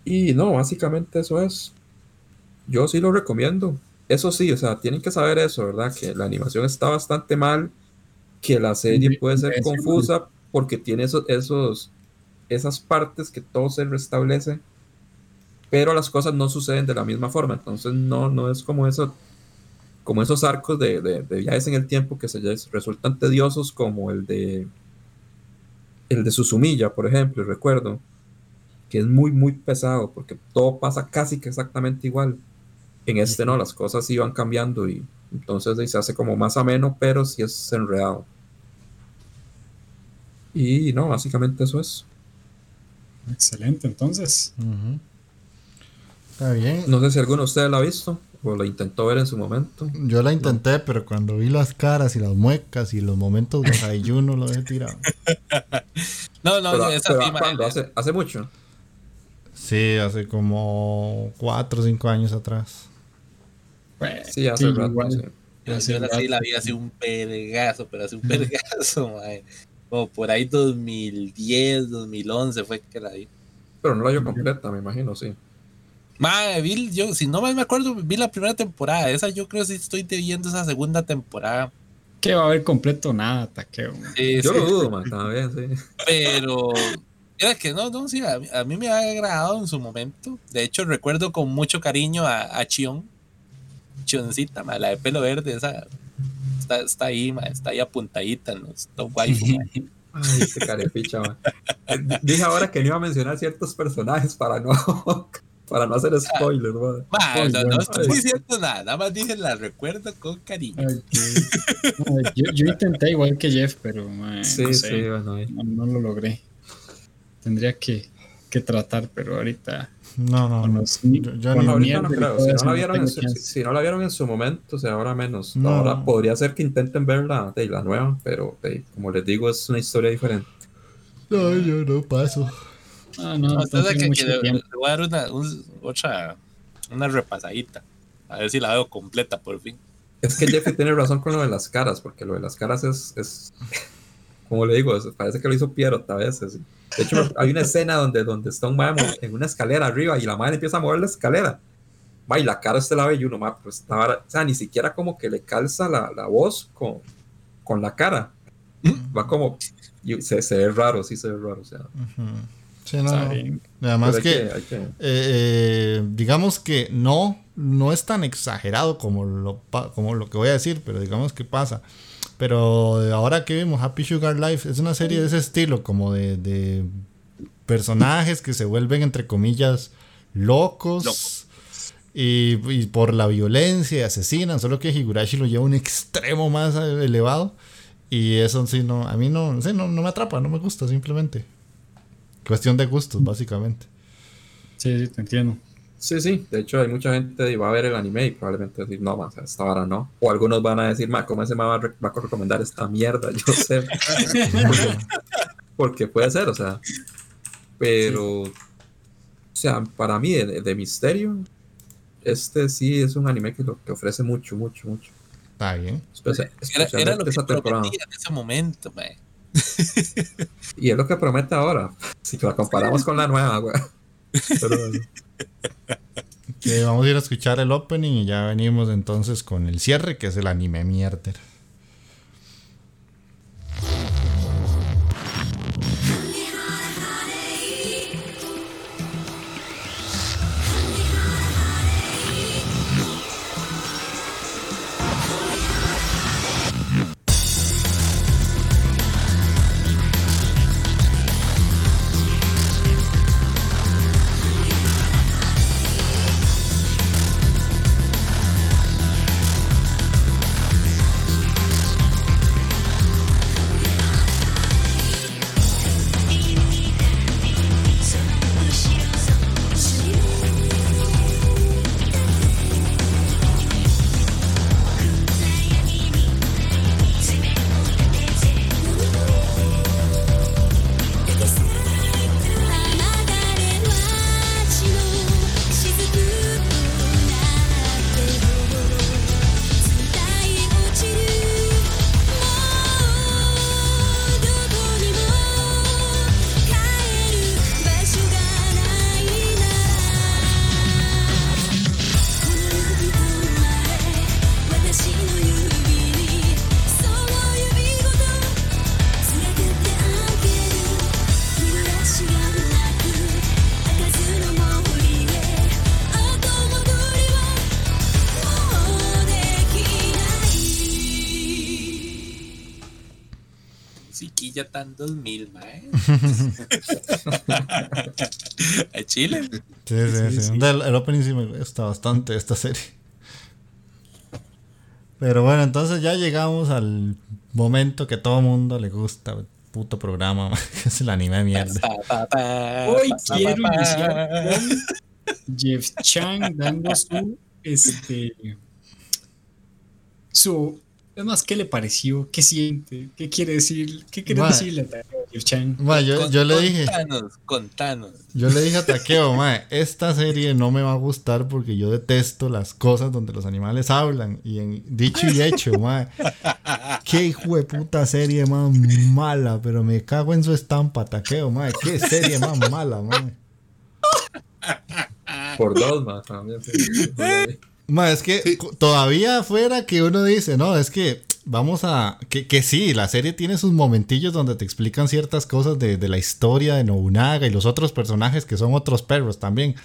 Y no, básicamente eso es. Yo sí lo recomiendo. Eso sí, o sea, tienen que saber eso, ¿verdad? Que la animación está bastante mal, que la serie puede ser confusa porque tiene esos, esos, esas partes que todo se restablece, pero las cosas no suceden de la misma forma. Entonces no, no es como eso, como esos arcos de, de, de viajes en el tiempo que se resultan tediosos como el de el de Susumilla, por ejemplo, recuerdo, que es muy, muy pesado porque todo pasa casi que exactamente igual. En este no, las cosas iban cambiando y entonces ahí se hace como más ameno, pero sí es enredado. Y no, básicamente eso es. Excelente, entonces. Está bien. No sé si alguno de ustedes la ha visto o la intentó ver en su momento. Yo la intenté, pero cuando vi las caras y las muecas y los momentos de ayuno lo dejé tirado. No, no, Pero, esa pero sí, ma, ¿cuándo? ¿Hace, hace mucho. Sí, hace como 4 o 5 años atrás. Pues, Sí, hace rato. igual. sí. Yo, yo la, sí la vi hace un vergazo, pero hace un vergazo, mae. Como por ahí 2010, 2011 fue que la vi. Pero no la vio completa, me imagino, sí. Mae, vi, yo, si no mal me acuerdo, vi la primera temporada. Esa yo creo que sí estoy debiendo esa segunda temporada. Que va a haber completo nada, taqueo. Sí, Yo sí, lo dudo, man, también, sí. Pero era que no, no, sí, a, mí- a mí me ha agradado en su momento. De hecho, recuerdo con mucho cariño a, a Chion. Chioncita, la de pelo verde, esa. Está, está ahí, ma, está ahí apuntadita en los top waifu, ma. Ay, este carepicha, man. Dije ahora que no iba a mencionar ciertos personajes para no, para no hacer spoiler, man. No, no estoy ay. diciendo nada, nada más dije la recuerdo con cariño. Ay, yo, yo intenté igual que Jeff, pero Sí, no sí, bueno. no, no lo logré. Tendría que, que tratar, pero ahorita No, no, con no. Yo, yo ni- Ahorita creo. Si no, la vieron en su, si, si no la vieron en su momento, o sea, ahora menos. No. Ahora podría ser que intenten ver la, de la nueva, pero de- como les digo, es una historia diferente. no, yo no paso. Ah, no, No, no que, que le, le voy a dar una, un- otra, una repasadita. A ver si la veo completa por fin. Es que Jeffy tiene razón con lo de las caras, porque lo de las caras es, es como le digo, parece que lo hizo Pierrot a veces. De hecho, hay una escena donde, donde está un mo- en una escalera arriba y la madre empieza a mover la escalera. Ma, y la cara usted la ve y uno, ma, pues está vara- o sea, ni siquiera como que le calza la, la voz con, con la cara. Va como, y se, se ve raro, sí se ve raro. O sea, Ujú. Sí, no, no. Además que, hay que- eh, eh, digamos que no, no es tan exagerado como lo, como lo que voy a decir, pero digamos que pasa. Pero ahora que vimos Happy Sugar Life, es una serie de ese estilo, como de, de personajes que se vuelven, entre comillas, locos. Y por la violencia asesinan, solo que Higurashi lo lleva a un extremo más elevado. Y eso sí, no, a mí no, sí, no, no me atrapa, no me gusta simplemente. Cuestión de gustos, básicamente. Sí, sí, te entiendo. Sí, sí, de hecho hay mucha gente que va a ver el anime y probablemente decir, no, más esta vara no. O algunos van a decir, ma, ¿cómo ese ma va a, re- va a recomendar esta mierda? Yo sé. porque, porque puede ser, o sea. Pero, o sea, para mí, de, de misterio, este sí es un anime que, lo, que ofrece mucho, mucho, mucho. Está bien. Era, era lo que esa temporada. prometía en ese momento, mae. Y es lo que promete ahora. Si la comparamos con la nueva, güey. Pero vamos a ir a escuchar el opening y ya venimos entonces con el cierre, que es el anime mierder. Siquilla tan 2000, mae. ¿A Chile? Sí, sí, sí. Del- el opening sí me gusta bastante esta serie. Pero bueno, entonces ya llegamos al momento que todo mundo le gusta, el puto programa, que es el anime mierda. Pa, pa, pa, Hoy quiero iniciar con Jeff Chang dando su este su es más qué le pareció, qué siente, qué quiere decir, qué quiere decirle a Chang. Ma, yo, Con- yo le dije, Contanos, contanos. yo le dije a Takeo, mae, esta serie no me va a gustar porque yo detesto las cosas donde los animales hablan. Y en dicho y hecho, mae. Qué hijo de puta serie más mala, pero me cago en su estampa, Takeo, mae. Qué serie más mala, mae. Por dos más también. Ma, es que todavía fuera que uno dice, no, es que vamos a. Que, que sí, la serie tiene sus momentillos donde te explican ciertas cosas de, de la historia de Nobunaga y los otros personajes que son otros perros también.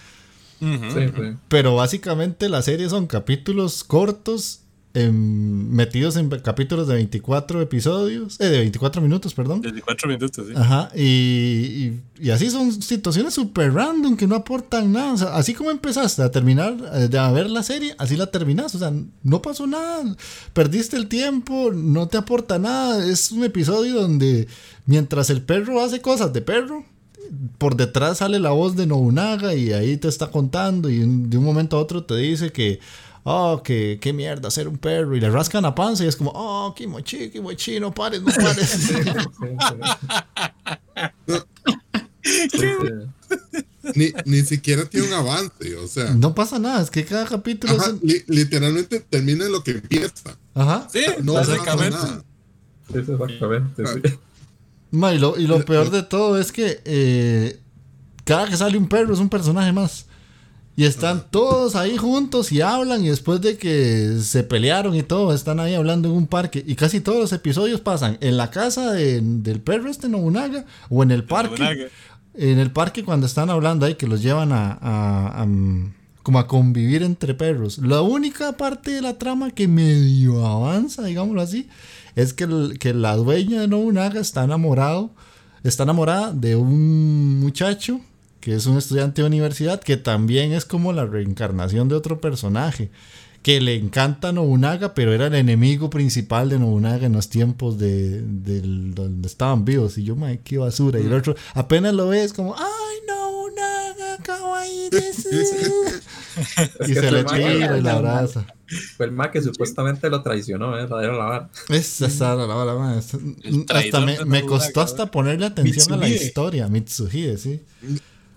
Ujú. Sí, sí. Pero básicamente la serie son capítulos cortos en- metidos en capítulos de 24 episodios, eh, de 24 minutos, perdón. 24 minutos, sí. Ajá, y, y- y así son situaciones súper random que no aportan nada. O sea, así como empezaste a terminar eh, de a ver la serie, así la terminas. O sea, no pasó nada. Perdiste el tiempo, no te aporta nada. Es un episodio donde mientras el perro hace cosas de perro, por detrás sale la voz de Nobunaga y ahí te está contando y de un momento a otro te dice que, oh, que qué mierda ser un perro y le rascan la panza y es como, oh, kimochi, kimochi, no pares, no pares. Sí, sí, sí. Sí, sí. Ni, ni siquiera tiene un avance, o sea. no pasa nada, es que cada capítulo es un- li- literalmente termina en lo que empieza. Ajá. Sí, No pasa básicamente. nada. Exactamente, sí. Ma, y, lo, y lo peor de todo es que eh, cada que sale un perro es un personaje más. Y están todos ahí juntos y hablan y después de que se pelearon y todo, están ahí hablando en un parque. Y casi todos los episodios pasan en la casa de- del perro este Nobunaga o en el parque. En el parque cuando están hablando ahí que los llevan a, a- a, mm, como a convivir entre perros. La única parte de la trama que medio avanza, digámoslo así, es que, el- que la dueña de Nobunaga está enamorado, está enamorada de un muchacho que es un estudiante de universidad que también es como la reencarnación de otro personaje que le encanta Nobunaga, pero era el enemigo principal de Nobunaga en los tiempos de, del- donde estaban vivos. Y yo, mae, qué basura. Y el otro, apenas lo ves como, ¡ay, Nobunaga, kawaii desu". Es y se le tira y la abraza. Fue el más que supuestamente lo traicionó, ¿eh? La vara. Esa es la la- la- la- es- El traidor Hasta me, de me costó hasta ponerle atención a la historia. Mitsuhide, sí.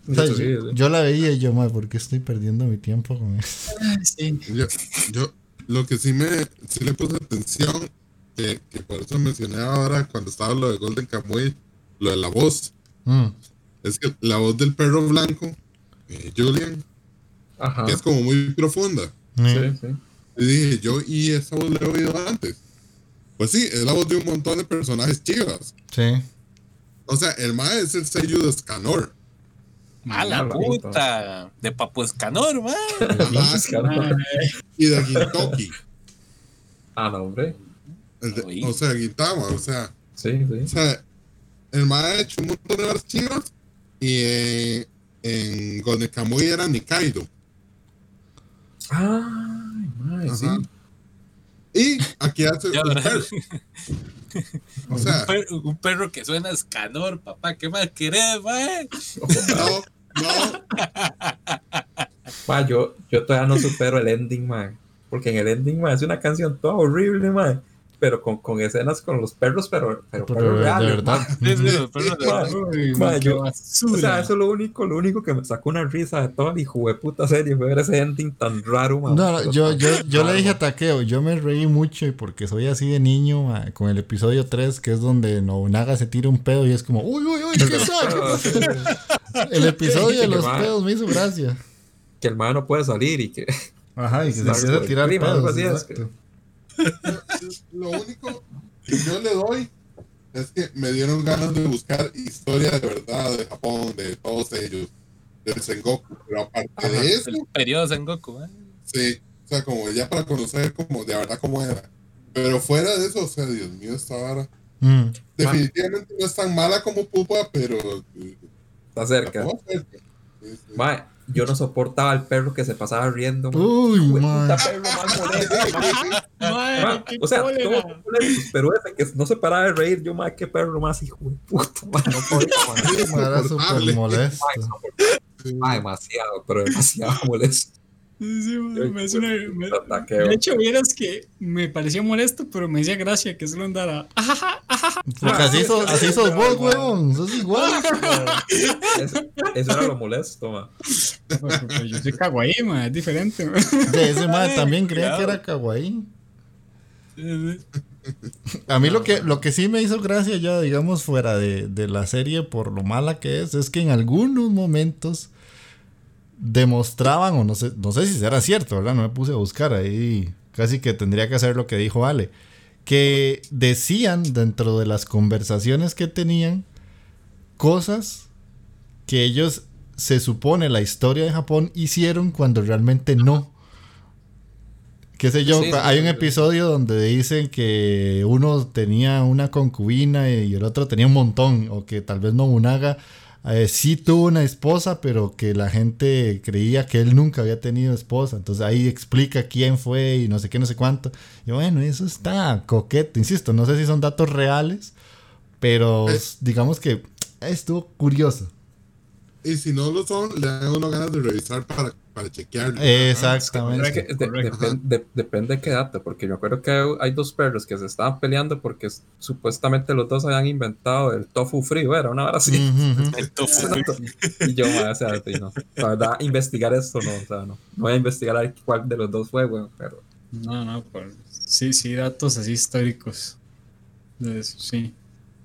O sea, Mitsuhide, yo, la veía y yo, mae, ¿por qué estoy perdiendo mi tiempo con eso? Sí. Yo, yo lo que sí me sí le puse atención, que, que por eso mencioné ahora cuando estaba lo de Golden Kamuy, lo de la voz, Mm. es que la voz del perro blanco, eh, Julian, Ajá. que es como muy profunda. Sí, sí. Y dije, yo, y esa voz la he oído antes. Pues sí, es la voz de un montón de personajes chivas. Sí. O sea, el mae es el sello de Scanor. Mala Mala puta. De Papu Escanor, man. Ajá, y de Gintoki. Ah, no, hombre. De- Oí. o sea, Gintama, o sea, Sí, o sí. sea, el mae ha hecho un montón de varas chivas y eh, en Golden Kamuy era Nikaido. Ay, madre, sí. Y aquí hace Ya, un ¿verdad? perro. O sea, Un perro, un perro que suena a Escanor, papá. ¿Qué más querés, man? no, no, Yo, yo todavía no supero el ending, man. Porque en el ending, man, es una canción toda horrible, man. Pero con, con escenas con los perros, pero, pero, Pero perros de reales, verdad. ma. Sí, sí, los perros de verdad. Uy, yo-. O sea, eso es lo único, lo único que me sacó una risa de toda de puta serie fue ver ese ending tan raro, man. No, no, yo, yo, yo le dije a. Takeo, yo me reí mucho y porque soy así de niño con el episodio 3, que es donde Nobunaga se tira un pedo y es como, uy, uy, uy, ¿qué soy? Ah. El episodio de los pedos me hizo gracia. Que el man no puede salir y que. Ajá, y que se empieza a tirar pedos. Lo único que yo le doy es que me dieron ganas de buscar historia de verdad de Japón, de todos ellos, del Sengoku. Pero aparte de eso, El periodo Sengoku, man. sí, o sea, como ya para conocer como de verdad cómo era. Pero fuera de eso, o sea, Dios mío, esta vara. Mm. Definitivamente no es tan mala como Pupa, pero. eh, Está cerca. acabó cerca. Sí, sí. Yo no soportaba al perro que se pasaba riendo. man. Uy, man. puta perro más molesto, man. O sea, todos molesto, pero ese que no se paraba de reír, yo, más qué perro más hijo de puta, man, no podía, man. Era súper molesto. Ah, demasiado, pero demasiado molesto. Sí, sí, ma, me hace una- me- Ataqueo. de hecho, vieras que me parecía molesto, pero me hacía gracia que solo andara. "Ajaja". Porque así sos, así sos vos, huevón. Sos igual. Eso, eso era lo molesto, man. Pues, pues, yo soy kawaii, ma, es diferente. ma. De ese man también creía que era kawaii. A mí lo que, lo que sí me hizo gracia ya, digamos, fuera de, de la serie por lo mala que es, es que en algunos momentos demostraban, o no sé, no sé si será cierto, ¿verdad? No me puse a buscar ahí, casi que tendría que hacer lo que dijo Ale, que decían dentro de las conversaciones que tenían cosas que ellos se supone la historia de Japón hicieron cuando realmente no. qué sé yo, Sí, hay un episodio donde dicen que uno tenía una concubina y el otro tenía un montón, o que tal vez Nobunaga eh, sí tuvo una esposa, pero que la gente creía que él nunca había tenido esposa. Entonces ahí explica quién fue y no sé qué, no sé cuánto. Y bueno, eso está coqueto, insisto, no sé si son datos reales, pero digamos que estuvo curioso. Y si no lo son, le dan a uno ganas de revisar para, para chequearlo. Es Exactamente. que de- correcto. depen- de- depende de qué data, porque me acuerdo que hay dos perros que se estaban peleando porque supuestamente los dos habían inventado el tofu frío, era una hora así. El tofu. Y yo, madre, o sea, sí, no. La verdad, investigar esto no, o sea, no. No voy a investigar a ver cuál de los dos fue, weón, pero No, no, por, sí, sí, datos así históricos. De eso, sí.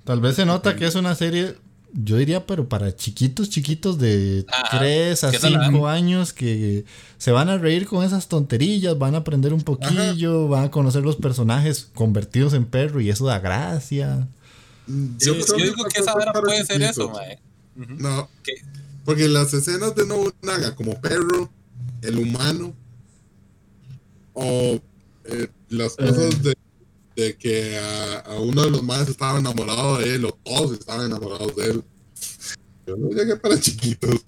Tal vez se nota que es una serie, yo diría, pero para chiquitos, chiquitos de Ajá, 3 a que son 5 años que se van a reír con esas tonterillas, van a aprender un poquillo, van a conocer los personajes convertidos en perro y eso da gracia. Yo, creo yo que digo que esa vara puede ser eso, mae. No, ¿Qué? porque las escenas de Nobunaga como perro, el humano, o eh, las cosas de, de que a, a uno de los más estaba enamorado de él, o todos estaban enamorados de él. Yo no llegué para chiquitos.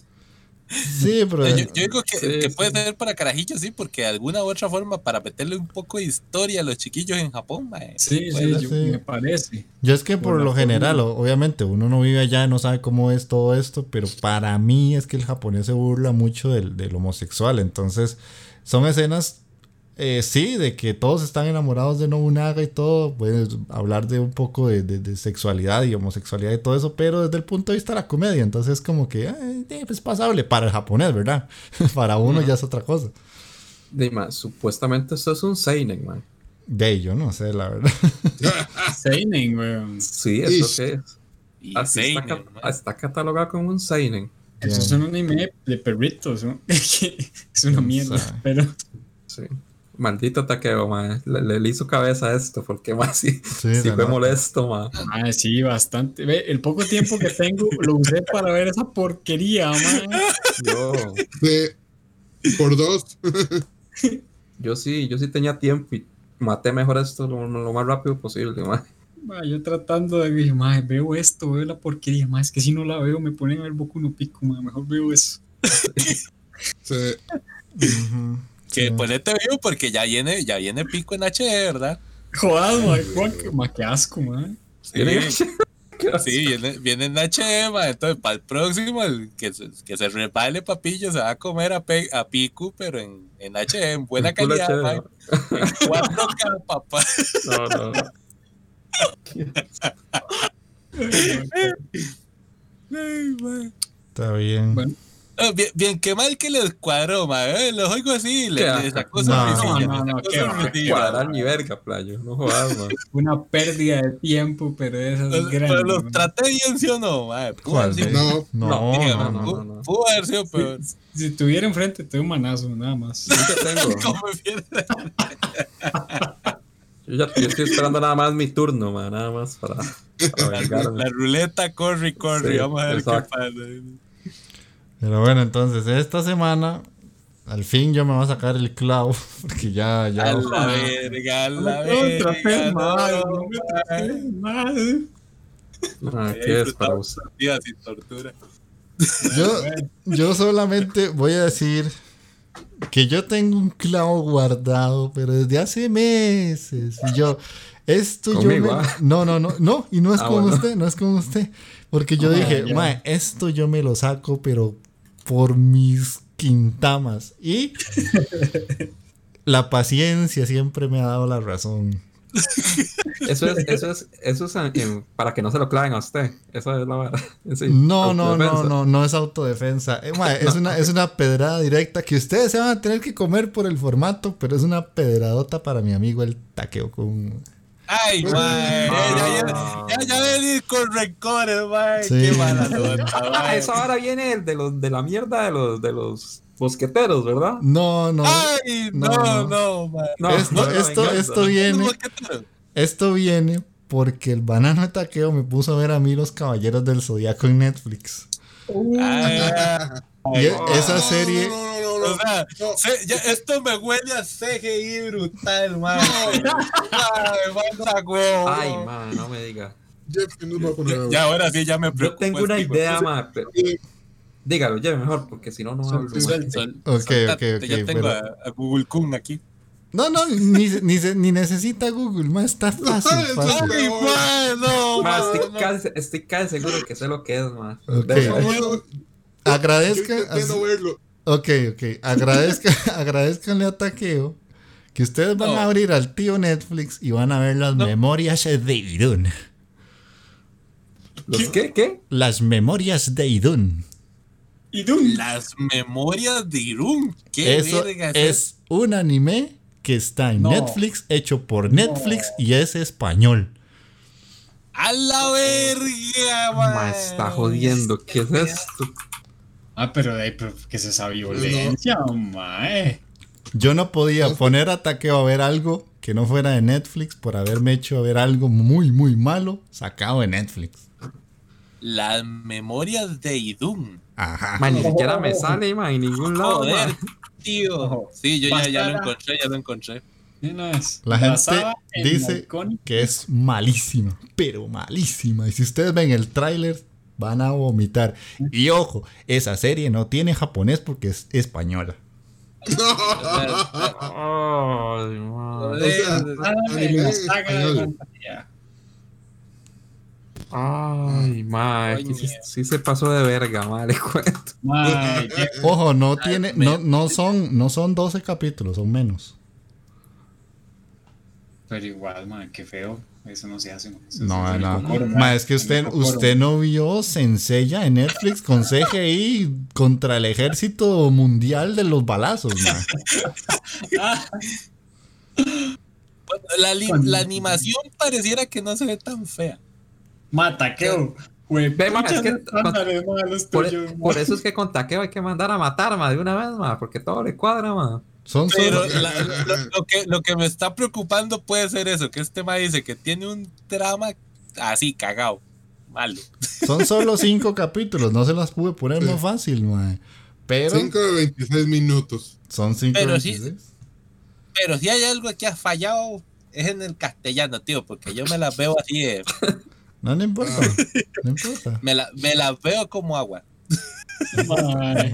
Sí, pero Yo, yo digo que, Sí, que sí. puede ser para carajillos, sí, porque de alguna u otra forma, para meterle un poco de historia a los chiquillos en Japón, mae. Sí, sí, yo- me parece. yo es que por lo forma. general, obviamente, uno no vive allá, no sabe cómo es todo esto, pero para mí es que el japonés se burla mucho del, del homosexual, entonces son escenas Eh, sí, de que todos están enamorados de Nobunaga y todo, puedes hablar de un poco de, de- de sexualidad y homosexualidad y todo eso, pero desde el punto de vista de la comedia, entonces como que eh, pues pasable para el japonés, ¿verdad? para uno ya es otra cosa. Dime, supuestamente esto es un Seinen, man. De yo no sé, la verdad. Seinen, weón. Sí, eso Ish. que es. Y Así está, Seinen, ca- está catalogado como un Seinen. Eso es un anime de perritos, ¿no? es una mierda, pero Sí. Maldito Takeo, man. Le, le, le hizo cabeza a esto, porque más sí, Sí, fue molesto, man. ah, sí, bastante. Ve, el poco tiempo que tengo lo usé para ver esa porquería, man. Yo, Sí, por dos. yo sí, yo sí tenía tiempo y maté mejor esto lo, lo más rápido posible, man. Ma, yo tratando de "Ma, veo esto, veo la porquería, más es que si no la veo me ponen a ver Boku no Pico, ma, mejor veo eso. Sí. Que Sí. ponete vivo porque ya viene, ya viene pico en HD, ¿verdad? Jodas, ma, Juan, que- ma, qué asco, ma. Sí, sí viene, viene en HD, ma. Entonces, para el próximo, el que se, que se resbale papillo, se va a comer a, Pe- a Piku, pero en, en HD, en buena En calidad, HD, ma. ¿no? En 4K, papá. No, no, no. Ay, ma. Está bien. Bueno. Ah, Bien, bien, qué mal que les cuadró, ma. Eh, los oigo así, le, asco. sacó No, no, no, Cuadrar ni verga, playo. No jodas, man. Una pérdida de tiempo, pero esas Pero, grandes. pero los traté bien, ¿sí o no, ma? No, No, No, no, no, no, pudo- no. pudo haber sido peor. Si tuviera enfrente, te doy un manazo, nada más. Que tengo. Yo ya yo estoy esperando nada más mi turno, man. Nada más para, para La, ruleta corre y corre. Sí, Vamos a ver exacto. qué pasa. Pero bueno, entonces esta semana, al fin yo me voy a sacar el clavo, porque ya, ya. A la verga, a No la verga. mal, no, mal. Ah, ¿Qué es para usted? sin tortura. Yo, yo solamente voy a decir que yo tengo un clavo guardado, pero desde hace meses. Y yo, esto yo me- ah. No, no, no, no, y no es Ah, como bueno. usted, no es como usted. Porque yo Ah, dije, mae, esto yo me lo saco, pero por mis quintamas. Y la paciencia siempre me ha dado la razón. Eso es, eso es, eso es en- para que no se lo claven a usted. Eso es la verdad. Sí, No, no, no, no, no es autodefensa. Eh, es, una, es una pedrada directa que ustedes se van a tener que comer por el formato, pero es una pedradota para mi amigo el taqueo con... Ay, mae. Ya, ya, ya, ya venir con rencores, mae. Sí. Qué mala nota, Ah, esa ahora viene de los de la mierda de los de los bosqueteros, ¿verdad? No, no. Ay, No, no, no. no. No, esto, esto, viene, esto viene porque el banano de taqueo me puso a ver a mí los caballeros del zodiaco en Netflix. Y esa No, serie, No, no, no, no, O sea, no. se- ya- esto me huele a CGI brutal, man. Ay, manda huevo. Ay, man, no me diga. Jeff, ¿qué nos va a poner ahora? Ya ahora sí, ya me Yo preocupo. tengo una es que, idea, pues, man. pero- Dígalo, lleve mejor, porque si no, no hablo. Ok, ok, ok, Ya tengo pero- a, a Google Kun aquí. No, no, ni, ni, se- ni necesita Google, ma, está fácil, Ay, fácil. Ay, man, no, Man, man, estoy, no. casi, estoy casi seguro que sé lo que es, man. Ok. Déjame- Yo Agradezca, intenté no verlo. ok, ok, agradezca, agradezcanle a Taqueo que ustedes van No. a abrir al tío Netflix y van a ver las No. memorias de Idun. ¿Los qué? ¿Qué? Las memorias de Idun. Y Doom. Las memorias de Irún. ¿Qué Eso verga es un anime que está en No. Netflix, hecho por Netflix y es español. A la verga, man. Man, está jodiendo. ¿Qué es esto? Ah, pero de ahí, pero que es esa violencia, mae. Yo no podía poner a Taqueo a ver algo que no fuera de Netflix por haberme hecho ver algo muy, muy malo sacado de Netflix. Las memorias de Idún. Ajá. Man, ni siquiera me sale, man, en ningún lado, Joder, man. tío. Sí, yo ya, ya lo encontré, ya lo encontré. La gente dice que es malísima, pero malísima. Y si ustedes ven el tráiler, van a vomitar. Y ojo, esa serie no tiene japonés porque es española. Ay, aquí sí, se pasó de verga, man, le cuento. Ojo, no tiene, no, no son, no son 12 capítulos, son menos. Pero igual, mae, qué feo. Eso no se hace. No, es no. cocoro, Ma, es que usted, usted no vio Senseiya en Netflix con CGI contra el ejército mundial de los balazos, ma. Ah, La, la animación pareciera que no se ve tan fea. Mataqueo. Güey, Ve, es que- Por, por eso es que con taqueo hay que mandar a matar, man, de una vez, man, porque todo le cuadra, man. Son Pero la- lo, lo que, lo que me está preocupando puede ser eso, que este ma dice que tiene un trama así, cagado, malo. son solo cinco capítulos, no se las pude poner más fácil, ma. Pero 5 de 26 minutos. son cinco Pero sí- 26. Pero si hay algo que ha fallado, es en el castellano, tío, porque yo me las veo así, de- No, no importa, no importa. me, la- me las veo como agua. Man,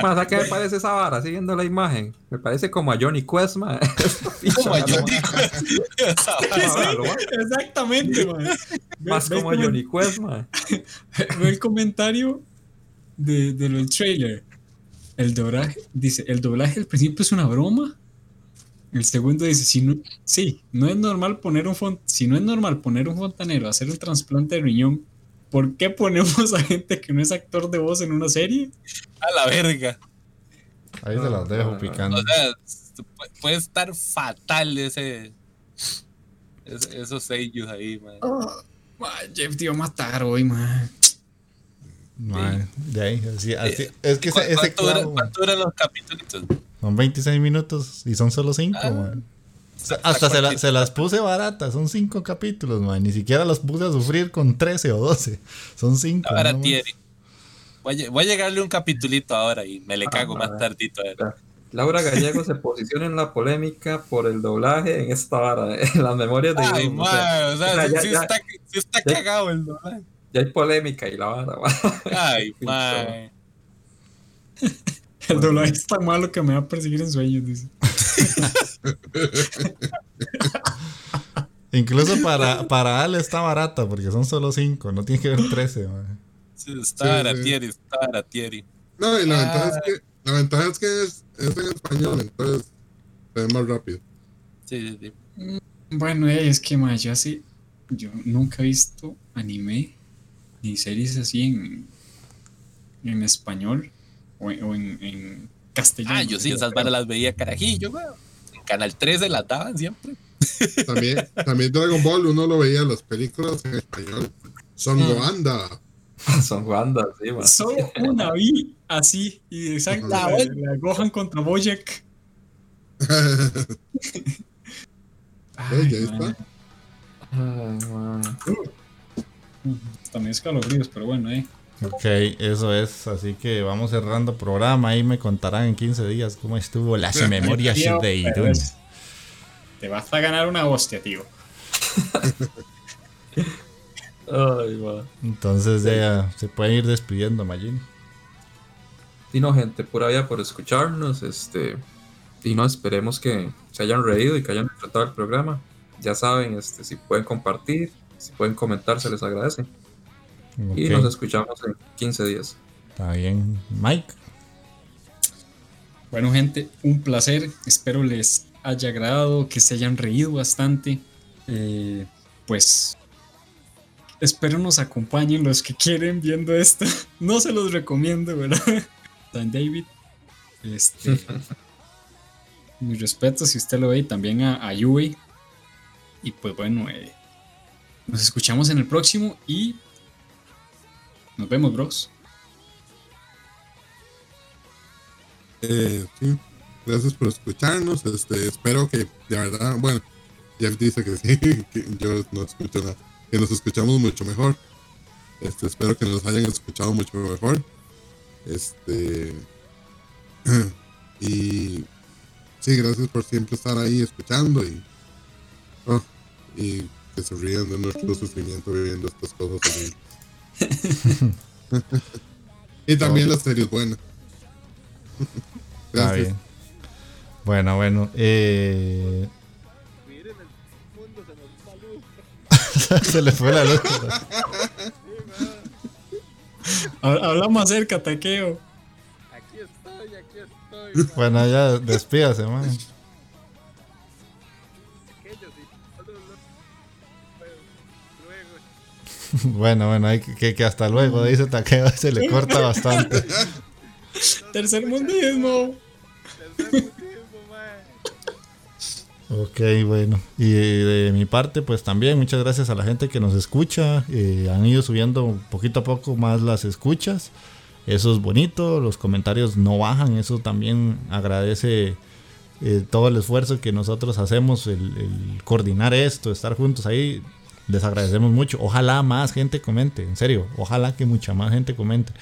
¿sabes qué me parece esa vara? Siguiendo la imagen. Me parece como a Johnny Quest, man. Como Más digo, esa vara. Exactamente. Ve- Más ve como comen- Johnny Quest, man. Ve el comentario de, de lo del trailer. El doblaje, dice, el doblaje al principio es una broma. El segundo dice, si no, sí, no es normal poner un font, si no es normal poner un fontanero a hacer un trasplante de riñón, ¿por qué ponemos a gente que no es actor de voz en una serie? A la verga. Ahí se las dejo picando. O sea, pu- puede estar fatal ese, ese- esos sellos ahí, man. Ay, Jeff te iba a matar hoy, man. Ma, de ahí, así, así- es que ¿Cu- ese, ese ¿Cuánto, clavo, cuánto duran los capítulos? son 26 minutos y son solo 5, Ah. Hasta se, la- se las puse baratas, son 5 capítulos, man. Ni siquiera las puse a sufrir con 13 o 12. Son 5. Ahora, Thierry. Voy a, voy a llegarle un capitulito ahora y me le cago Ah, más tardito. a. Laura Gallego se posiciona en la polémica por el doblaje en esta vara, en las memorias de Ay, man, o sea, o sea, sí, ya- sí ya- está, sí está ya- cagado el doblaje. ya hay polémica y la vara, man. Ay, man. El doblaje es tan malo que me va a perseguir en sueños, dice. Incluso para, para Ale está barata porque son solo 5, no tiene que ver 13, man. Sí, está Sí, sí. Thierry, está Thierry. No, y la Ah. ventaja es que, la ventaja es, que es, es en español, entonces se ve más rápido. Sí, sí, sí. Bueno, eh, es que ma, yo así, yo nunca he visto anime ni series así en, en español o en, o en, en castellano. Ah, yo sí, esas varas las veía carajillo. En Canal 13 las daban siempre. También, también Dragon Ball, uno lo veía en las películas en español. Son Mm. Goanda. Son bandas, sí, man. Solo una vi así, y exacto, Ah, la, la Gohan contra Bojack. Ay, ya está. Ay, man. También escalofríos, pero bueno, eh. Ok, eso es. Así que vamos cerrando programa. Ahí me contarán en 15 días cómo estuvo las memorias Tío, de es- Te vas a ganar una hostia, tío. Ay, va. Entonces ya se pueden ir despidiendo, Magin. Y no, gente, pura vida por escucharnos. Este, y no, esperemos que se hayan reído y que hayan disfrutado el programa. Ya saben, este, si pueden compartir, si pueden comentar, se les agradece. Y nos escuchamos en 15 días. Está bien. Mike. Bueno, gente, un placer. Espero les haya agradado, que se hayan reído bastante. Eh, pues espero nos acompañen los que quieren viendo esto. No se los recomiendo, ¿verdad? Dan David. Este, mi respeto si usted lo ve y también a, a Yui. Y pues bueno, eh, nos escuchamos en el próximo y nos vemos, bros. Eh, sí, gracias por escucharnos. Este, espero que, de verdad, bueno, Jeff dice que sí, que yo no escucho nada, que nos escuchamos mucho mejor. Este, espero que nos hayan escuchado mucho mejor. Este, y sí, gracias por siempre estar ahí escuchando y, oh, y que se rían de nuestro sufrimiento viviendo estas cosas. así. Y también la serie es buena. Está Gracias. bien. Bueno, bueno. Eh... se le fue la luz. Hab- Habla más cerca, taqueo. Aquí estoy, aquí estoy. Bueno, ya despídase, man. Bueno. Bueno, hay que, que- hasta luego, dice Takeo, se le corta bastante. Tercer mundismo. Ok, bueno. Y de mi parte, pues también muchas gracias a la gente que nos escucha. Eh, han ido subiendo poquito a poco más las escuchas. Eso es bonito. Los comentarios no bajan. Eso también agradece eh, todo el esfuerzo que nosotros hacemos, el, el coordinar esto, estar juntos ahí. Les agradecemos mucho. Ojalá más gente comente, en serio. Ojalá que mucha más gente comente.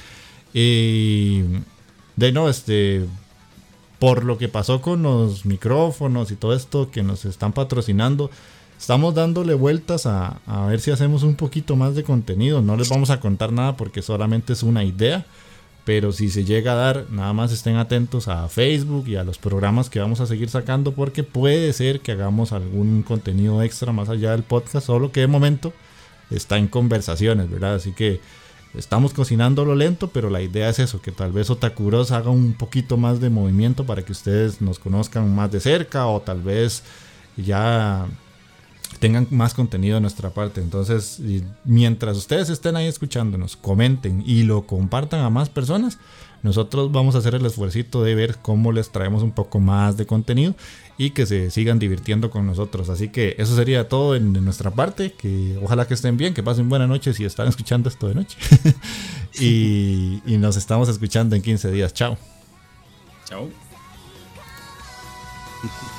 Y de no, este, por lo que pasó con los micrófonos y todo esto que nos están patrocinando, estamos dándole vueltas a, a ver si hacemos un poquito más de contenido. No les vamos a contar nada porque solamente es una idea. Pero si se llega a dar, nada más estén atentos a Facebook y a los programas que vamos a seguir sacando porque puede ser que hagamos algún contenido extra más allá del podcast, solo que de momento está en conversaciones, ¿verdad? Así que estamos cocinándolo lento, pero la idea es eso, que tal vez Otakuros haga un poquito más de movimiento para que ustedes nos conozcan más de cerca o tal vez ya tengan más contenido de nuestra parte. Entonces, y mientras ustedes estén ahí escuchándonos, comenten y lo compartan a más personas, nosotros vamos a hacer el esfuerzo de ver cómo les traemos un poco más de contenido y que se sigan divirtiendo con nosotros. Así que eso sería todo en, de nuestra parte. Que ojalá que estén bien, que pasen buena noche si están escuchando esto de noche. y, y nos estamos escuchando en 15 días. Chao. Chao.